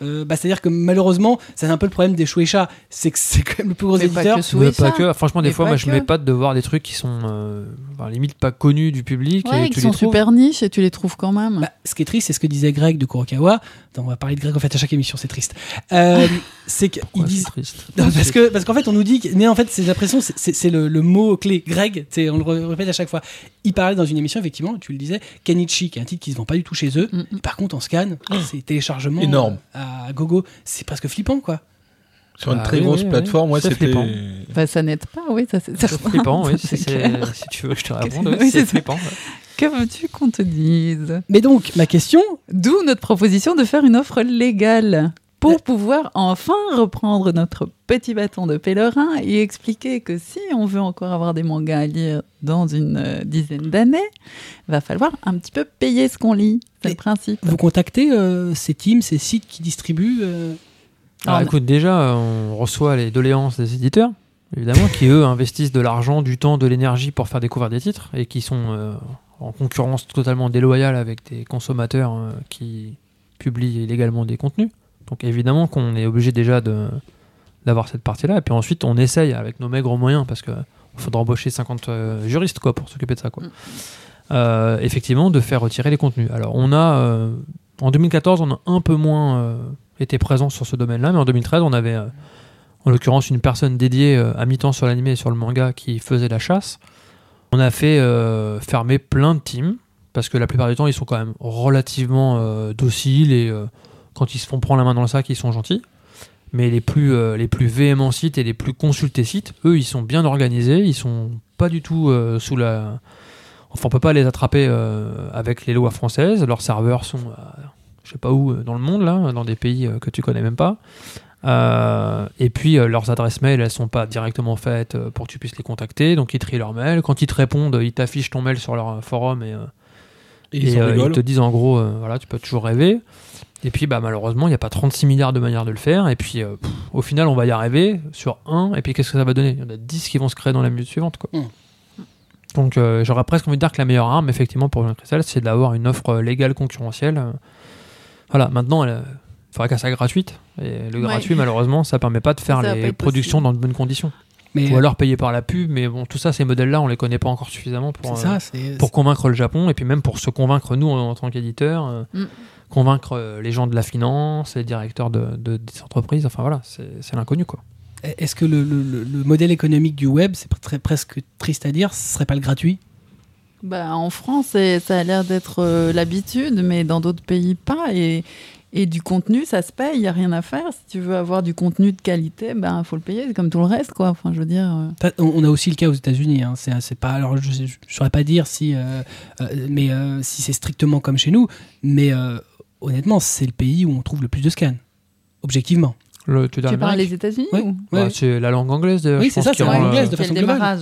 Euh, bah, c'est à dire que malheureusement c'est un peu le problème des Shueisha c'est que c'est quand même le plus gros
Mais pas
éditeur
que
Mais pas que. Franchement, des
Mais
fois,
pas
moi, je
que.
m'épate de voir des trucs qui sont euh, enfin, limite pas connus du public
Ouais,
et
qui
tu
sont
les trouves.
super niches et tu les trouves quand même.
Bah, ce qui est triste, c'est ce que disait Greg de Kurokawa. Attends, on va parler de Greg en fait à chaque émission, c'est triste. Euh, c'est qu'ils disent.
c'est triste [laughs]
Non, parce que parce qu'en fait on nous dit que, mais en fait c'est l'impression c'est- le, le mot clé Greg c'est on le répète à chaque fois il parlait dans une émission effectivement tu le disais Kenichi qui est un titre qui se vend pas du tout chez eux
Mm, mm.
Par contre en scan c'est téléchargement
Énorme.
à gogo c'est presque flippant quoi
Sur une
Ah
très
oui,
grosse
oui, oui.
plateforme, ouais,
C'est
c'était.
flippant.
Bah, ça n'aide pas, oui, ça c'est
flippant, [laughs] oui.
C'est
Si, tu veux je te
oui, c'est
flippant.
Que veux-tu qu'on te dise?
Mais donc ma question
D'où notre proposition de faire une offre légale pour pouvoir enfin reprendre notre petit bâton de pèlerin et expliquer que si on veut encore avoir des mangas à lire dans une euh, dizaine d'années, va falloir un petit peu payer ce qu'on lit. C'est le principe.
vous contactez euh, ces teams ces sites qui distribuent euh,
Alors
Ah,
écoute, déjà, on reçoit les doléances des éditeurs, évidemment, qui eux investissent de l'argent, du temps, de l'énergie pour faire découvrir des titres et qui sont euh, en concurrence totalement déloyale avec des consommateurs euh, qui publient illégalement des contenus. Donc évidemment qu'on est obligé déjà de d'avoir cette partie-là. Et puis ensuite, on essaye avec nos maigres moyens, parce qu'il faudra embaucher 50 euh, juristes quoi, pour s'occuper de ça. Quoi.
Mm.
Euh, effectivement, de faire retirer les contenus. Alors on a, euh, en 2014, on a un peu moins euh, été présent sur ce domaine-là, mais en 2013, on avait, en l'occurrence, une personne dédiée à mi-temps sur l'animé et sur le manga qui faisait la chasse. On a fait fermer plein de teams, parce que la plupart du temps, ils sont quand même relativement dociles et quand ils se font prendre la main dans le sac, ils sont gentils. Mais les plus, euh, les plus véhéments sites et les plus consultés sites, eux, ils sont bien organisés, ils sont pas du tout euh, sous la. Enfin, on peut pas les attraper euh, avec les lois françaises. Leurs serveurs sont, je sais pas où, dans le monde, là, dans des pays que tu connais même pas. Euh, et puis, euh, leurs adresses mail, elles sont pas directement faites euh, pour que tu puisses les contacter. Donc, ils trient leurs mails. Quand ils te répondent, ils t'affichent ton mail sur leur forum et,
Et ils
et, te disent en gros, voilà, tu peux toujours rêver. Et puis, bah, malheureusement, il n'y a pas 36 milliards de manières de le faire. Et puis, euh, pff, au final, on va y arriver sur un. Et puis, qu'est-ce que ça va donner? Il y en a 10 qui vont se créer dans la minute suivante. Quoi.
Mm.
Donc, euh, j'aurais presque envie de dire que la meilleure arme, effectivement, pour Jean Crystal, c'est d'avoir une offre légale concurrentielle. Voilà, maintenant, il faudrait qu'elle soit gratuite. Et le
Ouais.
gratuit, malheureusement, ça permet pas de faire
Ça
les productions
possible.
dans de bonnes conditions.
mais
Ou alors payer par la pub. Mais bon, tout ça, ces modèles-là, on les connaît pas encore suffisamment pour. euh, pour convaincre le Japon et puis même pour se convaincre nous en, en tant qu'éditeurs, euh,
Mm.
Convaincre euh, les gens de la finance, les directeurs de, de- des entreprises. Enfin voilà, c'est l'inconnu quoi.
est-ce que le, le- le- le modèle économique du web c'est très, presque triste à dire ce serait pas le gratuit?
Bah, en France, ça a l'air d'être euh, l'habitude, mais dans d'autres pays, pas. Et, et du contenu, ça se paye, il n'y a rien à faire. Si tu veux avoir du contenu de qualité, ben faut le payer, c'est comme tout le reste, quoi. Enfin, je veux dire. euh,
On a aussi le cas aux États-Unis. Hein. C'est c'est pas. Alors, je, je saurais pas dire si, euh, euh, mais euh, si c'est strictement comme chez nous. Mais euh, honnêtement, c'est le pays où on trouve le plus de scans, objectivement.
Le, tu,
Tu parles les États-Unis
Ouais.
ou
Ouais,
Bah,
ouais.
C'est la langue anglaise. d'ailleurs,
Oui, c'est ça, c'est la langue anglaise de façon globale.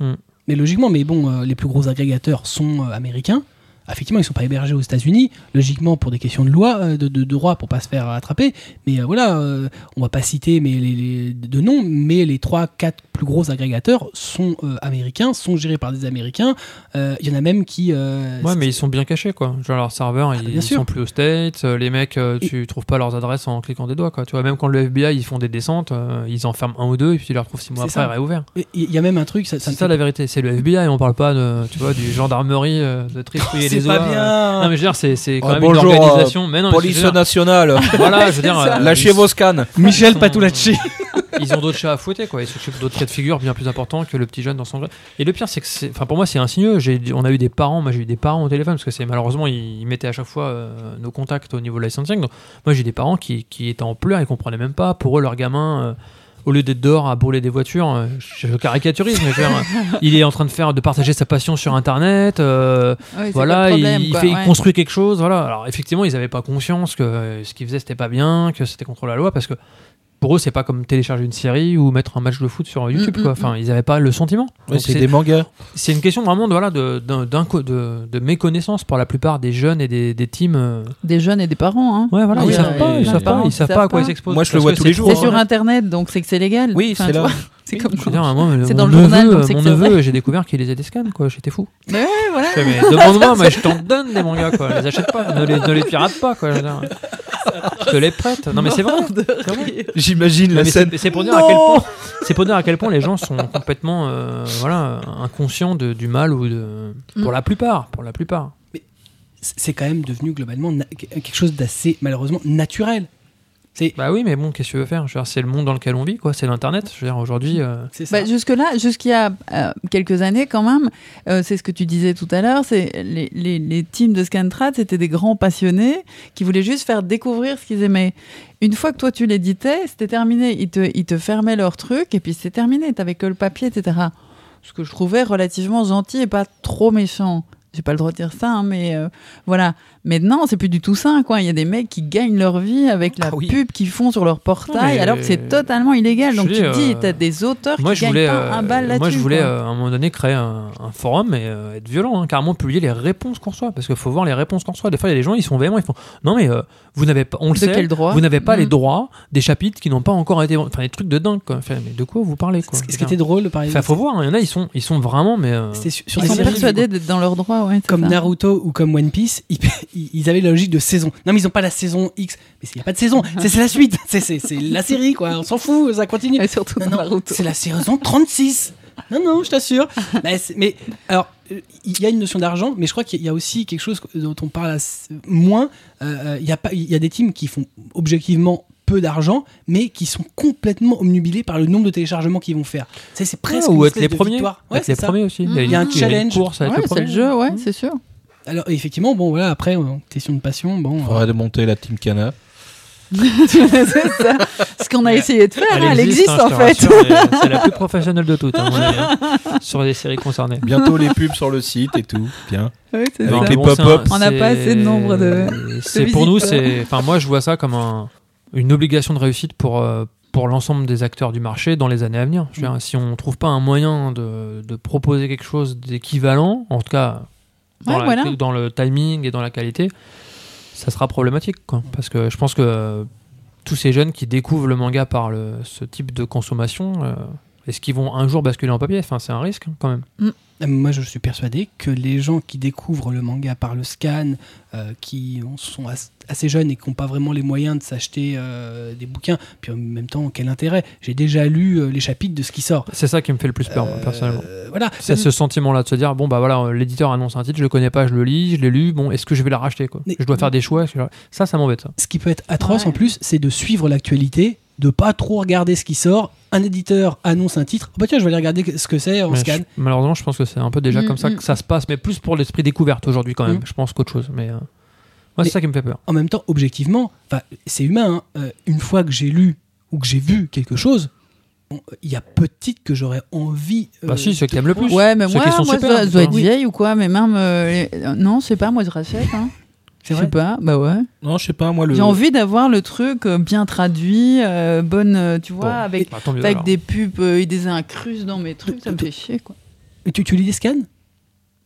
ouais.
Mais logiquement, mais bon, euh, les plus gros agrégateurs sont euh, américains. Effectivement, ils sont pas hébergés aux États-Unis, logiquement pour des questions de loi, euh, de, de, de droit, pour pas se faire attraper. Mais euh, voilà, euh, on va pas citer mais les, les- de noms, mais les trois, quatre plus gros agrégateurs sont américains, sont gérés par des Américains. Il y en a même qui.
Ouais, mais ils sont bien cachés, quoi. Genre, leurs serveurs, ils,
bien
ils
sûr.
sont plus aux States. Les mecs, euh,
Et-
tu trouves pas leurs adresses en cliquant des doigts, quoi. Tu vois, même quand le FBI, ils font des descentes, ils enferment un ou deux, et puis tu les retrouves six mois après
ça.
réouverts.
Il y a même un truc, ça, ça
C'est ça
fait-
la vérité. C'est le FBI, on parle pas de, tu vois, du gendarmerie, de [laughs] trifouiller
C'est pas
oies. euh.
bien.
Non, mais je veux dire, c'est c'est quand
Ah,
même
bonjour,
une organisation. mais non, mais je
Police
dire-
nationale, [laughs]
Voilà, je veux dire. [laughs] euh,
lâchez vos scans.
Michel
sont-
Patulacci. [laughs]
ils ont d'autres chats à fouetter quoi ils s'occupent d'autres cas de figure bien plus importants que le petit jeune dans son gré et le pire c'est que c'est enfin pour moi c'est insinueux j'ai on a eu des parents moi j'ai eu des parents au téléphone parce que c'est malheureusement ils, mettaient à chaque fois euh, nos contacts au niveau licensing donc moi j'ai eu des parents qui, qui étaient en pleurs ils comprenaient même pas pour eux leur gamin euh, au lieu d'être dehors à brûler des voitures, euh, je caricaturise, mais il est en train de faire, de partager sa passion sur Internet. euh, voilà, il,
problème,
il
quoi,
fait, il
ouais.
construit quelque chose. Voilà. Alors effectivement, ils n'avaient pas conscience que ce qu'ils faisaient c'était pas bien, que c'était contre la loi, parce que pour eux, c'est pas comme télécharger une série ou mettre un match de foot sur YouTube.
Mm,
quoi.
mm,
Enfin, ils n'avaient pas le sentiment.
Ouais, c'est des mangas.
c'est une question vraiment de, voilà, de, co- de, de méconnaissance pour la plupart des jeunes et des, des teams. euh.
Des jeunes et des parents. Hein.
Ouais, voilà,
Ah
ils savent pas, ils savent pas,
parents
ils
qui
savent pas
savent
à quoi ils s'exposent.
Moi, je le vois tous les jours,
C'est sur Internet, donc c'est que c'est légal.
Oui, c'est là.
C'est comme
moi,
C'est
mon
dans le
neveu,
journal, donc c'est
mon neveu, j'ai découvert qu'il lisait des scans, quoi. J'étais fou.
Mais ouais, voilà.
Je fais, mais demande-moi, [laughs] mais je t'en donne des mangas, quoi. Les achète pas, ne les, ne les pirate pas, quoi. Je, te les prête. Non, mais c'est vrai.
J'imagine la
mais
scène.
c'est- pour dire à quel point, c'est pour dire à quel point les gens sont complètement, euh, voilà, inconscients de- du mal ou de, pour
Mm.
la plupart, pour la plupart.
C'est quand même devenu globalement quelque chose d'assez malheureusement naturel. C'est
Bah oui, mais bon, qu'est-ce que tu veux faire? Je veux dire, C'est le monde dans lequel on vit, quoi. C'est l'internet. Je veux dire, aujourd'hui. euh,
c'est ça.
Bah, jusque-là, jusqu'il y a euh, quelques années quand même, euh, c'est ce que tu disais tout à l'heure, c'est les, les, les teams de Scantrad, c'était des grands passionnés qui voulaient juste faire découvrir ce qu'ils aimaient. Une fois que toi tu l'éditais, c'était terminé. Ils te, ils te fermaient leur truc et puis c'est terminé. T'avais que le papier, etc. Ce que je trouvais relativement gentil et pas trop méchant. J'ai pas le droit de dire ça, hein, mais euh, voilà. Mais non, c'est plus du tout ça, quoi. Il y a des mecs qui gagnent leur vie avec la
Ah oui.
pub qu'ils font sur leur portail,
mais-
alors que c'est totalement illégal.
Je
Donc
dis,
tu te dis,
euh,
t'as des auteurs
Moi,
qui
je
gagnent
voulais,
pas
euh,
un bal là-dessus.
moi, je voulais
quoi.
euh, à un moment donné créer un, un forum et euh, être violent, hein, carrément publier les réponses qu'on reçoit, parce qu'il faut voir les réponses qu'on reçoit. Des fois, il y a des gens, ils sont véhéments, ils font non mais euh, vous n'avez pas, on le
De
sait,
quel droit
vous n'avez pas les
Mm.
droits des chapitres qui n'ont pas encore été, enfin des trucs de dingue quoi. Enfin, mais de quoi vous parlez quoi?
ce, qui était drôle par
Enfin,
exemple,
faut voir, hein, il y en a, ils sont, ils sont vraiment, mais euh,
c'était sur, sur
Ils sont
séries
persuadés d'être dans leur droit, ouais.
comme
ça.
Naruto ou comme One Piece, ils, ils avaient la logique de saison. Non, mais ils ont pas la saison X. Mais il n'y a pas de saison. [laughs] C'est la suite. C'est la série, quoi. On s'en fout, ça continue.
Et surtout
Non,
dans
non,
Naruto.
c'est la saison 36. Non, non, je t'assure. mais, alors, euh, il y a une notion d'argent, mais je crois qu'il y a aussi quelque chose dont on parle moins. Euh, Il y, a pas- il y a des teams qui font objectivement peu d'argent, mais qui sont complètement omnubilés par le nombre de téléchargements qu'ils vont faire. Tu sais, c'est presque
ou
une
être les
de
premiers.
Ouais,
être les
ça.
premiers aussi.
Il
y a un
une
challenge.
course avec
Ouais,
le
c'est le jeu, ouais,
Mm.
c'est sûr.
Alors, effectivement, bon, voilà, après, euh, question de passion, bon. euh,
Faudrait démonter la Team Cana. [laughs]
c'est ça. Ce qu'on a essayé de faire, hein, elle existe,
hein,
en fait.
C'est la plus professionnelle de toutes, à mon avis, hein, [laughs] sur les séries concernées.
Bientôt les pubs sur le site et tout. Bien. Avec
ça.
les
bon,
pop-up.
On n'a pas
c'est-
assez de nombre de-
C'est pour nous, c'est. Enfin, moi, je vois ça comme un- une obligation de réussite pour euh, pour l'ensemble des acteurs du marché dans les années à venir. Je veux dire, si on trouve pas un moyen de, de proposer quelque chose d'équivalent, en tout cas dans,
Ouais,
la-
voilà.
dans le timing et dans la qualité, ça sera problématique, quoi. Parce que je pense que euh, tous ces jeunes qui découvrent le manga par le, ce type de consommation, euh, est-ce qu'ils vont un jour basculer en papier? Enfin, c'est un risque hein, quand même.
Euh, Moi, je suis persuadé que les gens qui découvrent le manga par le scan, euh, qui en sont as- assez jeunes et qui n'ont pas vraiment les moyens de s'acheter euh, des bouquins, puis en même temps, quel intérêt? J'ai déjà lu euh, les chapitres de ce qui sort.
C'est ça qui me fait le plus peur, moi, personnellement.
voilà.
C'est ce sentiment-là de se dire bon bah voilà l'éditeur annonce un titre, je le connais pas, je le lis, je l'ai lu, bon est-ce que je vais la racheter quoi?
Mais-
Je dois faire des choix, ça ça m'embête.
Ce qui peut être atroce
Ouais.
en plus, c'est de suivre l'actualité, de pas trop regarder ce qui sort. Un éditeur annonce un titre, oh bah tiens, je vais aller regarder ce que c'est en
Mais
scan.
je- malheureusement je pense que c'est un peu déjà
Mm,
comme ça
mm.
que ça se passe, mais plus pour l'esprit découverte aujourd'hui quand même,
Mm.
je pense qu'autre chose. Mais euh, moi c'est ça qui me fait peur.
En même temps, objectivement, c'est humain. hein. Euh, une fois que j'ai lu ou que j'ai vu quelque chose, bon, il y a petite que j'aurais envie. euh,
bah si ceux qui
de
aiment le plus.
Ouais, mais
Ceux
moi,
qui sont
moi
super,
dois
tu
être vieille ou quoi, mais même. euh, les- Non, sais pas, moi je rachète. Hein.
C'est
Je sais pas, bah ouais.
Non, je sais pas, moi le.
J'ai envie d'avoir le truc euh, bien traduit, euh, bonne, euh, tu vois,
Bon.
avec,
Bah, tant mieux,
avec
alors.
des pubs euh, et des incrustes dans mes trucs, ça me fait chier, quoi.
Et tu, tu lis des scans?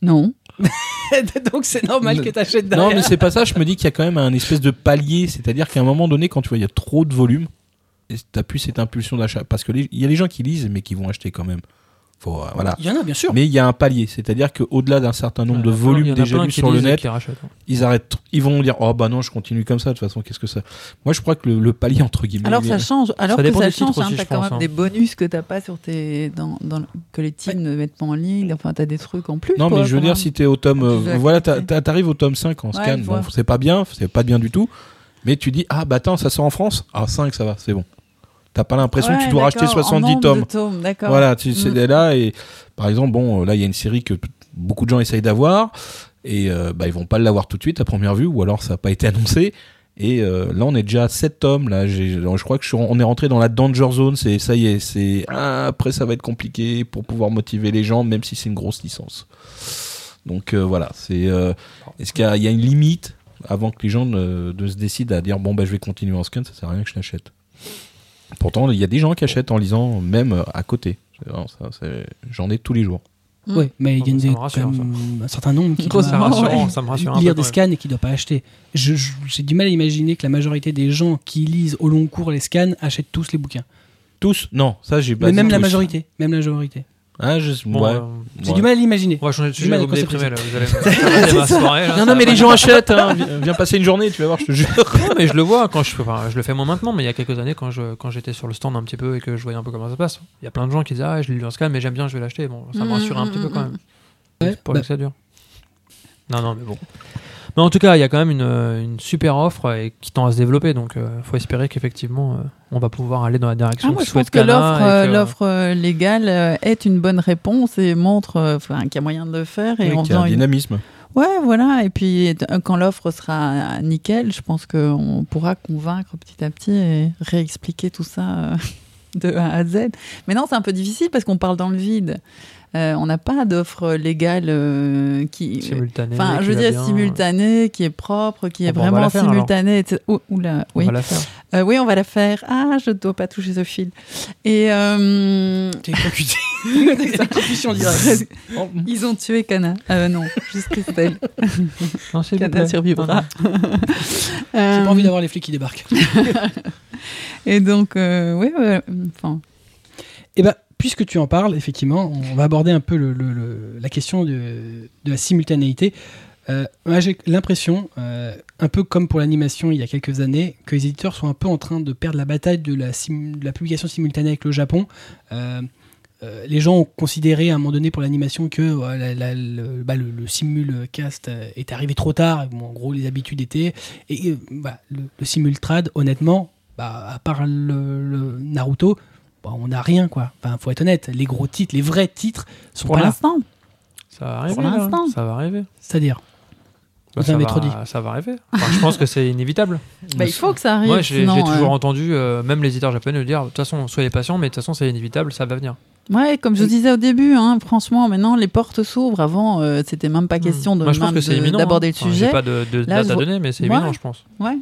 Non. [laughs]
Donc c'est normal que t'achètes
Non,
derrière.
mais c'est pas ça. Je me dis qu'il y a quand même un espèce de palier. C'est-à-dire qu'à un moment donné, quand tu vois, il y a trop de volume, et t'as plus cette impulsion d'achat. Parce que les- il y a les gens qui lisent, mais qui vont acheter quand même. Faut, euh, voilà.
Il y en a bien sûr.
Mais il y a un palier. C'est-à-dire qu'au-delà d'un certain nombre de volumes déjà lus sur le net,
rachètent.
ils arrêtent. Ils vont dire, oh bah non, je continue comme ça. De toute façon, qu'est-ce que ça? Moi, je crois que le, le palier entre guillemets.
Alors ça change, alors
Ça
que ça change, hein, t'as quand même
hein.
des bonus que t'as pas sur tes, dans, dans, que les teams ne mettent pas en ligne, enfin t'as des trucs en plus.
Non,
quoi,
mais je veux dire,
même.
si t'es au tome, euh, voilà, t'arrives au tome 5 en
Ouais,
scan. Bon, c'est pas bien, c'est pas bien du tout. Mais tu dis, ah bah attends, ça sort en France? Ah, 5, ça va, c'est bon. T'as pas l'impression que tu dois racheter
d'accord, en
70
nombre
tomes.
tomes.
Voilà, tu c'est
Mm.
là et par exemple, bon, là il y a une série que beaucoup de gens essayent d'avoir et euh, bah ils vont pas l'avoir tout de suite à première vue ou alors ça n'a pas été [laughs] annoncé. Et euh, là on est déjà à 7 tomes. Là, je crois que je suis, on est rentré dans la danger zone. C'est ça y est, c'est ah, après ça va être compliqué pour pouvoir motiver les gens, même si c'est une grosse licence. Donc euh, voilà, c'est euh, est-ce qu'il y, a- il y a une limite avant que les gens ne, ne se décident à dire bon bah je vais continuer en scan, ça sert à rien que je l'achète. Pourtant, il y a des gens qui achètent en lisant même à côté. J'en ai tous les jours.
Mm.
Ouais, mais il y a une-
me
quand
rassure,
même un certain nombre qui doit
Ça me rassure,
ouais.
ça me rassure un peu
lire des scans et qui ne doit pas acheter. J'ai du mal à imaginer que la majorité des gens qui lisent au long cours les scans achètent tous les bouquins.
Tous? Non, ça j'ai pas
mais même la majorité, même la majorité.
Ah, je...
Bon,
ouais.
euh,
J'ai
Ouais.
du mal à l'imaginer.
on va changer de sujet, vous me déprimez là. Vous allez me passer ma soirée. là, [laughs]
Non, non, mais les gens achètent. Hein. [laughs] Viens- passer une journée, tu vas voir, je te jure. [laughs]
Non, mais je le vois quand je, enfin, je le fais moins maintenant, mais il y a quelques années quand je quand j'étais sur le stand un petit peu et que je voyais un peu comment ça se passe, il y a plein de gens qui disaient ah je l'ai lu en scan mais j'aime bien je vais l'acheter. Bon, ça me
Mm,
rassure un petit peu quand même.
Ouais,
Pour
bah-
que ça dure. Non non mais bon. Mais en tout cas il y a quand même une, euh, une super offre et qui tend à se développer donc il faut espérer qu'effectivement euh, on va pouvoir aller dans la direction
Ah, moi,
que
je
souhaite
pense que
Cana
l'offre
et
euh,
que-
l'offre euh, légale euh, est une bonne réponse et montre euh, enfin, qu'il y a moyen de le faire. Et
Oui,
en
qu'il y a un
faisant une-
dynamisme.
Ouais, voilà. Et puis euh, quand l'offre sera nickel, je pense qu'on pourra convaincre petit à petit et réexpliquer tout ça euh, [laughs] de A à Z. Mais non, c'est un peu difficile parce qu'on parle dans le vide. Euh, on n'a pas d'offre légale euh, qui.
simultanée.
Enfin,
qui
je veux dire
bien.
simultanée, qui est propre, qui est
on
vraiment
faire,
simultanée. etc. Oula,
On
oui.
va la faire.
Euh, oui, on va la faire. Ah, je ne dois pas toucher ce fil. Et euh,
T'es [laughs] concuté. Directe.
ils ont tué Cana. Euh, non, juste Christelle. [laughs]
Non,
Cana
plaît.
survivra. [laughs]
J'ai pas envie d'avoir les flics qui débarquent.
Et donc, euh, oui, ouais, enfin,
Eh ben, puisque tu en parles, effectivement, on va aborder un peu la question de, la simultanéité. Euh, j'ai l'impression, euh, un peu comme pour l'animation il y a quelques années, que les éditeurs sont un peu en train de perdre la bataille de la, publication simultanée avec le Japon. Euh, les gens ont considéré à un moment donné pour l'animation que bah, le- simulcast est arrivé trop tard. En gros, les habitudes étaient. Et le, simultrad, honnêtement, bah, à part le Naruto, bah, on n'a rien quoi. Enfin, faut être honnête, les gros titres, les vrais titres sont
pour
pas là.
Ça va arriver.
Pour l'instant.
Ça va arriver.
C'est-à-dire,
Bah,
Vous
ça,
avez
va,
trop dit.
ça va arriver. Enfin, je pense que c'est inévitable. [laughs]
Bah, il faut que ça arrive.
Moi, j'ai
sinon,
j'ai toujours
euh,
entendu, euh, même les éditeurs japonais, dire de toute façon, soyez patients, mais de toute façon, c'est inévitable, ça va venir.
Ouais, comme je disais au début, hein, franchement, maintenant les portes s'ouvrent. Avant, euh, c'était même pas question de d'aborder
hein.
le
Enfin,
sujet.
J'ai pas de, de
Là,
date
je
à donner, mais c'est
Ouais.
imminent, je pense.
Ouais.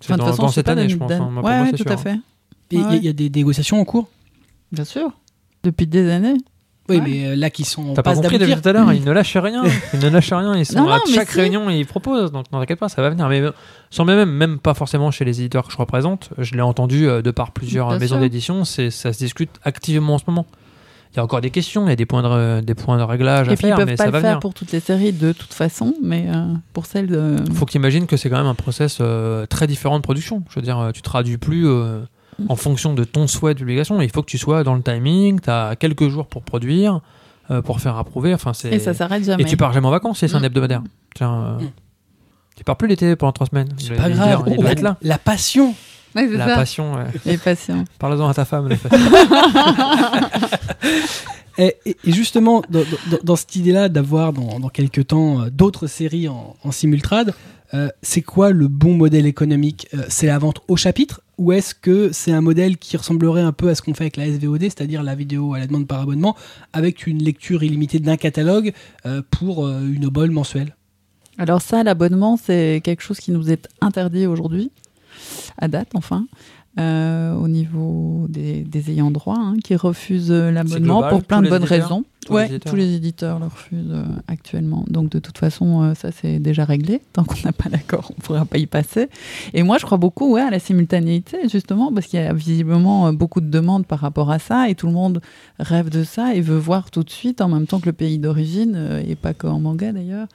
C'est
Enfin, de
dans,
toute façon,
dans
je sais
cette année, je pense. hein.
Ouais,
moi,
ouais,
c'est
tout à
sûr.
fait.
Il y a-
Ouais.
il y, a des négociations en cours?
Bien sûr. Depuis des années.
Oui,
Ouais.
mais euh, là qui sont
T'as pas compris depuis tout à l'heure, ils [laughs] ne lâchent rien. Ils ne lâchent rien. Ils sont
Non,
à
non,
chaque
si.
réunion, ils proposent. Donc, n'en t'inquiète pas, ça va venir. Mais sans même, même pas forcément chez les éditeurs que je représente. Je l'ai entendu euh, de par plusieurs
Bien
maisons d'édition. C'est, ça se discute activement en ce moment. Il y a encore des questions, il y a des points de, des points de réglage à
Et puis ils
faire,
peuvent
mais
pas
ça
le
va
faire
venir.
pour toutes les séries de toute façon, mais euh, pour celles de.
faut que tu imagines que c'est quand même un process euh, très différent de production. Je veux dire, tu traduis plus. En fonction de ton souhait de publication. Il faut que tu sois dans le timing, tu as quelques jours pour produire, euh, pour faire approuver. Enfin, c'est...
Et ça s'arrête jamais.
Et tu pars jamais en vacances c'est un
Mm.
hebdomadaire. Tiens, euh,
Mm.
Tu pars plus l'été pendant trois semaines.
C'est pas grave.
doit
Oh,
être là.
La passion.
Ouais,
La
ça.
passion, ouais.
Les patients. [laughs]
Parle-en à ta femme. le [laughs] fait.
Et, et- justement, dans, dans- dans cette idée-là d'avoir dans, dans quelques temps euh, d'autres séries en, en simultrad, euh, c'est quoi le bon modèle économique Euh, C'est la vente au chapitre ou est-ce que c'est un modèle qui ressemblerait un peu à ce qu'on fait avec la SVOD, c'est-à-dire la vidéo à la demande par abonnement, avec une lecture illimitée d'un catalogue euh, pour euh, une obole mensuelle?
Alors ça, l'abonnement, c'est quelque chose qui nous est interdit aujourd'hui, à date enfin. Euh, au niveau des, des ayants droit, hein, qui refusent euh, l'abonnement pour plein de bonnes
éditeurs
raisons.
Tous les éditeurs
tous les éditeurs le refusent euh, actuellement. Donc de toute façon, euh, ça c'est déjà réglé. [laughs] Tant qu'on n'a pas d'accord, on ne pourra pas y passer. Et moi, je crois beaucoup ouais, à la simultanéité, justement, parce qu'il y a visiblement beaucoup de demandes par rapport à ça, et tout le monde rêve de ça et veut voir tout de suite, en même temps que le pays d'origine, et pas qu'en manga d'ailleurs,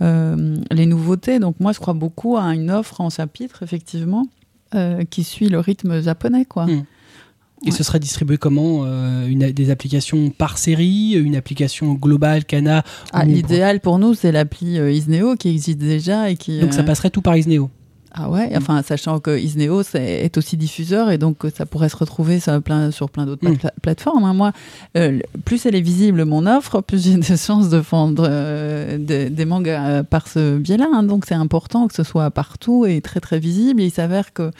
les nouveautés. Donc moi, je crois beaucoup à une offre en chapitre, effectivement, euh, qui suit le rythme japonais, quoi.
Mm. Et ce serait distribué comment euh, une, Des applications par série Une application globale, Cana
Ah, L'idéal pour nous, c'est l'appli euh, Isneo qui existe déjà et qui.
Donc ça passerait tout par Isneo.
Ah ouais, enfin, sachant que Isneo c'est- est aussi diffuseur et donc euh, ça pourrait se retrouver sur plein, sur plein d'autres
Mm.
pla- plateformes. hein. Moi, euh, plus elle est visible, mon offre, plus j'ai de chances de vendre euh, des, des mangas euh, par ce biais-là. hein. Donc c'est important que ce soit partout et très très visible. Et il s'avère que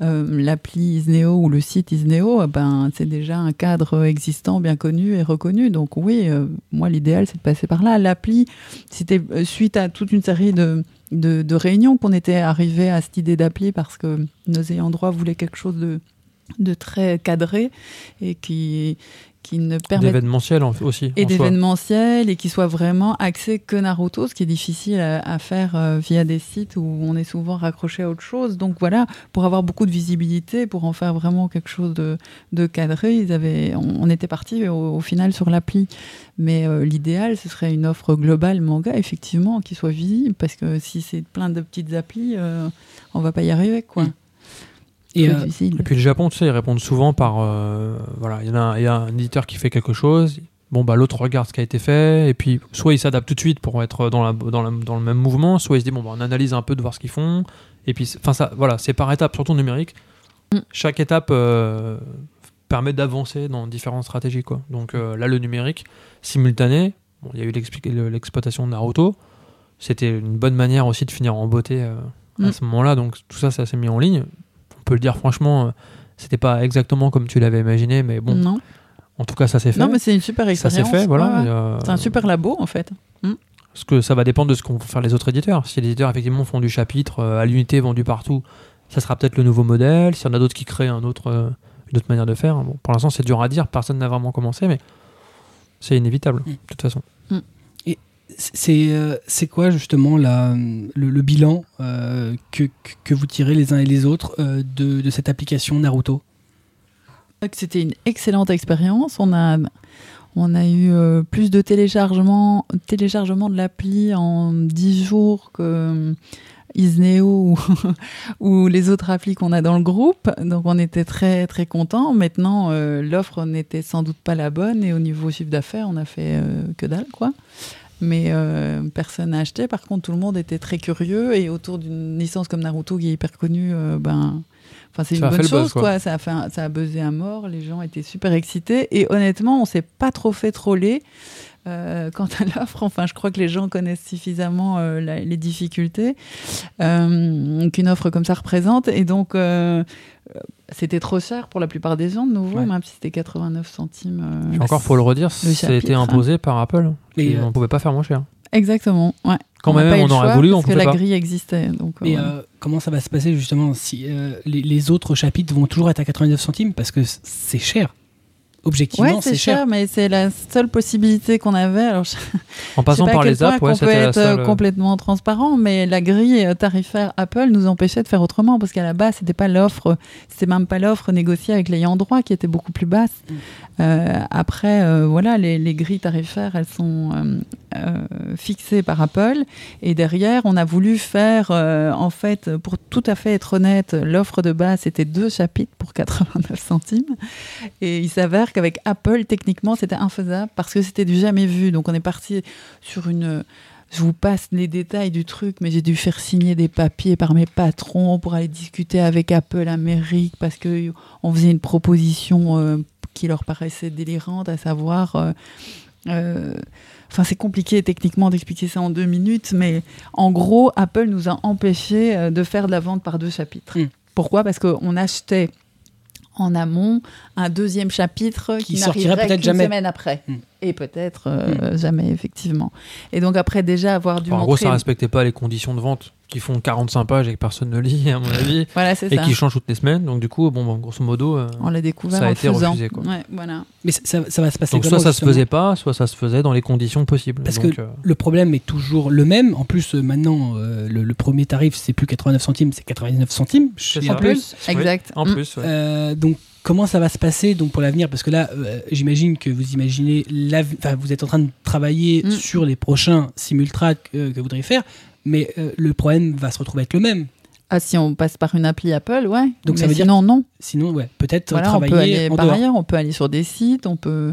l'appli Isneo ou le site Isneo, ben, c'est déjà un cadre existant, bien connu et reconnu. Donc oui, moi l'idéal c'est de passer par là. L'appli, c'était suite à toute une série de, de, de réunions qu'on était arrivé à cette idée d'appli parce que nos ayants droit voulaient quelque chose de, de très cadré et qui, qui ne permet
D'événementiel en- aussi.
et d'événementiel et qui soit vraiment axé que Naruto, ce qui est difficile à, à faire euh, via des sites où on est souvent raccroché à autre chose. Donc voilà, pour avoir beaucoup de visibilité, pour en faire vraiment quelque chose de, de cadré, ils avaient, on, on était parti au, au final sur l'appli. Mais euh, l'idéal, ce serait une offre globale manga, effectivement, qui soit visible, parce que si c'est plein de petites applis, euh, on va pas y arriver, quoi.
Mm. Et euh.
Et puis le Japon, tu sais, ils répondent souvent par. euh, voilà, il y, a un- il y a un éditeur qui fait quelque chose. Bon, bah, l'autre regarde ce qui a été fait. Et puis, soit il s'adapte tout de suite pour être dans, la, dans, la- dans le même mouvement, soit il se dit, bon, bah, on analyse un peu de voir ce qu'ils font. Et puis, c'est- enfin, ça, voilà, c'est par étapes, surtout numérique.
Mm.
Chaque étape euh, permet d'avancer dans différentes stratégies, quoi. Donc euh, là, le numérique simultané, bon, il y a eu l'exploitation de Naruto. C'était une bonne manière aussi de finir en beauté euh, à
Mm.
ce moment-là. Donc tout ça, ça s'est mis en ligne. On peut le dire franchement, euh, c'était pas exactement comme tu l'avais imaginé, mais bon,
non,
en tout cas, ça s'est fait.
non, mais c'est une super
ça
expérience.
s'est fait, voilà.
Ouais,
euh,
C'est un super labo, en fait.
Parce que ça va dépendre de ce qu'ont faire les autres éditeurs. Si les éditeurs effectivement font du chapitre euh, à l'unité vendu partout, ça sera peut-être le nouveau modèle. S'il y en a d'autres qui créent un autre, euh, une autre manière de faire, bon, pour l'instant c'est dur à dire, personne n'a vraiment commencé, mais c'est inévitable,
Mm.
de toute façon.
C'est euh, c'est quoi justement la, le, bilan euh, que, que- vous tirez les uns et les autres euh, de, de cette application Naruto?
C'était une excellente expérience. On a, on a eu plus de téléchargements téléchargement de l'appli en 10 jours que Isneo ou, [laughs] ou les autres applis qu'on a dans le groupe. Donc on était très très contents. Maintenant, l'offre n'était sans doute pas la bonne et au niveau chiffre d'affaires, on a fait que dalle quoi. Mais euh, personne n'a acheté. Par contre, tout le monde était très curieux et autour d'une licence comme Naruto qui est hyper connue, euh, ben, enfin c'est une bonne chose
buzz, quoi.
quoi. Ça a fait, un- ça a buzzé à mort. Les gens étaient super excités et honnêtement, on s'est pas trop fait troller. Euh, quant à l'offre, enfin, je crois que les gens connaissent suffisamment euh, la- les difficultés euh, qu'une offre comme ça représente. Et donc, c'était trop cher pour la plupart des gens, de nouveau,
Ouais.
même si c'était 89 centimes. euh,
Et encore, faut le redire,
le
ça a été
chapitre,
imposé par Apple.
Et, euh,
on pouvait pas faire moins cher.
Exactement, ouais.
Quand même, on aurait voulu,
parce
on
que la
pas.
grille existait. Donc,
Et
euh,
comment ça va se passer justement si euh, les, les autres chapitres vont toujours être à 89 centimes parce que c'est cher Objectivement,
Ouais,
c'est cher.
cher, mais c'est la seule possibilité qu'on avait. Alors, je [laughs]
En passant par les apps, ouais,
qu'on peut être euh,
seule.
complètement transparent, mais la grille euh, tarifaire Apple nous empêchait de faire autrement parce qu'à la base, c'était pas l'offre, c'était même pas l'offre négociée avec l'ayant droit qui était beaucoup plus basse.
Mm.
Euh, après, euh, voilà, les, les grilles tarifaires, elles sont euh, fixées par Apple, et derrière, on a voulu faire, en fait, pour tout à fait être honnête, l'offre de base c'était deux chapitres pour 89 centimes. Et il s'avère qu'avec Apple, techniquement, c'était infaisable parce que c'était du jamais vu. Donc on est parti sur une... Je vous passe les détails du truc, mais j'ai dû faire signer des papiers par mes patrons pour aller discuter avec Apple Amérique parce que on faisait une proposition euh, qui leur paraissait délirante, à savoir... euh, euh, Enfin, c'est compliqué techniquement d'expliquer ça en deux minutes, mais en gros, Apple nous a empêché euh, de faire de la vente par deux chapitres.
Mm.
Pourquoi? Parce qu'on achetait en amont un deuxième chapitre qui,
Qui sortirait
n'arriverait
peut-être jamais.
semaine après.
Mm.
Et peut-être euh, jamais, effectivement. Et donc après, déjà avoir dû
Enfin, en gros, ça respectait pas les conditions de vente qui font 45 pages et que personne ne [laughs] lit, à mon avis,
Voilà, c'est
et
ça.
qui changent toutes les semaines. Donc, du coup, bon, bon, grosso modo, euh,
On l'a découvert
Ça a
en
été
faisant.
refusé, quoi.
Ouais, voilà.
Mais ça, ça- va se passer
donc soit ça se
justement
faisait pas, soit ça se faisait dans les conditions possibles.
Parce
Donc,
que
euh,
le problème est toujours le même. En plus, euh, maintenant, euh, le, le premier tarif, c'est plus 89 centimes, c'est 99 centimes.
En plus,
oui,
exact.
En
Mm.
plus, ouais.
Euh, donc, comment ça va se passer donc pour l'avenir? Parce que là, euh, j'imagine que vous imaginez, vous êtes en train de travailler
Mm.
sur les prochains simultracks euh, que vous voudriez faire, mais euh, le problème va se retrouver être le même.
Ah, si on passe par une appli Apple, ouais.
Donc ça veut dire-
sinon, non.
Sinon, ouais, peut-être
Voilà, on
travailler
peut aller
en
par
dehors.
ailleurs, on peut aller sur des sites, on peut,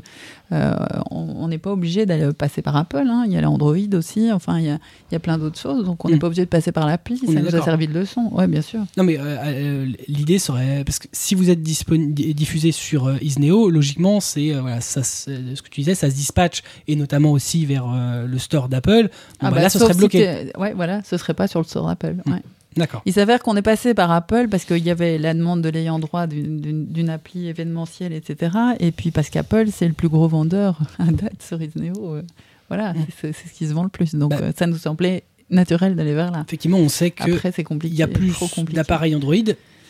euh, on n'est pas obligé d'aller passer par Apple. hein. Il y a l'Android aussi. Enfin, il y a, il y a plein d'autres choses. Donc, on n'est
Mm.
pas obligé de passer par l'appli. Ça nous a servi de leçon. Ouais, bien sûr.
Non, mais euh, euh, l'idée serait parce que si vous êtes diffusé sur Isneo, logiquement, c'est voilà, ça, ce que tu disais, ça se dispatche et notamment aussi vers le store d'Apple. Bon, bah, là, ce serait bloqué.
ouais, voilà, ce serait pas sur le store Apple.
Mm.
ouais.
D'accord.
Il s'avère qu'on est passé par Apple parce qu'il y avait la demande de l'ayant droit d'une- appli événementielle, etc. Et puis parce qu'Apple, c'est le plus gros vendeur [laughs] à date sur Isneo. euh, voilà, c'est ce qui se vend le plus. Donc
Bah.
euh, ça nous semblait naturel d'aller vers là.
Effectivement, on sait que
Après, c'est compliqué.
il y a plus d'appareils Android,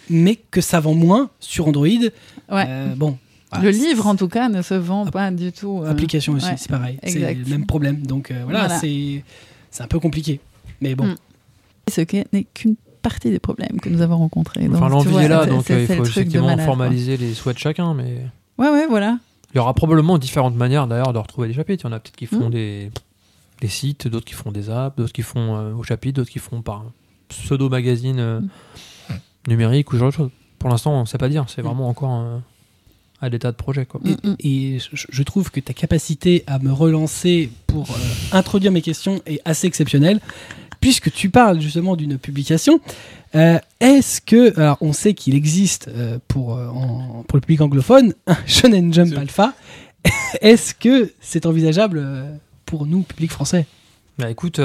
mais que ça vend moins sur Android.
Ouais.
Euh, bon.
Le
voilà,
livre, en tout cas, ne se vend pas du tout. euh,
Application aussi,
ouais,
c'est pareil. C'est le même problème. Donc euh, voilà, c'est un peu compliqué. Mais bon.
Mm. Ce qui n'est qu'une partie des problèmes que nous avons rencontrés.
Enfin, l'envie est là, donc euh, il faut effectivement
malade, quoi.
formaliser les souhaits de chacun, mais
Ouais, ouais, voilà.
il y aura probablement différentes manières d'ailleurs de retrouver des chapitres. Il y en a peut-être qui font
Mm.
des, des sites, d'autres qui font des apps, d'autres qui font euh, au chapitre, d'autres qui font par pseudo-magazine euh,
Mm.
numérique ou genre de choses. Pour l'instant, on ne sait pas dire, c'est
Mm.
vraiment encore euh, à l'état de projet. Quoi.
Et je, je trouve que ta capacité à me relancer pour euh, introduire mes questions est assez exceptionnelle. Puisque tu parles justement d'une publication, euh, est-ce que, alors on sait qu'il existe euh, pour, euh, en- pour le public anglophone [laughs] un Shonen Jump Alpha, [laughs] est-ce que c'est envisageable pour nous, public français?
Bah, écoute,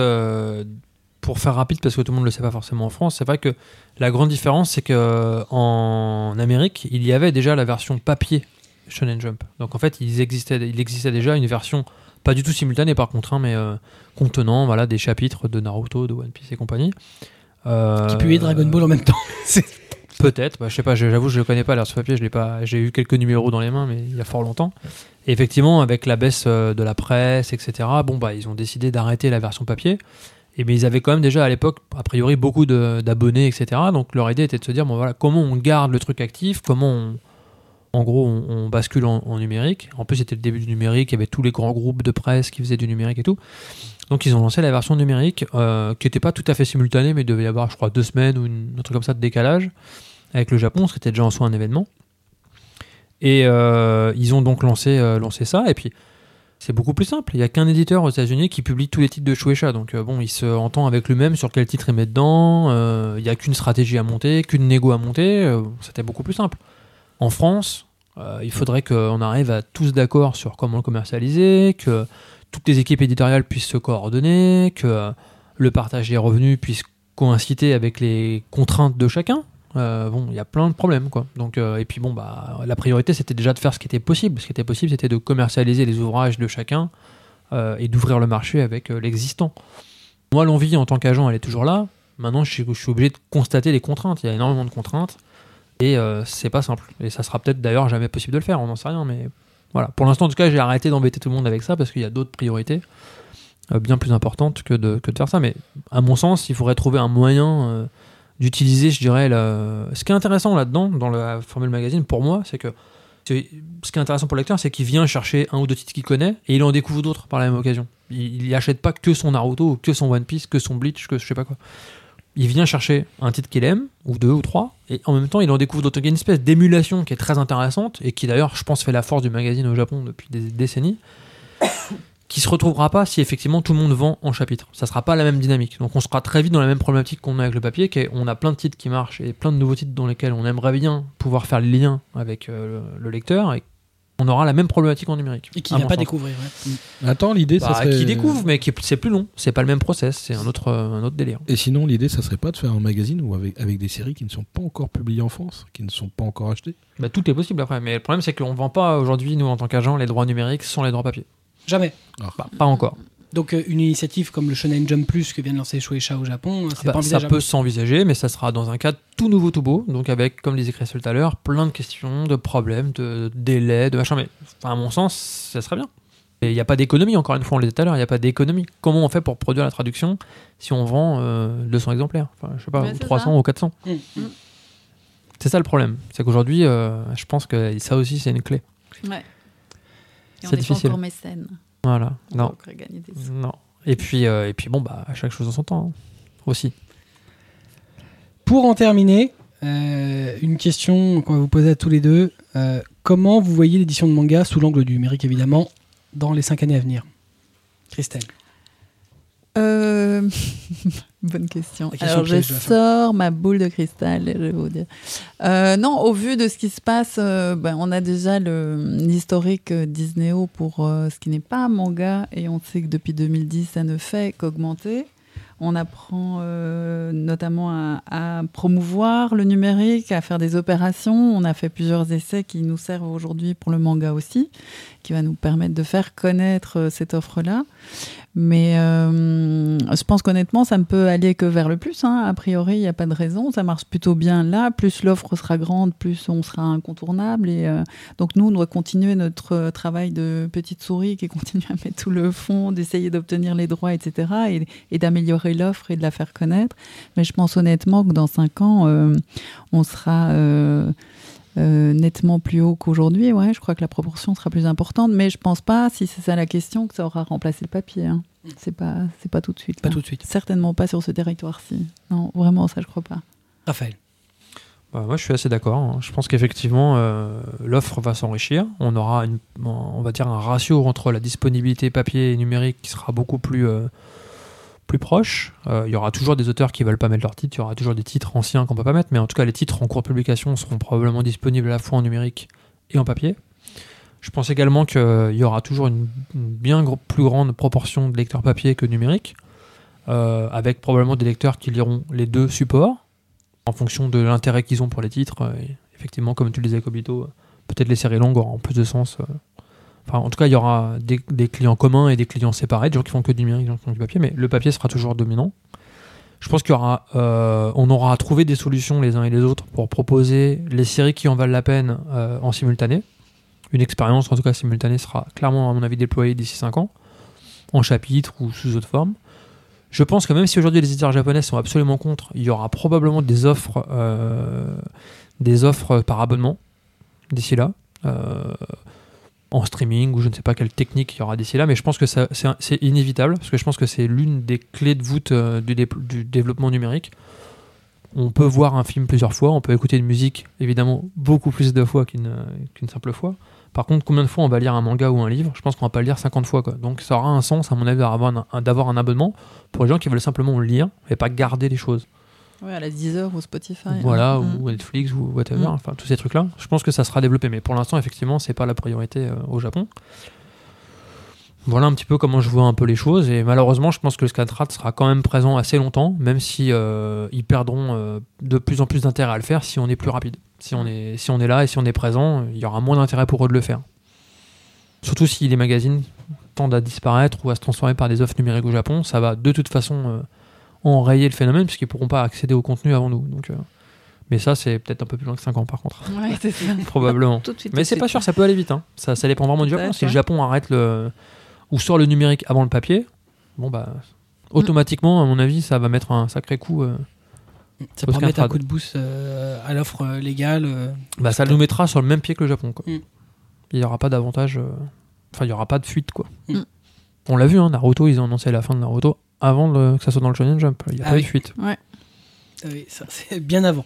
pour faire rapide, parce que tout le monde ne le sait pas forcément en France, c'est vrai que la grande différence, c'est que en Amérique, il y avait déjà la version papier Shonen Jump. Donc en fait, il existait, il existait déjà une version pas du tout simultanée par contre, hein, mais euh, contenant voilà, des chapitres de Naruto, de One Piece et compagnie. Euh,
Qui publiait Dragon Ball en même temps [laughs]
Peut-être, bah, je sais pas, j'avoue, je le connais pas, l'air ce papier, je l'ai pas, j'ai eu quelques numéros dans les mains, mais il y a fort longtemps. Et effectivement, avec la baisse euh, de la presse, etc., bon, bah, ils ont décidé d'arrêter la version papier. Et mais ils avaient quand même déjà à l'époque, a priori, beaucoup d'abonnés, etc. Donc leur idée était de se dire, bon voilà, comment on garde le truc actif, comment on, en gros, on, bascule en, numérique. En plus, c'était le début du numérique, il y avait tous les grands groupes de presse qui faisaient du numérique et tout. Donc ils ont lancé la version numérique, euh, qui n'était pas tout à fait simultanée, mais il devait y avoir, je crois, deux semaines ou une, un truc comme ça de décalage avec le Japon, ce qui était déjà en soi un événement. Et euh, ils ont donc lancé, euh, lancé ça, et puis c'est beaucoup plus simple. Il n'y a qu'un éditeur aux États-Unis qui publie tous les titres de Shueisha, donc bon, il se entend avec lui-même sur quel titre il met dedans, il n'y a qu'une stratégie à monter, qu'une négo à monter, c'était beaucoup plus simple. En France, euh, il faudrait qu'on arrive à tous d'accord sur comment le commercialiser, que toutes les équipes éditoriales puissent se coordonner, que le partage des revenus puisse coïncider avec les contraintes de chacun. Euh, bon, il y a plein de problèmes, quoi. Donc, euh, et puis bon, bah, la priorité, c'était déjà de faire ce qui était possible. Ce qui était possible, c'était de commercialiser les ouvrages de chacun et d'ouvrir le marché avec l'existant. Moi, l'envie en tant qu'agent, elle est toujours là. Maintenant, je suis, je suis obligé de constater les contraintes. Il y a énormément de contraintes et euh, c'est pas simple. Et ça sera peut-être d'ailleurs jamais possible de le faire. On n'en sait rien, mais voilà. Pour l'instant, en tout cas, j'ai arrêté d'embêter tout le monde avec ça parce qu'il y a d'autres priorités euh, bien plus importantes que de, que de faire ça. Mais à mon sens, il faudrait trouver un moyen euh, d'utiliser, je dirais, ce qui est intéressant là-dedans, dans la formule magazine, pour moi, c'est que ce qui est intéressant pour le lecteur, c'est qu'il vient chercher un ou deux titres qu'il connaît et il en découvre d'autres par la même occasion. Il il achète pas que son Naruto, que son One Piece, que son Bleach, que je sais pas quoi. Il vient chercher un titre qu'il aime, ou deux ou trois, et en même temps, il en découvre d'autres. Il y a une espèce d'émulation qui est très intéressante et qui d'ailleurs, je pense, fait la force du magazine au Japon depuis des décennies qui se retrouvera pas si effectivement tout le monde vend en chapitre. Ça sera pas la même dynamique. Donc on sera très vite dans la même problématique qu'on a avec le papier, qu'on a plein de titres qui marchent et plein de nouveaux titres dans lesquels on aimerait bien pouvoir faire le lien avec euh, le, le lecteur et on aura la même problématique en numérique.
Et qui
mon
pas
sens.
découvrir. ouais. Mm.
Attends, l'idée,
Bah,
ça serait.
Qui découvre, mais qui est- c'est plus long. C'est pas le même process, c'est un autre, euh, un autre délire.
Et sinon, l'idée, ça serait pas de faire un magazine ou avec, avec des séries qui ne sont pas encore publiées en France, qui ne sont pas encore achetées?
Bah, tout est possible après. Mais le problème, c'est qu'on ne vend pas aujourd'hui, nous, en tant qu'agents, les droits numériques sans les droits papier.
Jamais.
Bah, pas encore.
Donc euh, une initiative comme le Shonen Jump Plus que vient de lancer Shueisha au Japon, c'est
Bah,
pas
ça peut s'envisager, mais ça sera dans un cadre tout nouveau, tout beau. Donc avec, comme disait Christelle tout à l'heure, plein de questions, de problèmes, de délais, de machin. Mais enfin, à mon sens, ça serait bien. Et il n'y a pas d'économie, encore une fois, on le disait tout à l'heure, il n'y a pas d'économie. Comment on fait pour produire la traduction si on vend euh, 200 exemplaires? Enfin, je sais pas,
Ouais,
ou
c'est
300
ça.
ou 400.
Mm, mm.
C'est ça le problème. C'est qu'aujourd'hui, euh, je pense que ça aussi, c'est une clé.
Ouais. Et
C'est
on n'est pas
difficile.
encore mécène.
Voilà.
On
Non.
peut encore gagner des sous.
Non. Et puis, euh, et puis bon, bah, à chaque chose en son temps hein, aussi.
Pour en terminer, euh, une question qu'on va vous poser à tous les deux. Euh, comment vous voyez l'édition de manga, sous l'angle du numérique évidemment, dans les cinq années à venir? Christelle
Euh, [laughs] Bonne question. Alors, je sors ma boule de cristal je vais vous dire. Euh, non, au vu de ce qui se passe, euh, ben, on a déjà le- l'historique Disneyo pour ce qui n'est pas un manga et on sait que depuis 2010, ça ne fait qu'augmenter. On apprend notamment à, à promouvoir le numérique, à faire des opérations. On a fait plusieurs essais qui nous servent aujourd'hui pour le manga aussi, qui va nous permettre de faire connaître cette offre-là. Mais euh, je pense qu'honnêtement, ça ne peut aller que vers le plus. hein. A priori, il n'y a pas de raison. Ça marche plutôt bien là. Plus l'offre sera grande, plus on sera incontournable. Et euh, donc nous, on doit continuer notre euh, travail de petite souris qui [laughs] continue à mettre tout le fond, d'essayer d'obtenir les droits, etc. Et, d'améliorer l'offre et de la faire connaître. Mais je pense honnêtement que dans cinq ans, on sera... euh, nettement plus haut qu'aujourd'hui, ouais, je crois que la proportion sera plus importante, mais je pense pas, si c'est ça la question, que ça aura remplacé le papier. hein. C'est pas, c'est pas tout de suite.
Pas
là.
tout de suite.
Certainement pas sur ce territoire-ci. Non, vraiment, ça, je crois pas.
Raphaël.
Bah, moi, je suis assez d'accord. hein. Je pense qu'effectivement, euh, l'offre va s'enrichir. On aura, une, on va dire, un ratio entre la disponibilité papier et numérique qui sera beaucoup plus, euh, proche. Euh, il y aura toujours des auteurs qui veulent pas mettre leurs titres. Il y aura toujours des titres anciens qu'on peut pas mettre. Mais en tout cas, les titres en cours de publication seront probablement disponibles à la fois en numérique et en papier. Je pense également qu'il y aura toujours une, bien plus grande proportion de lecteurs papier que numérique, euh, avec probablement des lecteurs qui liront les deux supports en fonction de l'intérêt qu'ils ont pour les titres. euh, effectivement, comme tu le disais, Kobito, euh, peut-être les séries longues auront plus de sens. En tout cas, il y aura des, clients communs et des clients séparés, des gens qui font que du numérique, des gens qui font du papier, mais le papier sera toujours dominant. Je pense y aura, euh, on aura trouvé des solutions les uns et les autres pour proposer les séries qui en valent la peine euh, en simultané. Une expérience, en tout cas simultanée, sera clairement, à mon avis, déployée d'ici 5 ans, en chapitre ou sous autre forme. Je pense que même si aujourd'hui les éditeurs japonais sont absolument contre, il y aura probablement des offres, euh, des offres par abonnement d'ici là, euh, en streaming ou je ne sais pas quelle technique il y aura d'ici là, mais je pense que c'est inévitable parce que je pense que c'est l'une des clés de voûte euh, du, dé- du développement numérique. On peut voir un film plusieurs fois, on peut écouter une musique évidemment beaucoup plus de fois qu'une simple fois. Par contre, combien de fois on va lire un manga ou un livre? Je pense qu'on va pas le lire 50 fois. Quoi. Donc ça aura un sens, à mon avis, d'avoir un, un- abonnement pour les gens qui veulent simplement le lire et pas garder les choses.
Ouais, à la Deezer ou Spotify.
voilà,
hein.
ou Netflix ou whatever,
Mm.
enfin tous ces trucs-là. Je pense que ça sera développé, mais pour l'instant, effectivement, c'est pas la priorité euh, au Japon. Voilà un petit peu comment je vois un peu les choses et malheureusement je pense que le Scatrat sera quand même présent assez longtemps même si euh, ils perdront euh, de plus en plus d'intérêt à le faire si on est plus rapide. Si on est, si on est là et si on est présent, il y aura moins d'intérêt pour eux de le faire. Surtout si les magazines tendent à disparaître ou à se transformer par des offres numériques au Japon, ça va de toute façon euh, enrayer le phénomène puisqu'ils pourront pas accéder au contenu avant nous. Donc, euh, Mais ça c'est peut-être un peu plus loin que 5 ans par contre,
Ouais, [laughs] c'est ça.
probablement.
Tout de suite.
Mais c'est pas sûr, ça peut aller vite. hein. Ça, ça dépend vraiment du Japon. Si le. Japon arrête le. ou sort le numérique avant le papier, bon bah. Automatiquement, à mon avis, ça va mettre un sacré coup. euh,
Ça pourrait mettre un coup de boost euh, à l'offre euh, légale. euh.
bah, ça nous mettra sur le même pied que le Japon. Quoi.
Mm.
Il n'y aura pas d'avantage. euh, Enfin, il n'y aura pas de fuite. quoi.
Mm.
On l'a vu, hein, Naruto, ils ont annoncé la fin de Naruto avant le- que ça soit dans le Shonen Jump. Il n'y a
Ah
pas eu
oui.
de fuite.
Ah oui, ça, c'est bien avant.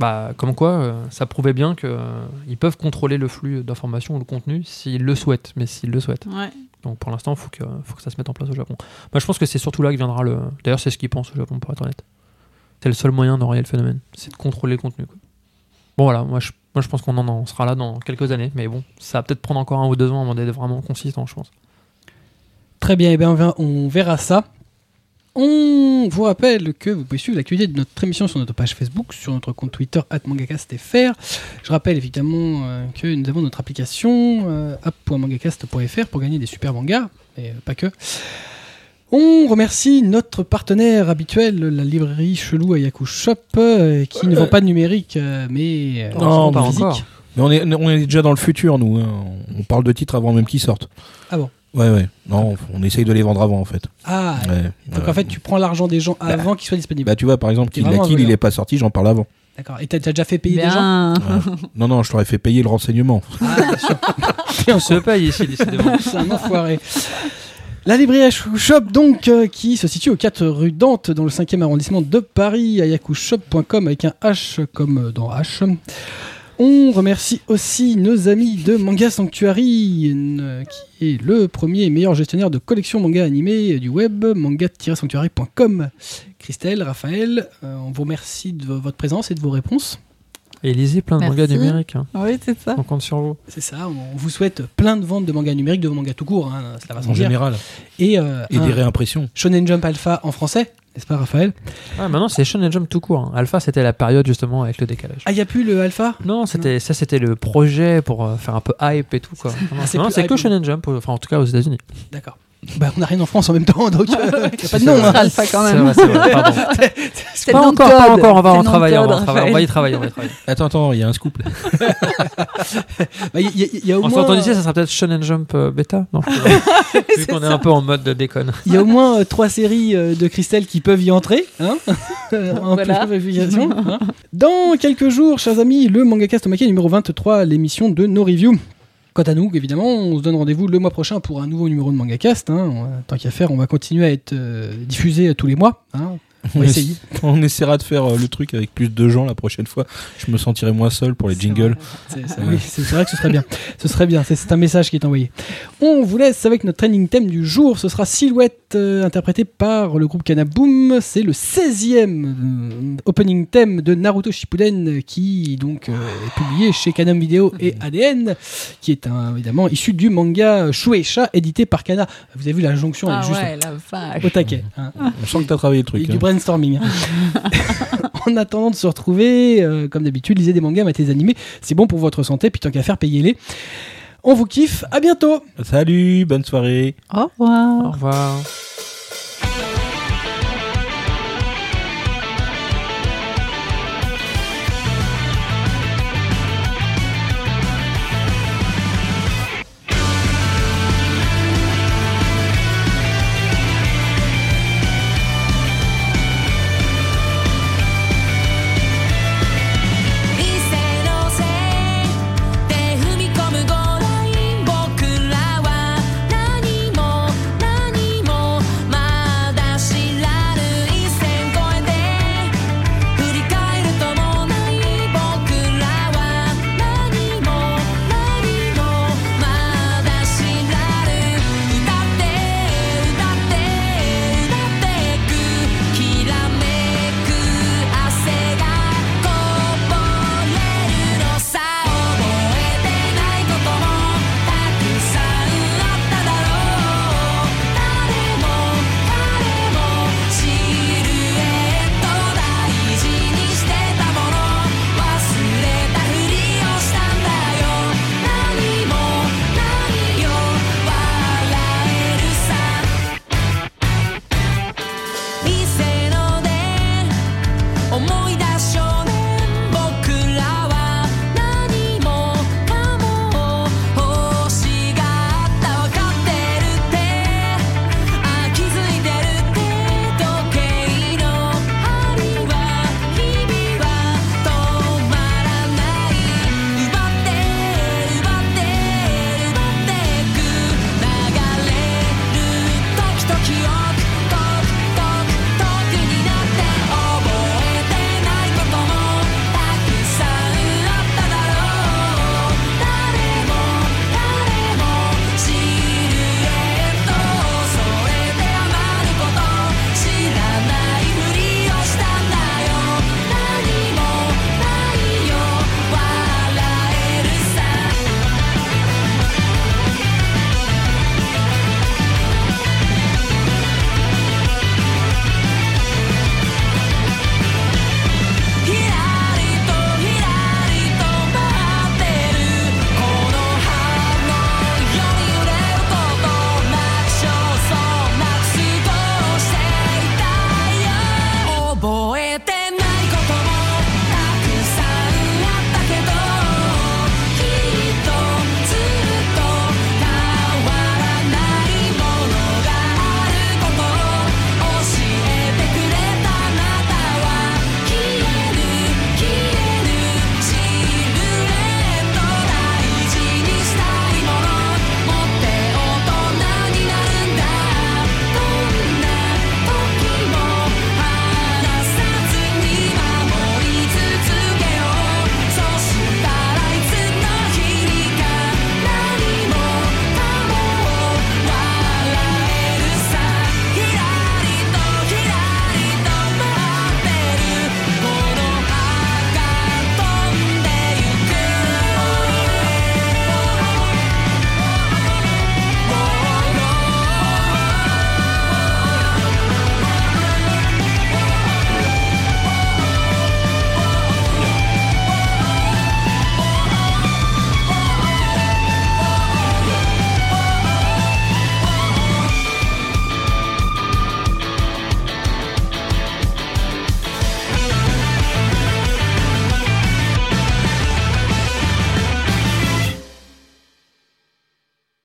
Bah, comme quoi, euh, ça prouvait bien qu'ils peuvent contrôler le flux d'informations ou le contenu s'ils le souhaitent, mais s'ils le souhaitent.
Ouais.
Donc pour l'instant, il faut que, faut que ça se mette en place au Japon. Moi, je pense que c'est surtout là que viendra le. D'ailleurs, c'est ce qu'ils pensent au Japon, pour être honnête. C'est le seul moyen d'enrayer le phénomène, c'est de contrôler le contenu. quoi. Bon, voilà, moi je, moi, je pense qu'on en, en sera là dans quelques années, mais bon, ça va peut-être prendre encore un ou deux ans avant d'être vraiment consistant, je pense.
Très bien, eh bien, va- on verra ça. On vous rappelle que vous pouvez suivre l'actualité de notre émission sur notre page Facebook, sur notre compte Twitter @mangacastfr. Je rappelle évidemment euh, que nous avons notre application euh, app.mangacast.fr pour gagner des super mangas, et euh, pas que. On remercie notre partenaire habituel, la librairie Chelou Ayaku Shop, euh, qui ne vend pas de numérique, mais
Non,
pas
physique.
encore.
Mais on est, on est déjà dans le futur, nous. hein. On parle de titres avant même qu'ils sortent.
Ah bon
Ouais, ouais. Non, on essaye de les vendre avant, en fait.
Ah,
Ouais.
donc
Ouais.
en fait tu prends l'argent des gens avant qu'ils soient disponibles.
Bah, tu vois, par exemple, Kill la Kill, il est pas sorti, j'en parle avant.
D'accord. Et t'as déjà fait payer des gens.
Ouais. non, non, je t'aurais fait payer le renseignement.
Ah, bien sûr. [laughs]
On se paye ici, décidément. [laughs]
C'est un enfoiré. La librairie Shop, donc, euh, qui se situe au 4 rue Dante, dans le 5e arrondissement de Paris, ayakushop.com avec un H comme euh, dans H. On remercie aussi nos amis de Manga Sanctuary, euh, qui est le premier et meilleur gestionnaire de collections manga animées du web, manga-sanctuary.com. Christelle, Raphaël, euh, on vous remercie de votre présence et de vos réponses.
Et lisez plein de
Merci.
mangas numériques. hein.
Oui, c'est ça.
On compte sur vous.
C'est ça, on vous souhaite plein de ventes de mangas numériques, de mangas tout court, hein, cela va sans
En
dire.
général.
Et, euh,
Et des réimpressions.
Shonen Jump Alpha en français, n'est-ce pas Raphaël?
Ah, maintenant, c'est Shonen Jump tout court. hein. Alpha, c'était la période justement avec le décalage.
Ah, il n'y a plus le Alpha?
Non, c'était ça, c'était le projet pour euh, faire un peu hype et tout quoi. Non, [laughs]
Ah, c'est
non, c'est que. Shonen Jump, enfin en tout cas aux États-Unis.
D'accord. Bah, on n'a rien en France en même temps, donc [laughs] il n'y a pas de nom. hein.
Alpha quand
C'est
même.
vrai, c'est vrai. Pardon. [laughs]
C'est
Pas
le nom de
encore, pas
code.
encore. On va
C'est
en
le nom de
travailler, on va en
code,
travailler, on va
Raphaël.
y travailler, on va y travailler. [laughs]
Attends, attends, il y a un scoop. là.
Bah, y, a- il y a au
En
moins,
sortant d'ici, ça sera peut-être Shonen Jump euh, bêta. Non, je sais pas. Vu qu'on est un peu en mode de déconne.
il y a au moins euh, trois séries euh, de Christelle qui peuvent y entrer. Hein en
Voilà.
purification, hein. Dans quelques jours, chers amis, le Mangacast Omake numéro 23, l'émission de nos reviews. Quant à nous, évidemment, on se donne rendez-vous le mois prochain pour un nouveau numéro de Mangacast. Hein. On- Tant qu'à faire, on va continuer à être euh, diffusé tous les mois. Hein. [laughs] On va essayer.
On essaiera de faire euh, le truc avec plus de gens la prochaine fois. Je me sentirai moins seul pour les jingles.
C'est oui, vrai que ce serait bien. Ce serait bien. C'est- un message qui est envoyé. On vous laisse avec notre training thème du jour. Ce sera Silhouette, euh, interprété par le groupe Kanaboom. C'est le 16e euh, opening theme de Naruto Shippuden qui donc euh, est publié chez Canon Video et ADN, qui est un, évidemment issu du manga Shueisha édité par Kana. Vous avez vu la jonction, elle
Ah
est juste
ouais, la vache.
au taquet. hein.
On sent que t'as travaillé le
Et
truc.
du
hein.
Brainstorming. [laughs] en attendant de se retrouver, euh, comme d'habitude, lisez des mangas, mettez des animés. C'est bon pour votre santé, puis tant qu'à faire, payez-les. On vous kiffe, à bientôt
Salut, bonne soirée.
Au revoir.
Au revoir.